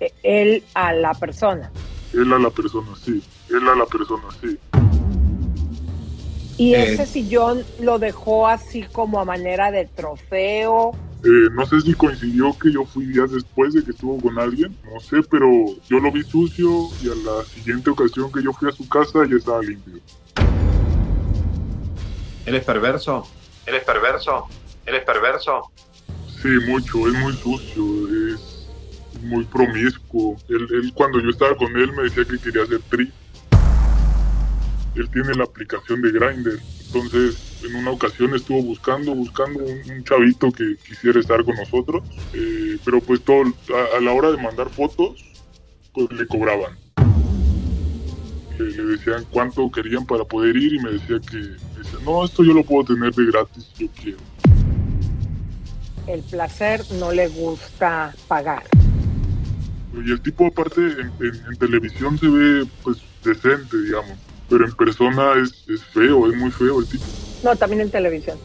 Eh, Él a la persona. Él a la persona, sí. Él a la persona, sí. Y Eh. ese sillón lo dejó así como a manera de trofeo. Eh, no sé si coincidió que yo fui días después de que estuvo con alguien, no sé, pero yo lo vi sucio y a la siguiente ocasión que yo fui a su casa ya estaba limpio. ¿Él es perverso? ¿Él es perverso? ¿Él es perverso? Sí, mucho, es muy sucio, es muy promiscuo. Él, él cuando yo estaba con él me decía que quería hacer tri. Él tiene la aplicación de Grindr, entonces en una ocasión estuvo buscando, buscando un, un chavito que quisiera estar con nosotros, eh, pero pues todo, a, a la hora de mandar fotos, pues le cobraban. Le, le decían cuánto querían para poder ir y me decía que, no, esto yo lo puedo tener de gratis si yo quiero. El placer no le gusta pagar. Y el tipo aparte en, en- en televisión se ve pues decente, digamos, pero en persona es, es feo, es muy feo el tipo. No, también en televisión.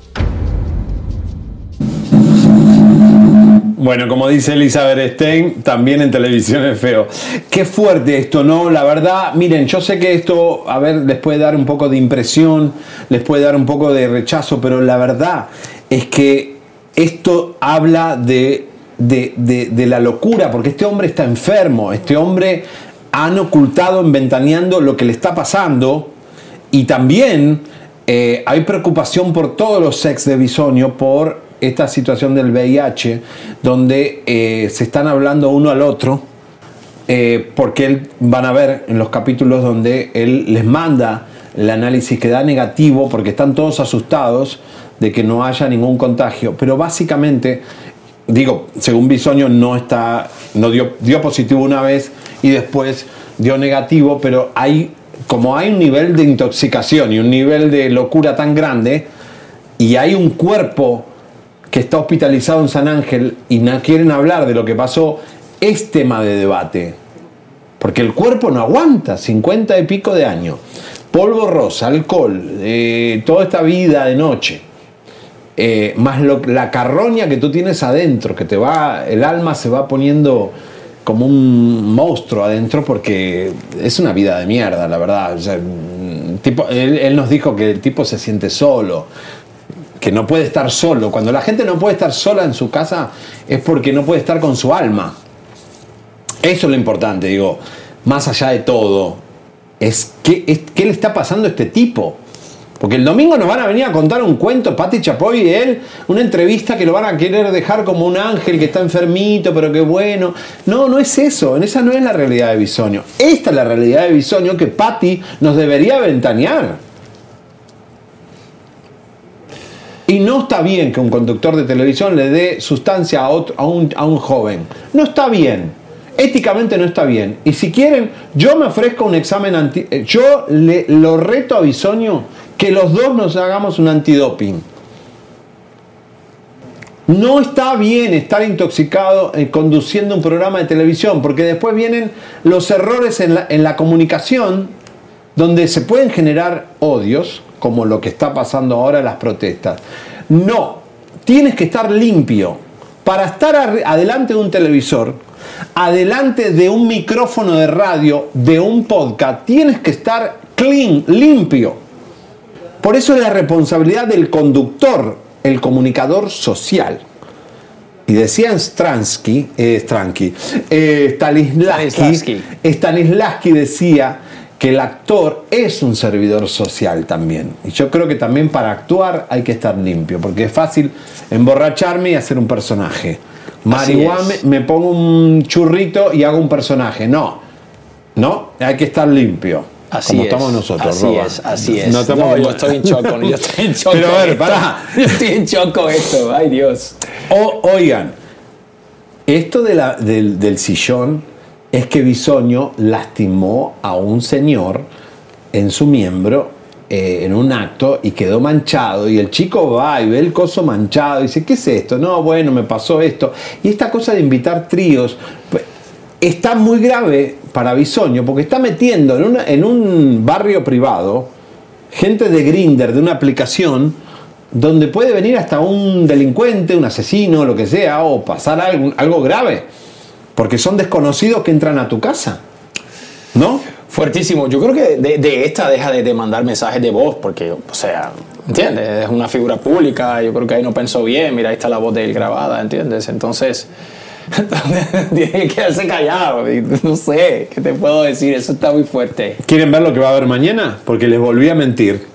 Bueno, como dice Elizabeth Stein, también en televisión es feo. Qué fuerte esto, ¿no? La verdad, miren, yo sé que esto, a ver, les puede dar un poco de impresión, les puede dar un poco de rechazo, pero la verdad es que esto habla de, de, de- la locura, porque este hombre está enfermo, este hombre han ocultado, ventaneando lo que le está pasando, y también eh, hay preocupación por todos los sex de Bisonio por esta situación del VIH, donde eh, se están hablando uno al otro, eh, porque él, van a ver en los capítulos donde él les manda el análisis que da negativo, porque están todos asustados de que no haya ningún contagio, pero básicamente, digo, según Bisonio no está, no dio, dio positivo una vez y después dio negativo, pero hay, como hay un nivel de intoxicación y un nivel de locura tan grande, y hay un cuerpo que está hospitalizado en San Ángel y no quieren hablar de lo que pasó, es tema de debate. Porque el cuerpo no aguanta, 50 y pico de años. Polvo rosa, alcohol, eh, toda esta vida de noche. Eh, más lo- la carroña que tú tienes adentro, que te va, el alma se va poniendo como un monstruo adentro porque es una vida de mierda, la verdad. Mm, tipo, él nos dijo que el tipo se siente solo, que no puede estar solo. Cuando la gente no puede estar sola en su casa es porque no puede estar con su alma. Eso es lo importante, digo, más allá de todo, es qué, es, qué le está pasando a este tipo. Porque el domingo nos van a venir a contar un cuento, Pati Chapoy y él, una entrevista que lo van a querer dejar como un ángel que está enfermito, pero que bueno. No, no es eso, en esa no es la realidad de Bisonio. Esta es la realidad de Bisonio que Pati nos debería ventanear. Y no está bien que un conductor de televisión le dé sustancia a, otro, a, un, a un joven. No está bien. éticamente no está bien. Y si quieren, yo me ofrezco un examen anti... eh, Yo le, lo reto a Bisoño que los dos nos hagamos un antidoping. No está bien estar intoxicado eh, conduciendo un programa de televisión, porque después vienen los errores en la, en la comunicación, donde se pueden generar odios, como lo que está pasando ahora en las protestas. No, tienes que estar limpio. Para estar adelante de un televisor, adelante de un micrófono de radio, de un podcast, tienes que estar clean, limpio. Por eso es la responsabilidad del conductor, el comunicador social. Y decían Stransky, eh, Stransky, eh, Stanislavski, Stanislavski decía que el actor es un servidor social también. Y yo creo que también para actuar hay que estar limpio, porque es fácil emborracharme y hacer un personaje. Marihuana, me pongo un churrito y hago un personaje. No, no, hay que estar limpio. Así como es, estamos nosotros, así es, así es. No, estamos No, yo estoy en shock con- yo estoy en shock Pero a ver, esto. pará. Yo estoy en shock con esto, ay Dios. O- oigan, esto de la- del, del sillón es que Bisoño lastimó a un señor en su miembro eh, en un acto y quedó manchado y el chico va y ve el coso manchado y dice, ¿qué es esto? No, bueno, me pasó esto. Y esta cosa de invitar tríos pues, está muy grave para Bisoño porque está metiendo en, en un barrio privado gente de Grinder, de una aplicación, donde puede venir hasta un delincuente, un asesino, lo que sea, o pasar algo, algo grave. Porque son desconocidos que entran a tu casa. ¿No? Fuertísimo. Yo creo que de, de esta deja de, de mandar mensajes de voz, porque, o sea, ¿entiendes? Es una figura pública, yo creo que ahí no pensó bien, mira, ahí está la voz de él grabada, ¿entiendes? Entonces, tiene que quedarse callado, no sé, ¿qué te puedo decir? Eso está muy fuerte. ¿Quieren ver lo que va a haber mañana? Porque les volví a mentir.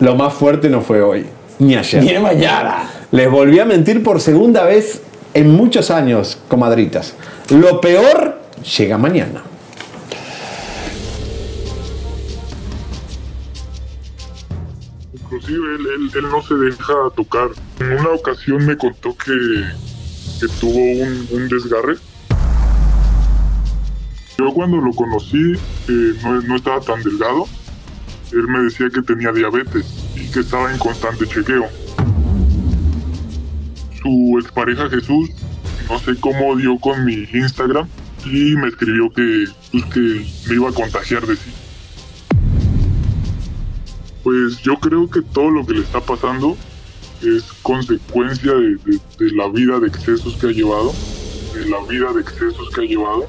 Lo más fuerte no fue hoy, ni ayer. Viene mañana. Les volví a mentir por segunda vez en muchos años, comadritas. Lo peor llega mañana. Inclusive él, no se deja tocar. En una ocasión me contó que, tuvo un, un desgarre. Yo cuando lo conocí eh, no, no estaba tan delgado. Él me decía que tenía diabetes y que estaba en constante chequeo. Su expareja Jesús, no sé cómo dio con mi Instagram y me escribió que, pues, que me iba a contagiar de sí. Pues yo creo que todo lo que le está pasando es consecuencia de, de- de la vida de excesos que ha llevado, de la vida de excesos que ha llevado.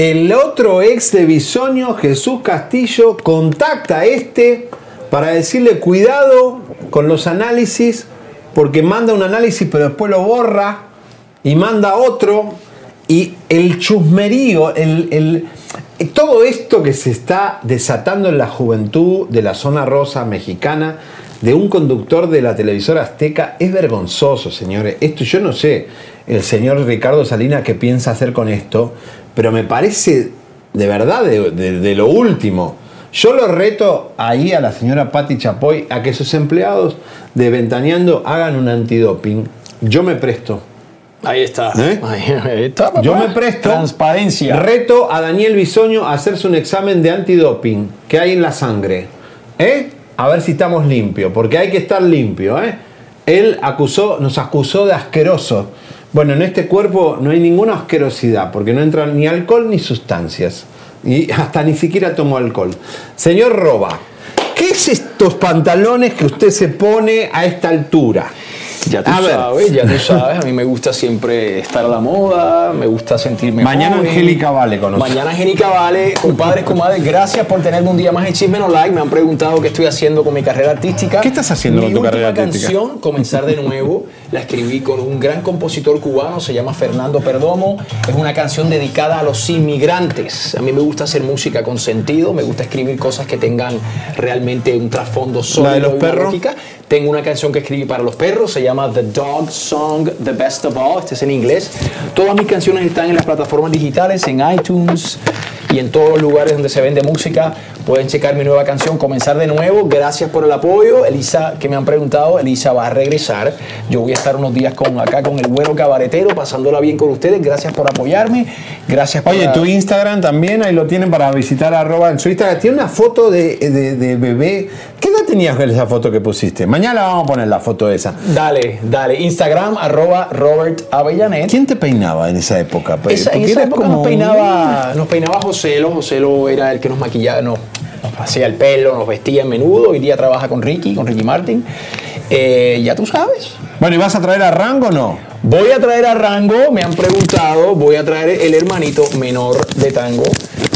El otro ex de Bisoño, Jesús Castillo, contacta a este para decirle cuidado con los análisis, porque manda un análisis pero después lo borra y manda otro. Y el chusmerío, el, el- todo esto que se está desatando en la juventud de la zona rosa mexicana, de un conductor de la televisora azteca, es vergonzoso, señores. Esto yo no sé, el señor Ricardo Salinas qué piensa hacer con esto, pero me parece de verdad de, de- de lo último. Yo lo reto ahí a la señora Patti Chapoy a que sus empleados de Ventaneando hagan un antidoping. Yo me presto. Ahí está. ¿Eh? Ahí está, papá. Yo me presto. Transparencia. Reto a Daniel Bisoño a hacerse un examen de antidoping que hay en la sangre. ¿Eh? A ver si estamos limpios, porque hay que estar limpio, ¿eh? Él acusó, nos acusó de asqueroso. Bueno, en este cuerpo no hay ninguna asquerosidad, porque no entran ni alcohol ni sustancias. Y hasta ni siquiera tomó alcohol. Señor Roba, ¿qué es estos pantalones que usted se pone a esta altura? Ya tú A ver. sabes, ya tú sabes, a mí me gusta siempre estar a la moda, me gusta sentirme Mañana joven. Angélica Vale con nosotros. Mañana Angélica Vale, compadres, comadres, gracias por tenerme un día más en Chisme No Like. Me han preguntado qué estoy haciendo con mi carrera artística. ¿Qué estás haciendo mi con tu última carrera artística? canción, Comenzar de Nuevo, la escribí con un gran compositor cubano, se llama Fernando Perdomo. Es una canción dedicada a los inmigrantes. A mí me gusta hacer música con sentido, me gusta escribir cosas que tengan realmente un trasfondo sólido. de los y perros? Tengo una canción que escribí para los perros, se llama The Dog Song, The Best of All, este es en inglés. Todas mis canciones están en las plataformas digitales, en iTunes, y en todos los lugares donde se vende música. Pueden checar mi nueva canción, Comenzar de nuevo. Gracias por el apoyo. Elisa, que me han preguntado, Elisa va a regresar. Yo voy a estar unos días con acá con el güero cabaretero, pasándola bien con ustedes. Gracias por apoyarme. Gracias por Oye, tu Instagram también, ahí lo tienen para visitar arroba en su Instagram. Tiene una foto de, de- de bebé. ¿Qué edad tenías con esa foto que pusiste? Mañana vamos a poner la foto esa. Dale, dale. Instagram, arroba Robert Avellanet. ¿Quién te peinaba en esa época? Esa, en esa época como nos peinaba, nos peinaba Joselo. Joselo era el que nos maquillaba, nos, nos hacía el pelo, nos vestía en menudo. Hoy día trabaja con Ricky, con Ricky Martin. Eh, ya tú sabes. Bueno, ¿y vas a traer a Rango o no? Voy a traer a Rango, me han preguntado, voy a traer el hermanito menor de Tango,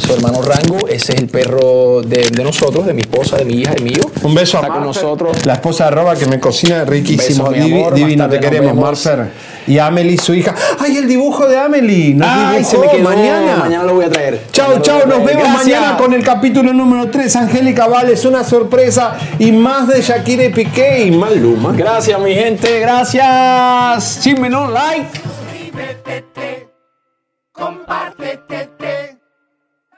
su hermano Rango, ese es el perro de, de nosotros, de mi esposa, de mi hija, el mío. Un beso a Está con Marfer, nosotros. La esposa de Roba que me cocina riquísimo. Beso, Divi- amor, divino, te queremos. Marfer. Y Amelie, su hija. ¡Ay, el dibujo de Amelie! Nos Ay, se dibujó me quedó. mañana. Mañana lo voy a traer. Chao, chao. a Nos vemos Gracias. mañana con el capítulo número 3. Angélica Vales, una sorpresa. Y más de Shakira y Piqué y Maluma. Gracias, mi gente, gracias. Chisme no like. Suscríbete, compártete,